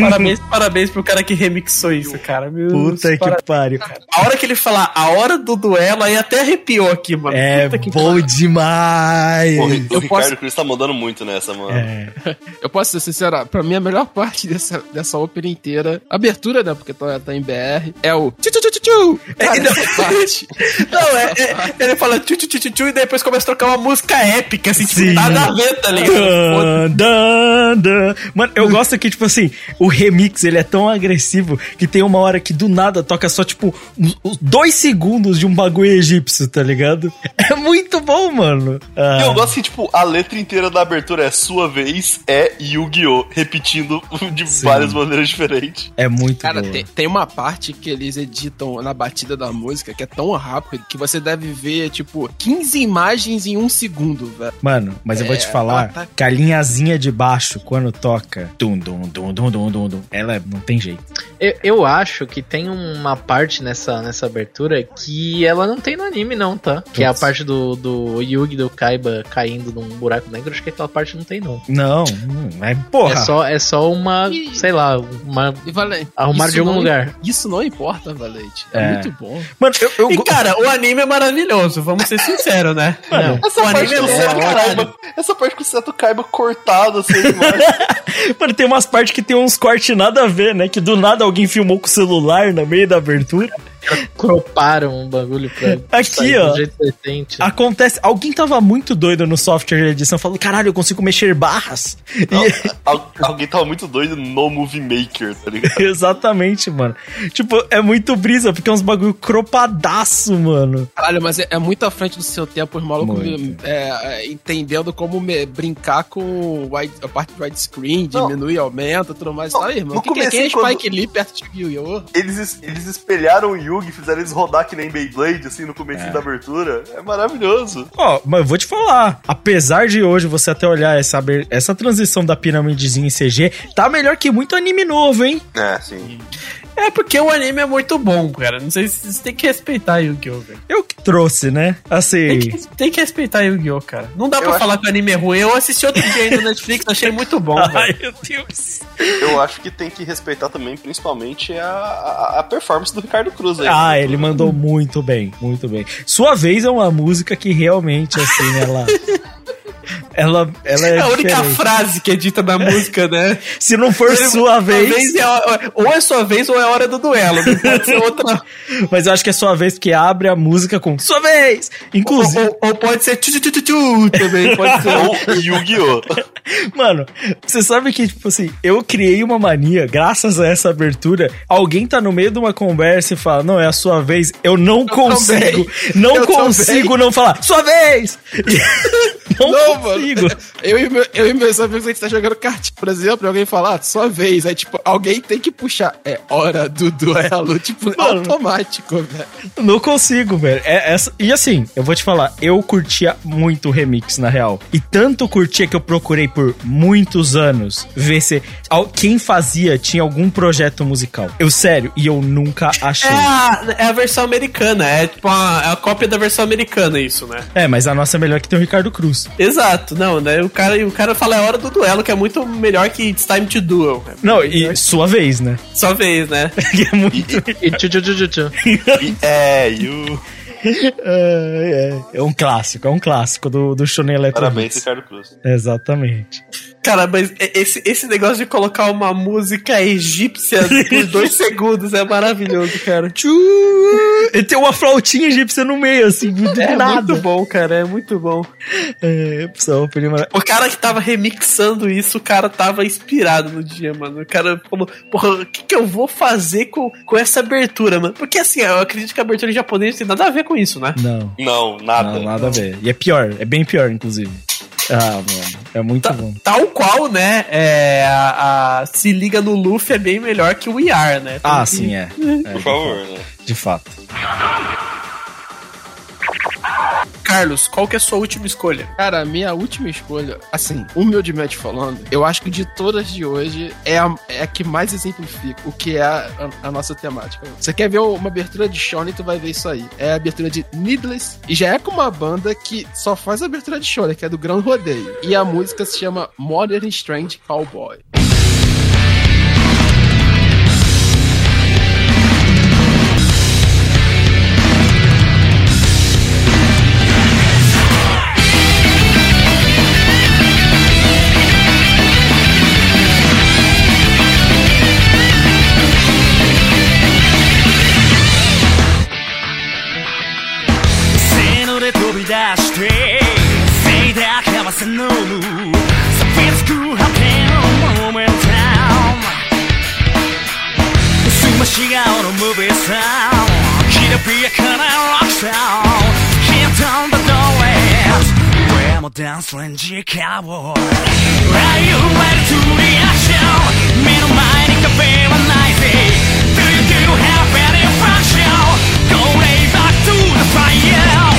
Speaker 2: Parabéns, parabéns pro cara que remixou isso, cara. Meu
Speaker 3: Puta
Speaker 2: Deus,
Speaker 3: que pariu.
Speaker 2: A hora que ele falar a hora do duelo, aí até arrepiou aqui, mano.
Speaker 3: É
Speaker 2: Puta que
Speaker 3: bom demais.
Speaker 8: Pô, o Ri- o
Speaker 4: Eu
Speaker 8: Ricardo
Speaker 4: posso-
Speaker 8: Cruz tá mandando muito nessa, mano.
Speaker 3: É. [LAUGHS]
Speaker 4: Eu posso ser sincero, pra mim a melhor parte dessa, dessa ópera inteira, abertura, né, porque tá, tá em BR, é o tchu tchu tchu tchu. Cara,
Speaker 2: É, não.
Speaker 4: parte. [LAUGHS]
Speaker 2: Não, é, é- ele fala tchu tchu tchu tchu e depois começa a tocar uma música épica, assim, tipo,
Speaker 3: Sim.
Speaker 2: nada a ver, tá ligado?
Speaker 3: Dan, dan, dan. Mano, eu gosto que, tipo assim, o remix ele é tão agressivo que tem uma hora que do nada toca só, tipo, dois segundos de um bagulho egípcio, tá ligado? [LAUGHS] É muito bom, mano. Ah,
Speaker 8: E eu gosto que, tipo, a letra inteira da abertura é sua vez, é Yu-Gi-Oh! Repetindo [LAUGHS] de
Speaker 3: Sim.
Speaker 8: várias maneiras diferentes.
Speaker 3: é muito
Speaker 4: Cara,
Speaker 3: bom.
Speaker 4: tem, tem uma parte que eles editam na batida da música que é tão rápido que você deve ver, tipo, 15 imagens em um segundo, velho.
Speaker 3: Mano, mas eu vou te
Speaker 4: É,
Speaker 3: falar
Speaker 4: tá-
Speaker 3: que a linhazinha de baixo, quando toca. Dum, dum, dum, dum, dum, dum, tudo. Ela é- não tem jeito.
Speaker 7: Eu, eu acho que tem uma parte nessa, nessa abertura que ela não tem no anime, não, tá? Que é a parte do, do Yugi do Kaiba caindo num buraco negro. Acho que aquela parte não tem, não.
Speaker 3: Não, é porra.
Speaker 7: É só, é só uma, sei lá, uma.
Speaker 4: E Valente.
Speaker 7: Arrumar
Speaker 4: isso
Speaker 7: de algum
Speaker 4: não-
Speaker 7: lugar.
Speaker 4: Isso não importa, Valente. É,
Speaker 3: É.
Speaker 4: muito bom.
Speaker 3: Mano, eu, eu
Speaker 2: E cara, o anime é maravilhoso, vamos ser sinceros, né? [LAUGHS]
Speaker 7: Não.
Speaker 8: Essa
Speaker 2: o
Speaker 8: parte
Speaker 2: anime é
Speaker 8: Seto Kaiba. Essa parte com o Seto Kaiba cortado, assim, [LAUGHS] demais.
Speaker 3: Mano, tem umas partes que tem uns cortes nada a ver, né? Que do nada alguém filmou com o celular no meio da abertura. [LAUGHS]
Speaker 7: Croparam um bagulho pra.
Speaker 3: Aqui,
Speaker 7: sair
Speaker 3: ó.
Speaker 7: Do jeito decente.
Speaker 3: Acontece, alguém tava muito doido no software de edição, falou, caralho, eu consigo mexer barras.
Speaker 8: Não,
Speaker 3: E- [LAUGHS]
Speaker 8: al- alguém tava muito doido no Movie Maker, tá ligado? [LAUGHS]
Speaker 3: Exatamente, mano. Tipo, é muito brisa, porque é uns bagulho cropadaço, mano.
Speaker 4: Caralho, mas é, é muito à frente do seu tempo, os malucos é, é, entendendo como me- brincar com wide- a parte de widescreen, diminui, aumenta, tudo mais.
Speaker 8: Não,
Speaker 4: Aí, irmão,
Speaker 8: no
Speaker 4: que, que, quem é Spike Lee perto de Yu-Gi-Oh?
Speaker 8: Eles, es- eles espelharam o Yugi, fizeram eles rodar que nem Beyblade, assim, no começo da abertura. É maravilhoso.
Speaker 3: Ó, mas eu vou te falar, apesar de hoje você até olhar essa, essa transição da piramidezinha em CG, tá melhor que muito anime novo, hein?
Speaker 8: É, sim.
Speaker 2: É porque o anime é muito bom, cara. Não sei se você tem que respeitar Yu-Gi-Oh, velho.
Speaker 3: Eu que trouxe, né? Assim,
Speaker 2: Tem que, tem que respeitar Yu-Gi-Oh, cara. Não dá
Speaker 8: Eu
Speaker 2: pra
Speaker 8: acho-
Speaker 2: falar que o anime é ruim. Eu assisti outro dia aí no Netflix, achei muito bom, [LAUGHS]
Speaker 3: ai
Speaker 2: velho.
Speaker 3: meu Deus.
Speaker 8: Eu acho que tem que respeitar também, principalmente, a, a, a performance do Ricardo Cruz aí.
Speaker 3: Ah, ele mandou muito bem, muito bem. Sua vez é uma música que realmente, assim, [LAUGHS] ela... Ela, ela é
Speaker 2: É a única
Speaker 3: diferente.
Speaker 2: frase que é dita na música, né?
Speaker 3: Se não for sua vez...
Speaker 2: é a- ou é sua vez ou é hora do duelo. Não pode ser outra. [LAUGHS]
Speaker 3: Mas eu acho que é sua vez porque abre a música com sua vez! Inclusive,
Speaker 2: ou, ou- ou pode ser tchu, tchu, tchu, também. Pode ser.
Speaker 8: Ou Yu-Gi-Oh! [LAUGHS]
Speaker 3: mano, você sabe que, tipo assim, eu criei uma mania, graças a essa abertura, alguém tá no meio de uma conversa e fala, não, é a sua vez, eu não consigo, não
Speaker 4: Eu
Speaker 3: consigo não falar, sua vez! [LAUGHS] não,
Speaker 4: Não,
Speaker 3: consigo.
Speaker 4: mano. [LAUGHS] Eu e, meu, eu e meus amigos, a gente tá jogando cartinha, por exemplo, e alguém fala, ah, sua vez. Aí, tipo, alguém tem que puxar. É hora do duelo, tipo,
Speaker 3: Mano.
Speaker 4: automático, velho.
Speaker 3: Não consigo, velho. É essa... E assim, eu vou te falar, eu curtia muito o remix, na real. E tanto curtia que eu procurei por muitos anos ver se quem fazia tinha algum projeto musical. Eu, sério, e eu nunca achei.
Speaker 2: É a, é a versão americana, é tipo a, é a cópia da versão americana, isso, né?
Speaker 3: É, mas a nossa é melhor que tem o Ricardo Cruz.
Speaker 2: Exato, não, né? O cara, o cara fala é hora do duelo, que é muito melhor que It's Time to Duel. É
Speaker 3: Não, e sua vez, né?
Speaker 2: Só vez, né? [LAUGHS]
Speaker 3: Que é muito.
Speaker 7: E tchu, tchu, tchu, tchu, tchu.
Speaker 8: E- [LAUGHS] é, Yu.
Speaker 3: é, é, é um clássico, é um clássico do, do Shonen Electro.
Speaker 8: Parabéns. Ricardo Cruz.
Speaker 3: Exatamente.
Speaker 2: Cara, mas esse, esse negócio de colocar uma música egípcia [LAUGHS] por dois segundos é maravilhoso, cara.
Speaker 3: Tchu! E tem uma flautinha egípcia no meio, assim, do
Speaker 2: É
Speaker 3: nada.
Speaker 2: muito bom, cara, é muito bom.
Speaker 3: É, pessoal, primeira...
Speaker 2: O cara que tava remixando isso, o cara tava inspirado no dia, mano. O cara falou, porra, o que, que eu vou fazer com, com essa abertura, mano? Porque assim, eu acredito que a abertura em japonês tem nada a ver com isso, né?
Speaker 3: Não,
Speaker 8: Não, nada.
Speaker 3: não, nada a ver. E é pior, é bem pior, inclusive. Ah, mano, é muito
Speaker 2: Ta-
Speaker 3: bom.
Speaker 2: Tal qual, né? É, a, a- se liga no Luffy é bem melhor que o IAR, né? Tem
Speaker 3: Ah,
Speaker 2: que-
Speaker 3: sim, é. [LAUGHS] É,
Speaker 8: Por favor, né?
Speaker 3: De fato.
Speaker 2: Carlos, qual que é a sua última escolha?
Speaker 4: Cara, a minha última escolha, assim, humildemente falando, eu acho que de todas de hoje é a, é a que mais exemplifica o que é a, a- nossa temática. Você quer ver uma abertura de Shonen, tu vai ver isso aí. É a abertura de Needless, e já é com uma banda que só faz a abertura de Shonen, que é do Gran Rodeio. E a música se chama Modern Strange Cowboy.
Speaker 9: Dance Ranger Cowboy Are you ready to the action? 目の前に壁はないぜ Do you do have any function? Go lay back to the fire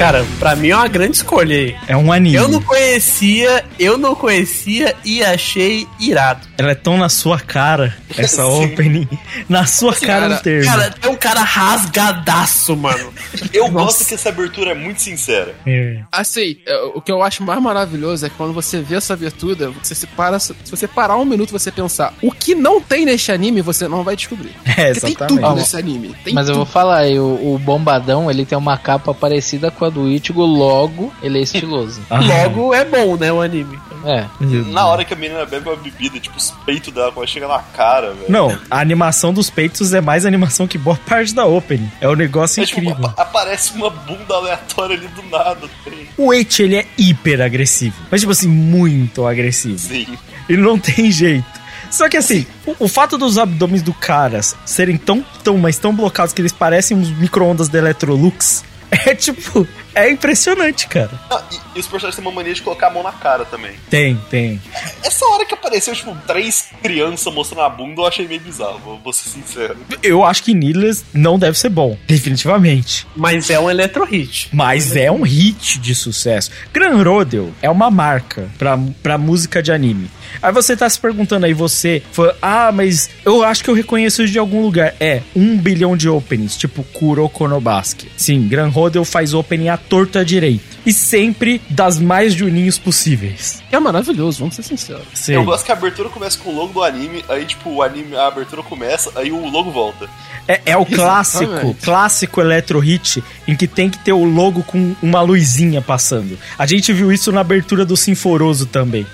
Speaker 2: Cara, pra mim é uma grande escolha aí.
Speaker 3: É um anime.
Speaker 2: Eu não conhecia, eu não conhecia e achei irado.
Speaker 3: Ela é tão na sua cara, essa [LAUGHS] opening. Na sua cara,
Speaker 4: cara,
Speaker 3: no termo.
Speaker 2: Cara, é um cara rasgadaço, mano.
Speaker 8: Eu gosto que essa abertura é muito sincera.
Speaker 3: É.
Speaker 4: Assim, é, o que eu acho mais maravilhoso é que quando você vê essa abertura, você se para. Se você parar um minuto e você pensar o que não tem neste anime, você não vai descobrir. [LAUGHS]
Speaker 3: É,
Speaker 4: Porque tem
Speaker 3: exatamente.
Speaker 4: tudo nesse anime. Tem
Speaker 7: Mas eu
Speaker 4: tudo.
Speaker 7: vou falar, o, o Bombadão, ele tem uma capa parecida com a do Ichigo, logo ele é estiloso. [LAUGHS]
Speaker 3: Ah,
Speaker 2: Logo é bom, né, o anime.
Speaker 7: É.
Speaker 8: Na hora que a menina bebe uma bebida, tipo, os peitos dela quando chega na cara, velho.
Speaker 3: Não, a animação dos peitos é mais animação que boa parte da opening. É um negócio
Speaker 8: É, tipo,
Speaker 3: incrível.
Speaker 8: apa- aparece uma bunda aleatória ali do nada. Tem.
Speaker 3: O Eight, ele é hiper agressivo. Mas, tipo assim, muito agressivo.
Speaker 8: Sim.
Speaker 3: Ele não tem jeito. Só que assim, o, o fato dos abdômenes do caras serem tão, tão, mas tão blocados que eles parecem uns micro-ondas da Electrolux, [LAUGHS] é tipo, é impressionante, cara.
Speaker 8: Ah, e, e os personagens têm uma mania de colocar a mão na cara também.
Speaker 3: Tem, tem.
Speaker 8: Essa hora que apareceu, tipo, três crianças mostrando a bunda, eu achei meio bizarro, vou, vou ser sincero.
Speaker 3: Eu acho que Needless não deve ser bom, definitivamente.
Speaker 2: Mas é um electro hit.
Speaker 3: Mas é um hit de sucesso. Gran Rodeo é uma marca pra, pra música de anime. Aí você tá se perguntando aí, você, ah, mas eu acho que eu reconheço isso de algum lugar. É, um bilhão de openings, tipo Kuroko no Basket. Sim, Gran Rodeo faz opening à torta direita. E sempre das mais juninhos possíveis.
Speaker 4: É maravilhoso, vamos ser sinceros.
Speaker 3: Sim.
Speaker 8: Eu gosto que a abertura começa com o logo do anime, aí, tipo, o anime, a abertura começa, aí o logo volta.
Speaker 3: É, é o clássico,
Speaker 4: Exatamente.
Speaker 3: clássico electro hit em que tem que ter o logo com uma luzinha passando. A gente viu isso na abertura do Sinforoso também.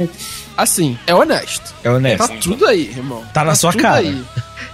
Speaker 3: [LAUGHS]
Speaker 4: Assim, é honesto.
Speaker 3: É honesto.
Speaker 4: Tá tudo aí, irmão.
Speaker 3: Tá na sua
Speaker 4: tudo
Speaker 3: cara.
Speaker 4: aí.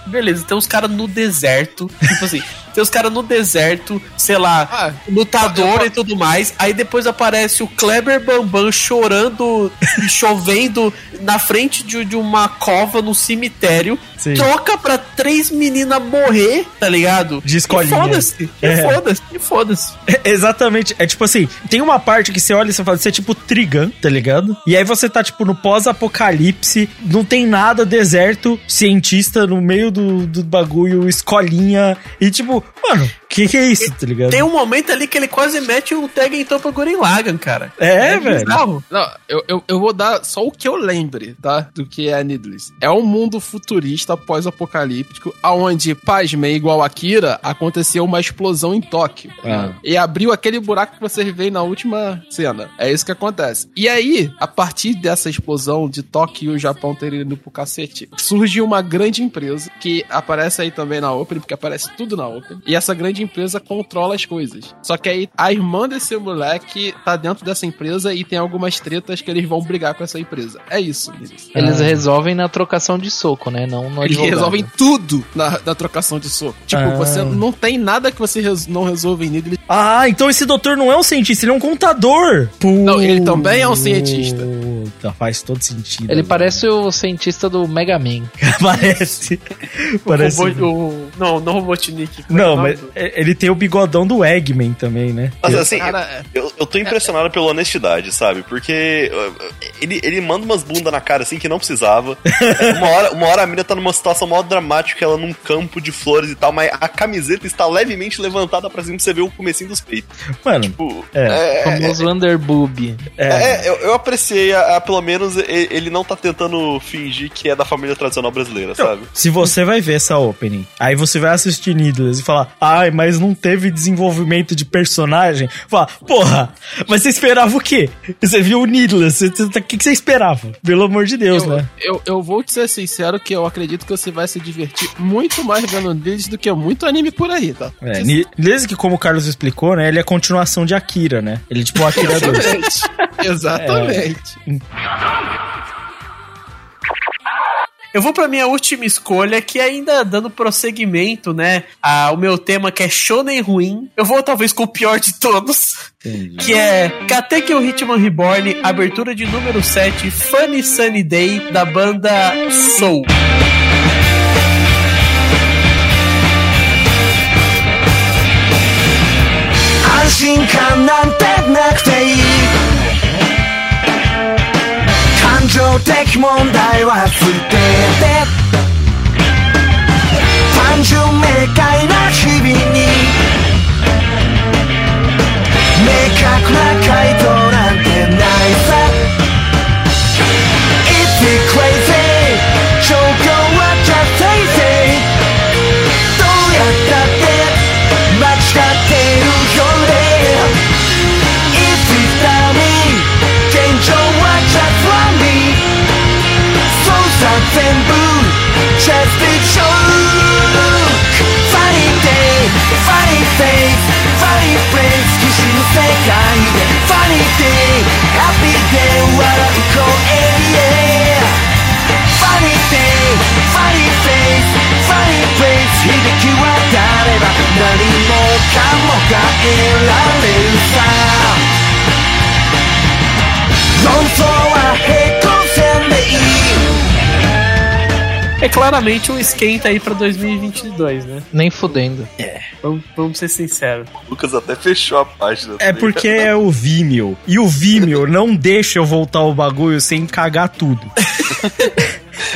Speaker 2: Beleza, tem uns caras no deserto. Tipo assim, tem os caras no deserto, sei lá,
Speaker 4: Ah,
Speaker 2: lutador
Speaker 4: eu-
Speaker 2: e tudo mais. Aí depois aparece o Kleber Bambam chorando e chovendo na frente de, de uma cova no cemitério.
Speaker 3: Sim.
Speaker 2: Troca pra três meninas morrer, tá ligado?
Speaker 3: De escolinha.
Speaker 2: E foda-se, e
Speaker 3: É.
Speaker 2: foda-se, foda-se.
Speaker 3: É, exatamente. É tipo assim, tem uma parte que você olha e você fala, você é tipo Trigun, tá ligado? E aí você tá tipo no pós-apocalipse, não tem nada, deserto, cientista no meio do, do bagulho, escolinha. E tipo, mano, que que é isso, tá ligado?
Speaker 2: Tem um momento ali que ele quase mete um tag em Topa Gurren Lagann, cara.
Speaker 3: É, velho.
Speaker 2: bizarro.
Speaker 4: Não, eu, eu, eu vou dar só o que eu lembre, tá? Do que é Needless. É um mundo futurista pós-apocalíptico, aonde, pasmem, igual Akira, aconteceu uma explosão em Tóquio.
Speaker 3: Ah.
Speaker 4: E abriu aquele buraco que vocês veem na última cena. É isso que acontece. E aí, a partir dessa explosão de Tóquio e o Japão terem ido pro cacete, surge uma grande empresa que aparece aí também na Open, porque aparece tudo na Open. E essa grande empresa controla as coisas. Só que aí a irmã desse moleque tá dentro dessa empresa e tem algumas tretas que eles vão brigar com essa empresa. É isso. Eles,
Speaker 7: Eles resolvem na trocação de soco, né? Não no
Speaker 4: eles
Speaker 7: advogado.
Speaker 4: resolvem tudo na, na trocação de soco. Tipo,
Speaker 3: Ah.
Speaker 4: você não tem nada que você res- não resolva em Needless.
Speaker 3: Ah, então esse doutor não é um cientista, ele é um contador.
Speaker 4: Não, ele também é um cientista.
Speaker 3: Puta, faz todo sentido.
Speaker 7: Ele
Speaker 3: agora.
Speaker 7: parece o cientista do Mega Man. [LAUGHS]
Speaker 3: parece. parece.
Speaker 2: Robô- o, não, não Robotnik. é
Speaker 3: Não,
Speaker 2: o nome
Speaker 3: mas
Speaker 2: do-
Speaker 3: ele tem o bigodão do Eggman também, né?
Speaker 8: Mas assim,
Speaker 4: Cara, é-
Speaker 8: eu, eu tô impressionado pela honestidade, sabe? Porque uh, ele, ele manda umas bundas na cara assim que não precisava. [LAUGHS] uma, hora, uma hora a mina tá numa situação mó dramática, ela num campo de flores e tal, mas a camiseta está levemente levantada pra cima pra você ver o comecinho dos peitos.
Speaker 3: Mano,
Speaker 8: Tipo,
Speaker 3: É.
Speaker 8: é,
Speaker 7: Famoso underboob.
Speaker 3: é.
Speaker 8: É, eu, eu apreciei, a, a- pelo menos ele não tá tentando fingir que é da família tradicional brasileira, sabe?
Speaker 3: Se você vai ver essa opening, aí você vai assistir Needless e falar, ai, mas não teve desenvolvimento de personagem. Fala, porra, mas você esperava o quê? Você viu o Needless, o que, que você esperava? Pelo amor de Deus,
Speaker 4: eu,
Speaker 3: né?
Speaker 4: eu, eu vou te ser sincero que eu acredito que você vai se divertir muito mais vendo Needless do que muito anime por aí, tá?
Speaker 3: É, Needless que, como o Carlos explicou, né, ele é a continuação de Akira, né? Ele é tipo o Akira 2. [LAUGHS]
Speaker 4: Exatamente. [LAUGHS] Exatamente.
Speaker 2: Eu vou pra minha última escolha, que ainda dando prosseguimento, né, ao meu tema que é shonen ruim. Eu vou talvez com o pior de todos, que é Katekyo Hitman Reborn, abertura de número 7, Funny Sunny Day, da banda Soul.
Speaker 9: 安心感なんてなくていい 感情的問題は捨てて単純明快な日々に明確な回答なんてないさ。It's
Speaker 10: crazy
Speaker 9: 全部ファニーデイファニーフェイスファニーフレイス騎の世界でファニーデイハッピーデイ笑う声ファニーデイファニーフェイスファニーフレイス響き渡れば何もかも変えられるさ
Speaker 2: É claramente um esquenta aí pra 2022, né?
Speaker 7: Nem fudendo.
Speaker 2: Vamos, vamos ser sinceros.
Speaker 8: O Lucas até fechou a página.
Speaker 3: É porque é o Vimeo. E o Vimeo não deixa eu voltar o bagulho sem cagar tudo. [LAUGHS]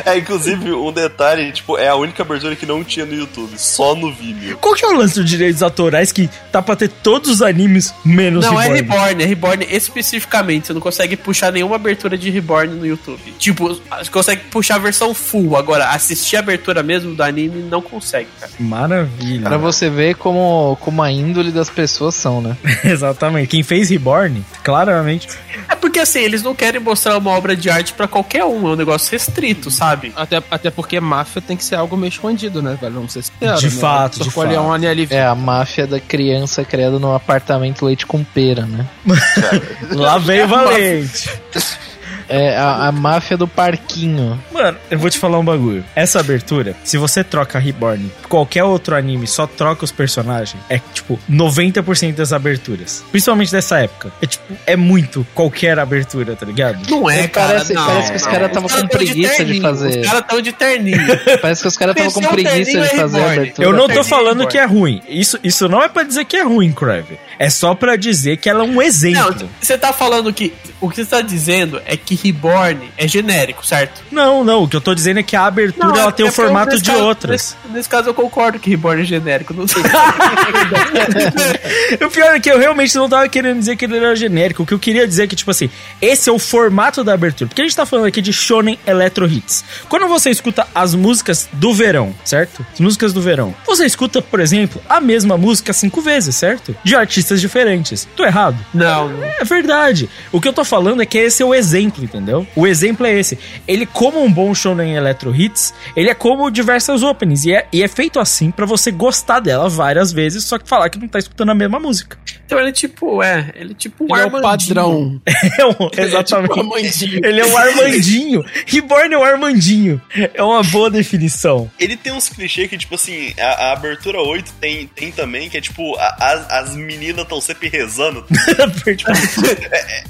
Speaker 8: É, inclusive, um detalhe, tipo, é a única abertura que não tinha no YouTube, só no Vimeo.
Speaker 3: Qual que é o lance dos direitos autorais que tá pra ter todos os animes menos
Speaker 2: não, é
Speaker 3: Reborn?
Speaker 2: Reborn, é Reborn especificamente. Você não consegue puxar nenhuma abertura de Reborn no YouTube. Tipo, você consegue puxar a versão full. Agora, assistir a abertura mesmo do anime não consegue, cara.
Speaker 3: Maravilha.
Speaker 7: Pra você ver como, como a índole das pessoas são, né? [LAUGHS]
Speaker 3: Exatamente. Quem fez Reborn, claramente.
Speaker 2: É porque assim, eles não querem mostrar uma obra de arte pra qualquer um. É um negócio restrito, sabe?
Speaker 4: Até, até porque máfia tem que ser algo meio escondido, né, velho? Vamos ser sinceros,
Speaker 3: De
Speaker 4: né?
Speaker 3: fato, de
Speaker 4: Só Corleone ali.
Speaker 7: É a máfia da criança criada num apartamento leite com pera, né? [LAUGHS]
Speaker 3: Lá veio Valente. [LAUGHS]
Speaker 7: É a, a máfia do parquinho.
Speaker 3: Mano, eu vou te falar um bagulho. Essa abertura, se você troca Reborn, qualquer outro anime só troca os personagens, é tipo 90% das aberturas. Principalmente dessa época. É tipo, é muito qualquer abertura, tá ligado?
Speaker 2: Não é,
Speaker 7: É,
Speaker 2: cara.
Speaker 7: parece-
Speaker 2: não,
Speaker 7: parece que os caras tavam
Speaker 2: Os
Speaker 7: com
Speaker 2: tão
Speaker 7: preguiça de
Speaker 2: terninho,
Speaker 7: fazer.
Speaker 2: Os caras estão de terninho. [LAUGHS]
Speaker 7: Parece que os caras estavam com
Speaker 2: é
Speaker 7: preguiça
Speaker 2: terninho
Speaker 7: de
Speaker 2: é
Speaker 7: fazer a abertura.
Speaker 3: Eu não tô
Speaker 2: Terninho
Speaker 3: falando que é ruim. Isso, isso não é pra dizer que é ruim, Crave. É só pra dizer que ela é um exemplo.
Speaker 2: Não, você tá falando que. O que você tá dizendo é que Reborn é genérico, certo?
Speaker 3: Não, não. O que eu tô dizendo é que a abertura ela
Speaker 2: é
Speaker 3: tem o
Speaker 2: porque
Speaker 3: formato de
Speaker 2: caso-
Speaker 3: outras.
Speaker 2: Nesse, nesse caso eu concordo que Reborn é genérico. Não sei. [LAUGHS]
Speaker 3: o pior é que eu realmente não tava querendo dizer que ele era genérico. O que eu queria dizer é que, tipo assim, esse é o formato da abertura. Porque a gente tá falando aqui de Shonen Electro Hits. Quando você escuta as músicas do verão, certo? As músicas do verão. Você escuta, por exemplo, a mesma música cinco vezes, certo? De artistas diferentes. Tô errado?
Speaker 2: não, não.
Speaker 3: É verdade. O que eu tô falando é que esse é o exemplo, entendeu? O exemplo é esse. Ele, como um bom shonen electro hits, ele é como diversas openings. E é, e é feito assim pra você gostar dela várias vezes, só que falar que não tá escutando a mesma música.
Speaker 2: Então ele é tipo, é, ele é tipo um
Speaker 4: Ele é o
Speaker 2: Armandinho.
Speaker 4: padrão. [LAUGHS]
Speaker 3: É um, exatamente.
Speaker 4: tipo Armandinho.
Speaker 3: ele é um Armandinho. Reborn é um Armandinho. É uma boa definição.
Speaker 8: Ele tem uns clichês que, tipo assim, a, a abertura 8 tem, tem também, que é tipo, a- as, as meninas estão sempre rezando. [LAUGHS]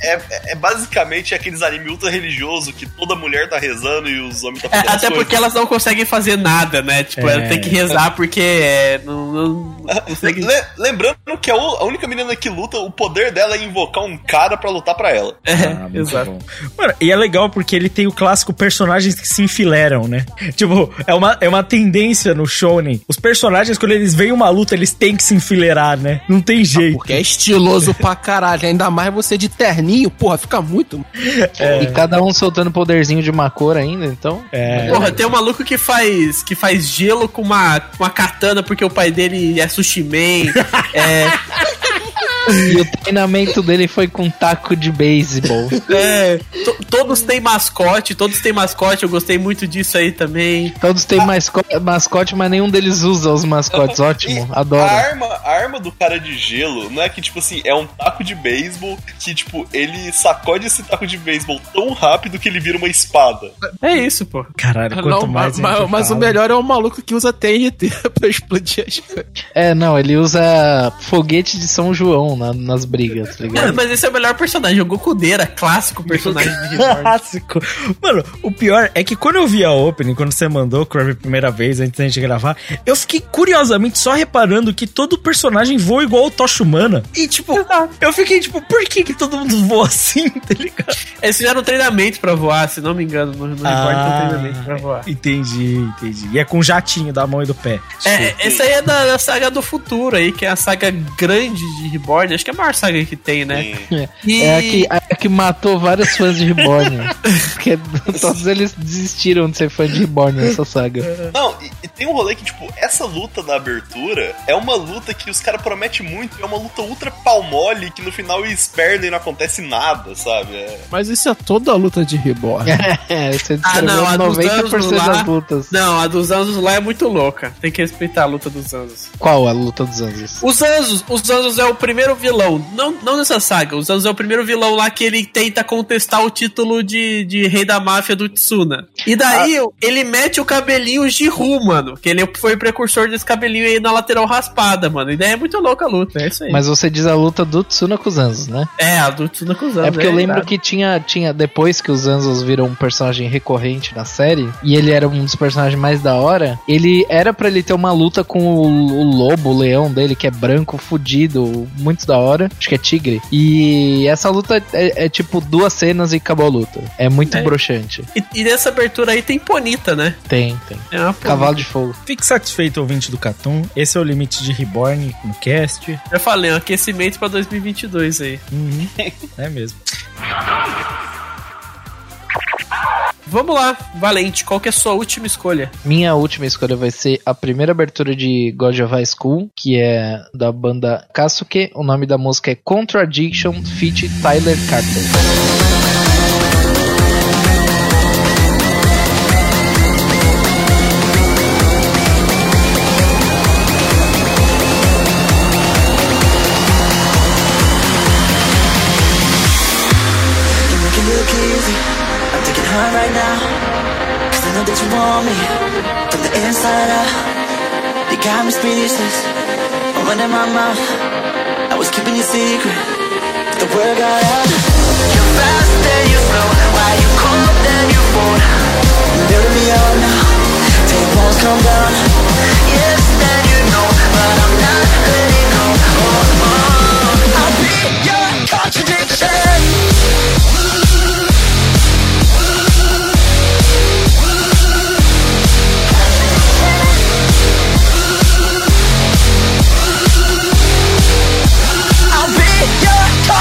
Speaker 8: É, é- é basicamente aqueles anime ultra religioso que toda mulher tá rezando e os homens tá
Speaker 2: É,
Speaker 8: fazendo as
Speaker 2: até porque elas não conseguem fazer nada, né? Tipo,
Speaker 3: É.
Speaker 2: ela tem que rezar porque é, não, não, não consegue.
Speaker 8: Le- lembrando que a, u- a única menina que luta, o poder dela é invocar um cara pra lutar pra ela.
Speaker 2: É,
Speaker 3: Ah, [LAUGHS] muito
Speaker 2: exato.
Speaker 3: bom. Mano, e é legal porque ele tem o clássico personagens que se enfileiram, né? [LAUGHS] Tipo, é uma, é uma tendência no shonen. Os personagens, quando eles veem uma luta, eles têm que se enfileirar, né? Não tem jeito.
Speaker 4: Porque é estiloso pra caralho. Ainda mais você de terninho, porra, fica muito. [LAUGHS]
Speaker 7: E cada um soltando poderzinho de uma cor ainda, então.
Speaker 3: É.
Speaker 2: Porra, tem um maluco que faz, que faz gelo com uma, com uma katana porque o pai dele é sushi man. [LAUGHS] é,
Speaker 7: E o treinamento dele foi com taco de beisebol.
Speaker 2: é, to- todos têm mascote, todos têm mascote, eu gostei muito disso aí também.
Speaker 7: Todos têm masco- mascote, mas nenhum deles usa os mascotes. Ótimo,
Speaker 8: E
Speaker 7: adoro.
Speaker 8: A arma, a arma do cara de gelo não é que, tipo assim, é um taco de beisebol que, tipo, ele sacode esse taco de beisebol tão rápido que ele vira uma espada.
Speaker 2: É isso, pô.
Speaker 3: Caralho, quanto
Speaker 4: Não,
Speaker 3: mais.
Speaker 4: mas,
Speaker 3: a gente
Speaker 4: mas o melhor é o maluco que usa TNT [LAUGHS] pra explodir as coisas.
Speaker 7: É, não, ele usa foguete de São João na- nas brigas, tá
Speaker 2: Mano,
Speaker 7: ligado?
Speaker 2: mas esse é o melhor personagem, o Goku clássico personagem de. [LAUGHS]
Speaker 3: Clássico. Mano, o pior é que quando eu vi a opening, quando você mandou, Crave, a primeira vez, antes da gente gravar, eu fiquei curiosamente só reparando que todo personagem voa igual o Tocha Humana. E, tipo, eu fiquei, tipo, por que que todo mundo voa assim, [LAUGHS] tá ligado?
Speaker 2: Eles fizeram um treinamento pra voar, se não me engano, no, no tem um treinamento pra voar.
Speaker 3: entendi, entendi. E é com jatinho da mão e do pé.
Speaker 2: É, essa aí é da, da saga do futuro aí, que é a saga grande de Reborn, Reborn. Acho que é a maior saga que tem, né?
Speaker 7: É,
Speaker 2: E-
Speaker 7: é a que, a que matou vários fãs de Reborn. [LAUGHS] Porque todos eles desistiram de ser fã de Reborn nessa saga.
Speaker 8: Não, e, e tem um rolê que, tipo, essa luta da abertura é uma luta que os caras prometem muito, é uma luta ultra palmole que no final eles perdem e não acontece nada, sabe? É.
Speaker 4: Mas isso é toda a luta de Reborn. [LAUGHS]
Speaker 7: É, você
Speaker 2: Ah, não, a dos
Speaker 7: 90%
Speaker 2: Anjos lá-
Speaker 7: das lutas.
Speaker 2: Não, a dos Anjos lá é muito louca. Tem que respeitar a luta dos Anjos.
Speaker 7: Qual a luta dos anjos?
Speaker 2: Os Anjos, os Anjos é o primeiro vilão. Não, não nessa saga. Os Anjos é o primeiro vilão lá que ele tenta contestar o título de, de rei da máfia do Tsuna. E daí ele mete o cabelinho Jiru, mano. Que ele foi precursor desse cabelinho aí na lateral raspada, mano. E daí é muito louca a luta. É isso aí.
Speaker 7: Mas você diz a luta do Tsuna com os anjos, né?
Speaker 2: É, a do Tsuna com os Anjos.
Speaker 7: É porque eu lembro que tinha, tinha, depois que os Anzos viram um personagem recorrente na série, e ele era um dos personagens mais da hora, ele era pra ele ter uma luta com o, o lobo, o leão dele, que é branco, fudido, muito da hora, acho que é tigre. E essa luta é, é tipo duas cenas e acabou a luta. É muito
Speaker 2: É.
Speaker 7: broxante.
Speaker 2: E, e nessa abertura aí tem Ponita, né?
Speaker 7: Tem, tem.
Speaker 2: É uma Ponita.
Speaker 7: Cavalo de fogo.
Speaker 3: Fique satisfeito, ouvinte do Catum. Esse é o limite de Reborn no cast.
Speaker 2: Eu falei, um aquecimento pra 2022 aí.
Speaker 3: Uhum. é mesmo.
Speaker 2: Vamos lá, Valente, qual que é a sua última escolha?
Speaker 7: Minha última escolha vai ser a primeira abertura de God of High School, que é da banda Kasuke. O nome da música é Contradiction feat Tyler Carter.
Speaker 9: You want me from the inside out. You got me speechless. I'm running my mouth. I was keeping you secret. But the word got out. You're fast, then you slow. Why you cold, then you bold. Building me up now. Take walls come down. Yes, then you know. But I'm not letting go. Oh, oh. I'll be your contradiction.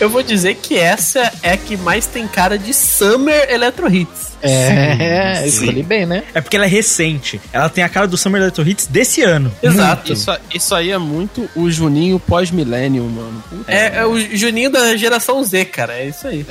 Speaker 2: Eu vou dizer que essa é a que mais tem cara de Summer Electro Hits.
Speaker 7: É,
Speaker 8: Sim.
Speaker 7: escolhi bem, né?
Speaker 3: É porque ela é recente. Ela tem a cara do Summer Electro Hits desse ano.
Speaker 2: Exato.
Speaker 4: Isso, isso aí é muito o Juninho pós-milênio, mano.
Speaker 2: É, é o Juninho da geração Z, cara. É isso aí.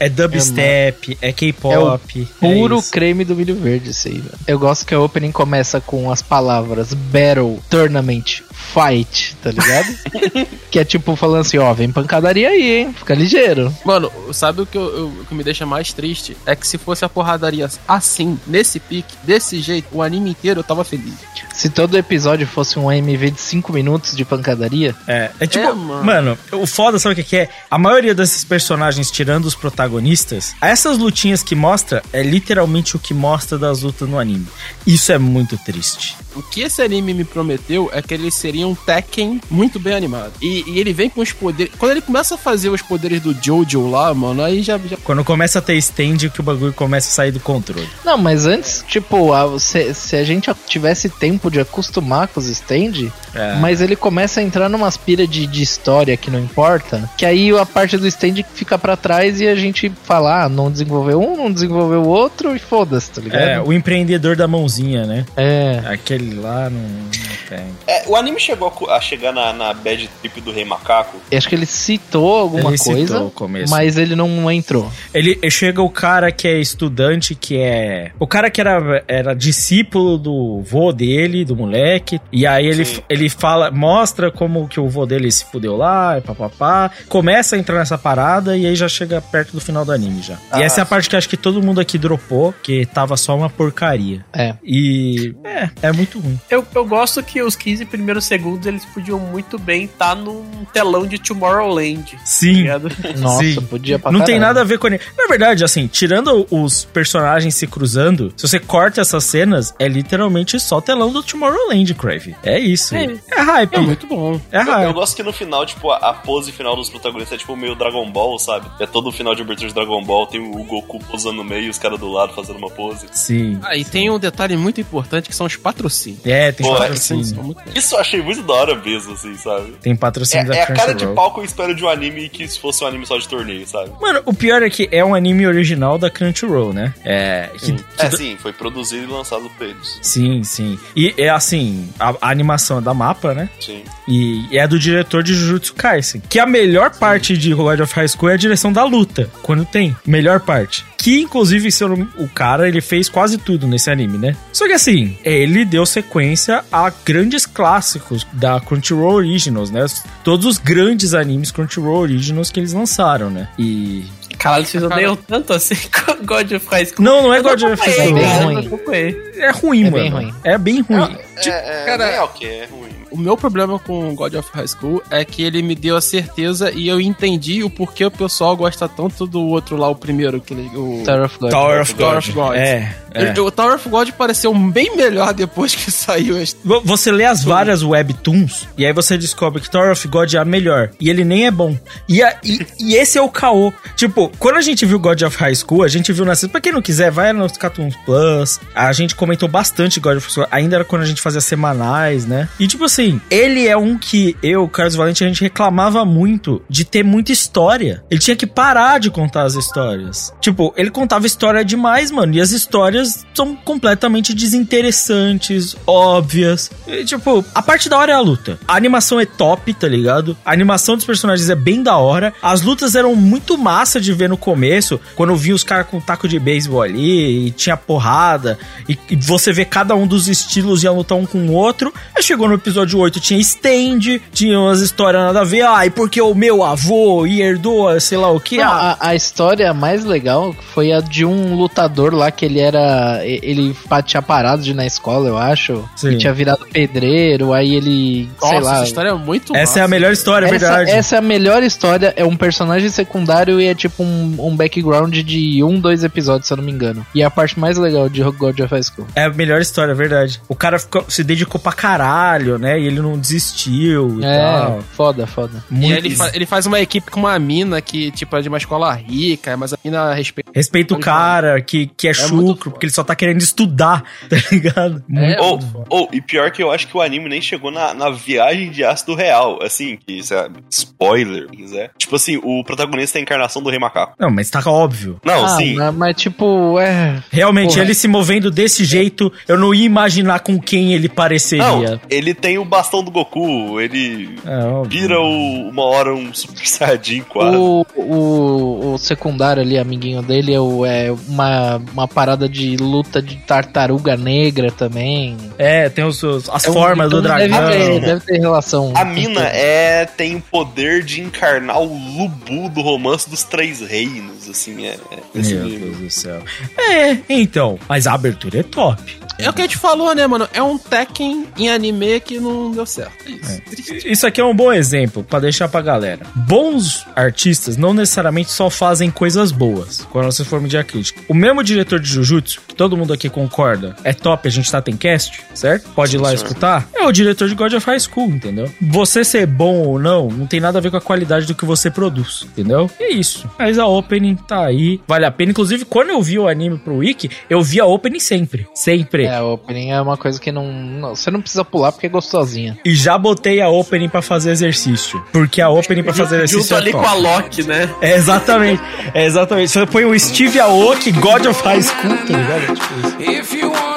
Speaker 3: É dubstep, é, K-pop.
Speaker 7: Puro
Speaker 3: é isso.
Speaker 7: creme do milho verde, isso aí, velho. Eu gosto que a opening começa com as palavras Battle, Tournament, Fight, tá ligado? [LAUGHS] que é tipo falando assim, ó, vem pancadaria aí, hein? Fica ligeiro.
Speaker 4: Mano, sabe o que, eu- eu- o que me deixa mais triste? É que se fosse a porradaria assim, nesse pique, desse jeito, o anime inteiro eu tava feliz.
Speaker 7: Se todo episódio fosse um AMV de 5 minutos de pancadaria,
Speaker 3: É, é tipo,
Speaker 4: É, mano.
Speaker 3: mano. o foda, sabe o que, é? A maioria desses personagens, tirando os protagonistas, essas lutinhas que mostra é literalmente o que mostra das lutas no anime. Isso é muito triste.
Speaker 4: O que esse anime me prometeu é que ele seria um Tekken muito bem animado. E, e ele vem com os poderes. Quando ele começa a fazer os poderes do Jojo lá, mano, aí já. já...
Speaker 3: Quando começa a ter stand, que o bagulho começa a sair do controle.
Speaker 7: Não, mas antes, tipo, a- se, se a gente tivesse tempo de acostumar com os stand,
Speaker 3: É.
Speaker 7: mas ele começa a entrar numa aspira de, de história que não importa, que aí a parte do stand fica pra trás e a gente fala, ah, não desenvolveu um, não desenvolveu o outro e foda-se, tá ligado?
Speaker 3: É, o empreendedor da mãozinha, né?
Speaker 7: É.
Speaker 3: Aquele lá, não, não tem.
Speaker 8: É, o anime chegou a chegar na, na bad trip do Rei Macaco.
Speaker 7: Eu Acho que ele citou alguma
Speaker 3: Ele citou
Speaker 7: coisa,
Speaker 3: o começo.
Speaker 7: mas ele não entrou.
Speaker 3: Ele chega o cara que é estudante, que é. O cara que era, era discípulo do vô dele, do moleque. E aí ele,
Speaker 8: Sim.
Speaker 3: ele fala, mostra como que o vô dele se fudeu lá, e papapá. Começa a entrar nessa parada e aí já chega perto do final do anime já.
Speaker 8: Ah,
Speaker 3: e essa é a parte que acho que todo mundo aqui dropou, que tava só uma porcaria.
Speaker 7: É.
Speaker 3: E. É, é muito ruim.
Speaker 2: Eu, eu gosto que os 15 primeiros segundos eles podiam muito bem estar num telão de Tomorrowland.
Speaker 3: Sim.
Speaker 2: ligado? [LAUGHS]
Speaker 7: Nossa,
Speaker 3: Sim.
Speaker 7: podia pra
Speaker 3: Não tem
Speaker 7: caralho.
Speaker 3: nada a ver com ele. Na verdade, assim, tirando os personagens se cruzando, se você corta essas cenas, é literalmente só telão do Tomorrowland, Crave. É isso.
Speaker 2: É.
Speaker 3: É, hype.
Speaker 4: É muito bom.
Speaker 3: É
Speaker 8: Eu, eu
Speaker 3: hype.
Speaker 8: gosto que no final, tipo, a, a pose final dos protagonistas é tipo meio Dragon Ball, sabe? É todo o final de abertura de Dragon Ball, tem o Goku posando no meio e os caras do lado fazendo uma pose.
Speaker 3: Sim.
Speaker 4: Ah, e tem um detalhe muito importante que são os patrocínios.
Speaker 3: É, tem
Speaker 8: Pô,
Speaker 4: São
Speaker 3: patrocínio.
Speaker 4: muito bons.
Speaker 8: Isso eu achei muito da hora mesmo, assim, sabe?
Speaker 3: Tem
Speaker 8: É,
Speaker 3: patrocínio da
Speaker 8: é a cara de pau que eu espero de um anime que se fosse um anime só de torneio, sabe?
Speaker 3: Mano, o pior é que é um anime original da Crunchyroll, né? É. Que, que
Speaker 8: É,
Speaker 3: dá-
Speaker 8: sim, foi produzido e lançado por eles.
Speaker 3: Sim, sim. E é assim, a, a animação é da mapa, né?
Speaker 8: Sim.
Speaker 3: E é do diretor de Jujutsu Kaisen. Que a melhor parte de God of High School é a direção da luta. Quando tem. Melhor parte. Que, inclusive, se eu não- o cara, ele fez quase tudo nesse anime, né? Só que assim, ele deu sequência a grandes clássicos da Crunchyroll Originals, né? Todos os grandes animes Crunchyroll Originals que eles lançaram, né? E...
Speaker 2: Caralho, vocês odeiam tanto assim [LAUGHS] God of High School.
Speaker 3: Não, não é God of High
Speaker 2: não acompanhei.
Speaker 3: É ruim,
Speaker 7: É
Speaker 3: mano.
Speaker 7: bem ruim.
Speaker 3: É bem ruim.
Speaker 8: É, é,
Speaker 4: cara-
Speaker 8: é ok, é ruim.
Speaker 4: O meu problema com God of High School é que ele me deu a certeza e eu entendi o porquê o pessoal gosta tanto do outro lá, o primeiro, que ele, o
Speaker 7: Tower of God.
Speaker 3: Tower of God.
Speaker 4: Tower of God.
Speaker 3: É, é.
Speaker 4: O Tower of God pareceu bem melhor [LAUGHS] depois que saiu
Speaker 3: Você lê as várias webtoons e aí você descobre que Tower of God é a melhor. E ele nem é bom. E, a- e- e esse é o caô. Tipo, quando a gente viu God of High School, a gente viu na Pra quem não quiser, vai nos Cartoons Plus. A gente comentou bastante God of High School. Ainda era quando a gente fazia semanais, né? E tipo assim, ele é um que eu, Carlos Valente, a gente reclamava muito de ter muita história. Ele tinha que parar de contar as histórias. Tipo, ele contava história demais, mano. E as histórias são completamente desinteressantes, óbvias. E, tipo, a parte da hora é a luta. A animação é top, tá ligado? A animação dos personagens é bem da hora. As lutas eram muito massa de ver no começo, quando eu vi os caras com taco de beisebol ali, e tinha porrada, e, e você vê cada um dos estilos ia lutar um com o outro. Aí chegou no episódio 8, tinha stand, tinha umas histórias nada a ver. Ah, e porque o meu avô e herdou, sei lá o que.
Speaker 7: Não,
Speaker 3: Ah,
Speaker 7: a, a história mais legal foi a de um lutador lá que ele era. Ele tinha parado de ir na escola, eu acho.
Speaker 3: Sim.
Speaker 7: E tinha virado pedreiro, aí ele. sei
Speaker 4: Nossa,
Speaker 7: lá.
Speaker 4: essa história é muito
Speaker 3: essa é a
Speaker 4: massa.
Speaker 3: melhor história, é
Speaker 7: Essa,
Speaker 3: verdade.
Speaker 7: essa é a melhor história, é um personagem secundário e é tipo um, um background de um, dois episódios, se eu não me engano. E é a parte mais legal de God of High School.
Speaker 3: É a melhor história, é verdade. O cara ficou- se dedicou pra caralho, né? E ele não desistiu e
Speaker 7: É,
Speaker 3: tal.
Speaker 7: foda, foda.
Speaker 4: E
Speaker 3: Muito
Speaker 4: ele, fa- ele faz uma equipe com uma mina que, tipo, é de uma escola rica, mas a mina respeita.
Speaker 3: Respeita o cara que, que é,
Speaker 4: muito
Speaker 3: chucro, porque ele só tá querendo estudar, [LAUGHS] tá ligado? Muito
Speaker 8: Ou,
Speaker 3: foda.
Speaker 8: ou, e pior que eu acho que o anime nem chegou na, na viagem de ácido real, assim, que, sabe, spoiler, se quiser. Tipo assim, o protagonista é a encarnação do Rei Macaco.
Speaker 3: Não, mas tá óbvio.
Speaker 8: Não,
Speaker 7: ah,
Speaker 8: sim.
Speaker 7: Mas, mas, tipo, é.
Speaker 3: Realmente,
Speaker 7: Porra.
Speaker 3: ele se movendo desse jeito, eu não ia imaginar com quem ele pareceria.
Speaker 8: Não, ele tem o bastão do Goku, ele
Speaker 3: É,
Speaker 8: vira o- uma hora um Super Saiyajin quase.
Speaker 7: O, o, o secundário ali, amiguinho dele, é, o- é uma, uma parada de luta de tartaruga negra também.
Speaker 3: É, tem os, os- as
Speaker 7: É um-
Speaker 3: formas do
Speaker 7: então
Speaker 3: dragão.
Speaker 7: Deve ter, deve ter relação.
Speaker 8: A mina é tem o poder de encarnar o Lubu do romance dos três reinos, assim, é. é esse
Speaker 3: Meu
Speaker 8: nível.
Speaker 3: Deus do céu. É, então. Mas a abertura é top.
Speaker 4: É o que a gente falou, né, mano? É um Tekken em anime que não deu certo. É isso. Triste.
Speaker 3: Isso aqui é um bom exemplo pra deixar pra galera. Bons artistas não necessariamente só fazem coisas boas, quando você for medir a crítica. O mesmo diretor de Jujutsu, que todo mundo aqui concorda, é top, a gente tá tem cast, certo? Pode ir lá
Speaker 8: Sim,
Speaker 3: escutar. É o diretor de God of High School, entendeu? Você ser bom ou não, não tem nada a ver com a qualidade do que você produz, entendeu? E é isso. Mas a opening tá aí, vale a pena. Inclusive, quando eu vi o anime pro Wiki, eu vi a opening sempre. Sempre.
Speaker 7: É, a opening é uma coisa que não, não- Você não precisa pular porque é gostosinha.
Speaker 3: E já botei a opening pra fazer exercício. Porque a opening pra fazer exercício
Speaker 2: Junto
Speaker 3: é
Speaker 2: ali
Speaker 3: top.
Speaker 2: com a Loki, né?
Speaker 3: É exatamente. É exatamente. Você põe o Steve Aoki, God of High School, tá ligado? Tipo isso.
Speaker 1: If you wanna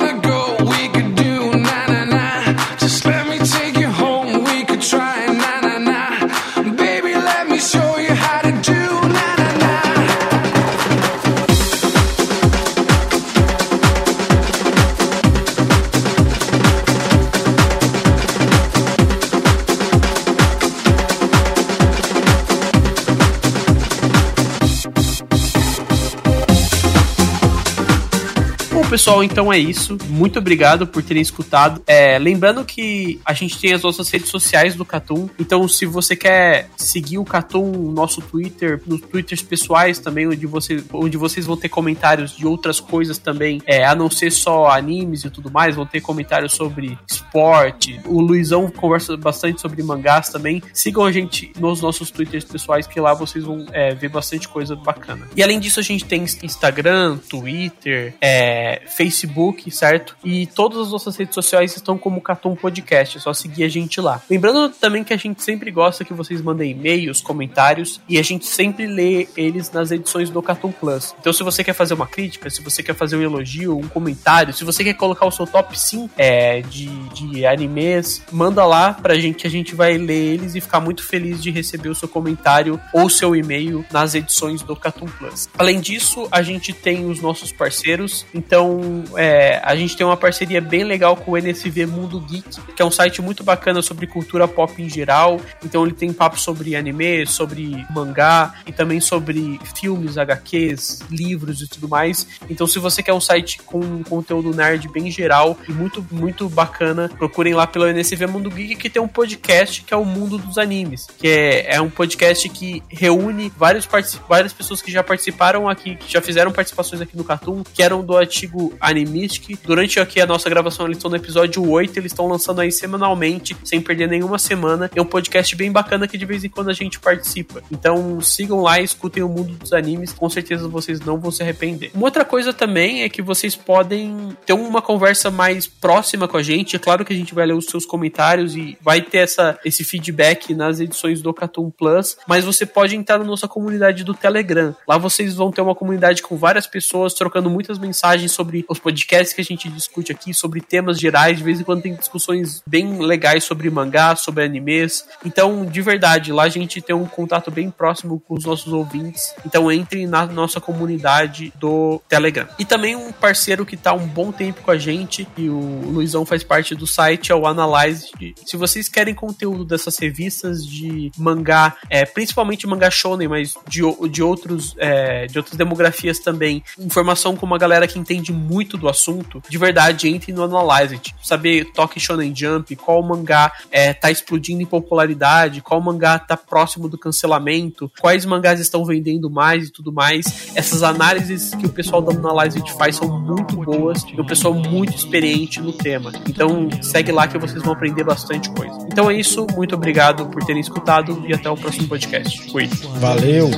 Speaker 2: pessoal, então é isso. Muito obrigado por terem escutado. É, lembrando que a gente tem as nossas redes sociais do Catum. Então, se você quer seguir o Catum no nosso Twitter, nos Twitters pessoais também, onde, você, onde vocês vão ter comentários de outras coisas também, é, a não ser só animes e tudo mais, vão ter comentários sobre esporte. O Luizão conversa bastante sobre mangás também. Sigam a gente nos nossos Twitters pessoais, que lá vocês vão é, ver bastante coisa bacana. E além disso, a gente tem Instagram, Twitter, é, Facebook, certo? E todas as nossas redes sociais estão como Catum Podcast, é só seguir a gente lá. Lembrando também que a gente sempre gosta que vocês mandem e-mails, comentários, e a gente sempre lê eles nas edições do Catum Plus. Então, se você quer fazer uma crítica, se você quer fazer um elogio, um comentário, se você quer colocar o seu top 5 é, de, de animes, manda lá pra gente que a gente vai ler eles e ficar muito feliz de receber o seu comentário ou seu e-mail nas edições do Catum Plus. Além disso, a gente tem os nossos parceiros, então é, a gente tem uma parceria bem legal com o NSV Mundo Geek, que é um site muito bacana sobre cultura pop em geral. Então ele tem papo sobre anime, sobre mangá e também sobre filmes, HQs, livros e tudo mais. Então se você quer um site com conteúdo nerd bem geral e muito muito bacana, procurem lá pelo NSV Mundo Geek que tem um podcast que é o Mundo dos Animes, que é, é um podcast que reúne vários várias pessoas que já participaram aqui, que já fizeram participações aqui no Cartoon, que eram do antigo Animistic. Durante aqui a nossa gravação, eles estão no episódio 8, eles estão lançando aí semanalmente, sem perder nenhuma semana. É um podcast bem bacana que de vez em quando a gente participa. Então sigam lá escutem o mundo dos animes, com certeza vocês não vão se arrepender. Uma outra coisa também é que vocês podem ter uma conversa mais próxima com a gente. É claro que a gente vai ler os seus comentários e vai ter essa, esse feedback nas edições do Cartoon Plus, mas você pode entrar na nossa comunidade do Telegram. Lá vocês vão ter uma comunidade com várias pessoas trocando muitas mensagens sobre os podcasts que a gente discute aqui, sobre temas gerais. De vez em quando tem discussões bem legais sobre mangá, sobre animes. Então, de verdade, lá a gente tem um contato bem próximo com os nossos ouvintes. Então, entre na nossa comunidade do Telegram. E também um parceiro que tá um bom tempo com a gente, e o Luizão faz parte do site, é o Analyze. Se vocês querem conteúdo dessas revistas de mangá, é, principalmente mangá shonen, mas de, de, outros, é, de outras demografias também, informação com uma galera que entende muito do assunto, de verdade, entre no Analyze. Tipo, saber Toque Shonen Jump, qual mangá é, tá explodindo em popularidade, qual mangá tá próximo do cancelamento, quais mangás estão vendendo mais e tudo mais. Essas análises que o pessoal da Analyze faz são muito boas e o pessoal muito experiente no tema. Então segue lá que vocês vão aprender bastante coisa. Então é isso, muito obrigado por terem escutado e até o próximo podcast. Fui.
Speaker 3: Valeu.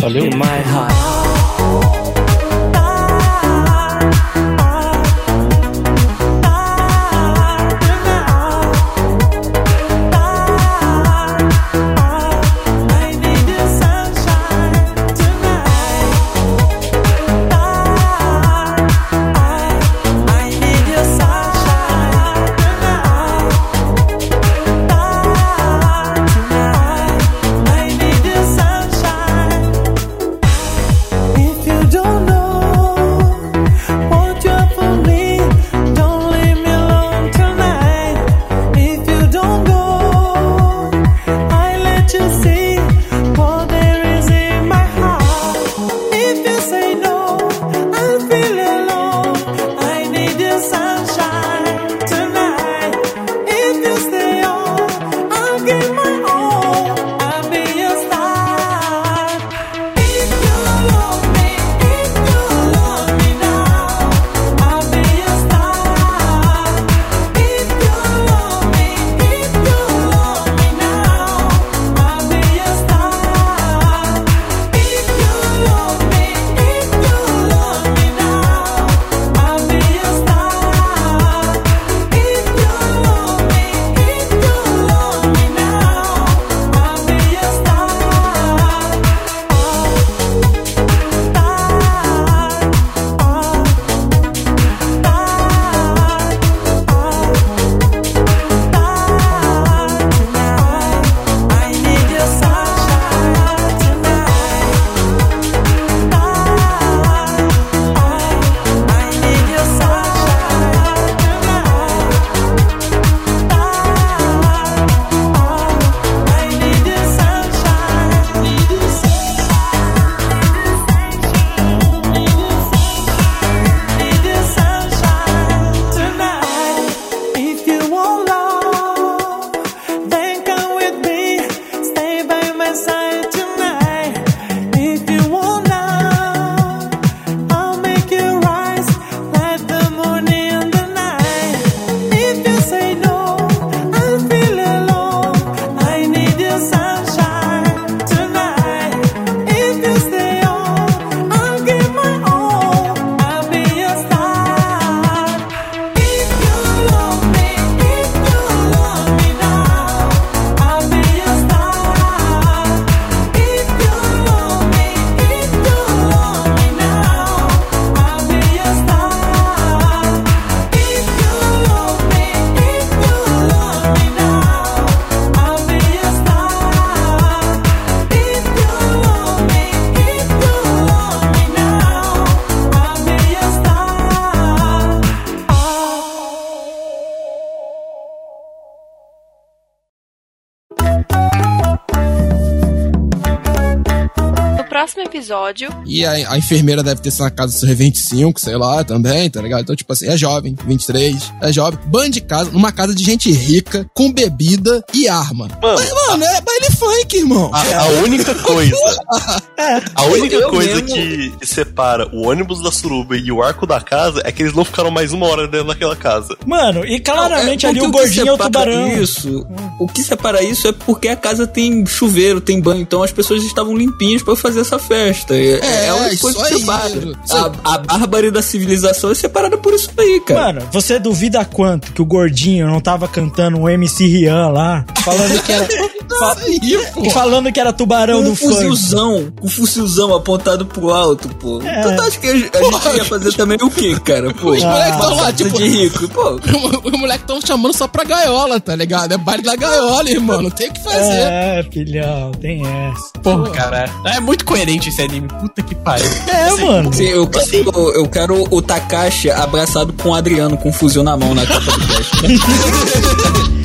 Speaker 7: Valeu.
Speaker 9: Sunshine.
Speaker 12: Episódio.
Speaker 4: E a, a enfermeira deve ter sido na casa dos seus 25, sei lá, também, tá ligado? Então, tipo assim, é jovem, 23, é jovem. Ban de casa, numa casa de gente rica, com bebida e arma.
Speaker 8: Mano,
Speaker 4: Mas, mano, é baile funk, irmão.
Speaker 8: A, a única [LAUGHS] coisa. A única
Speaker 10: Eu
Speaker 8: coisa
Speaker 10: mesmo-
Speaker 8: que, separa o ônibus da suruba e o arco da casa é que eles não ficaram mais uma hora dentro daquela casa.
Speaker 3: Mano, e claramente
Speaker 10: É,
Speaker 3: ali o gordinho é o tubarão.
Speaker 10: Isso, o que separa isso é porque a casa tem chuveiro, tem banho, então as pessoas estavam limpinhas pra fazer essa festa. É,
Speaker 4: É,
Speaker 10: é a única
Speaker 4: isso
Speaker 10: coisa que separa. A, a bárbara da civilização é separada por isso aí, cara.
Speaker 3: Mano, você duvida quanto que o gordinho não tava cantando um MC Rian lá, falando que era. [LAUGHS] fa- falando que era tubarão do funk.
Speaker 10: fuzilzão, com um fuzilzão apontado pro alto, pô.
Speaker 3: É.
Speaker 10: Tu acha que a gente a gente ia fazer também o quê, cara? Pô,
Speaker 4: Os moleques tão lá, tipo-
Speaker 10: de rico, pô. [LAUGHS]
Speaker 4: Os moleques tão chamando só pra gaiola, tá ligado? É baile da gaiola, irmão. Não tem o que fazer.
Speaker 3: É, filhão, tem essa.
Speaker 2: Pô, cara, é muito coerente esse anime. Puta que pariu. [LAUGHS]
Speaker 3: É, mano.
Speaker 10: Sim, eu quero, eu quero o Takashi abraçado com o Adriano com um fuzil na mão na capa do cast. [LAUGHS]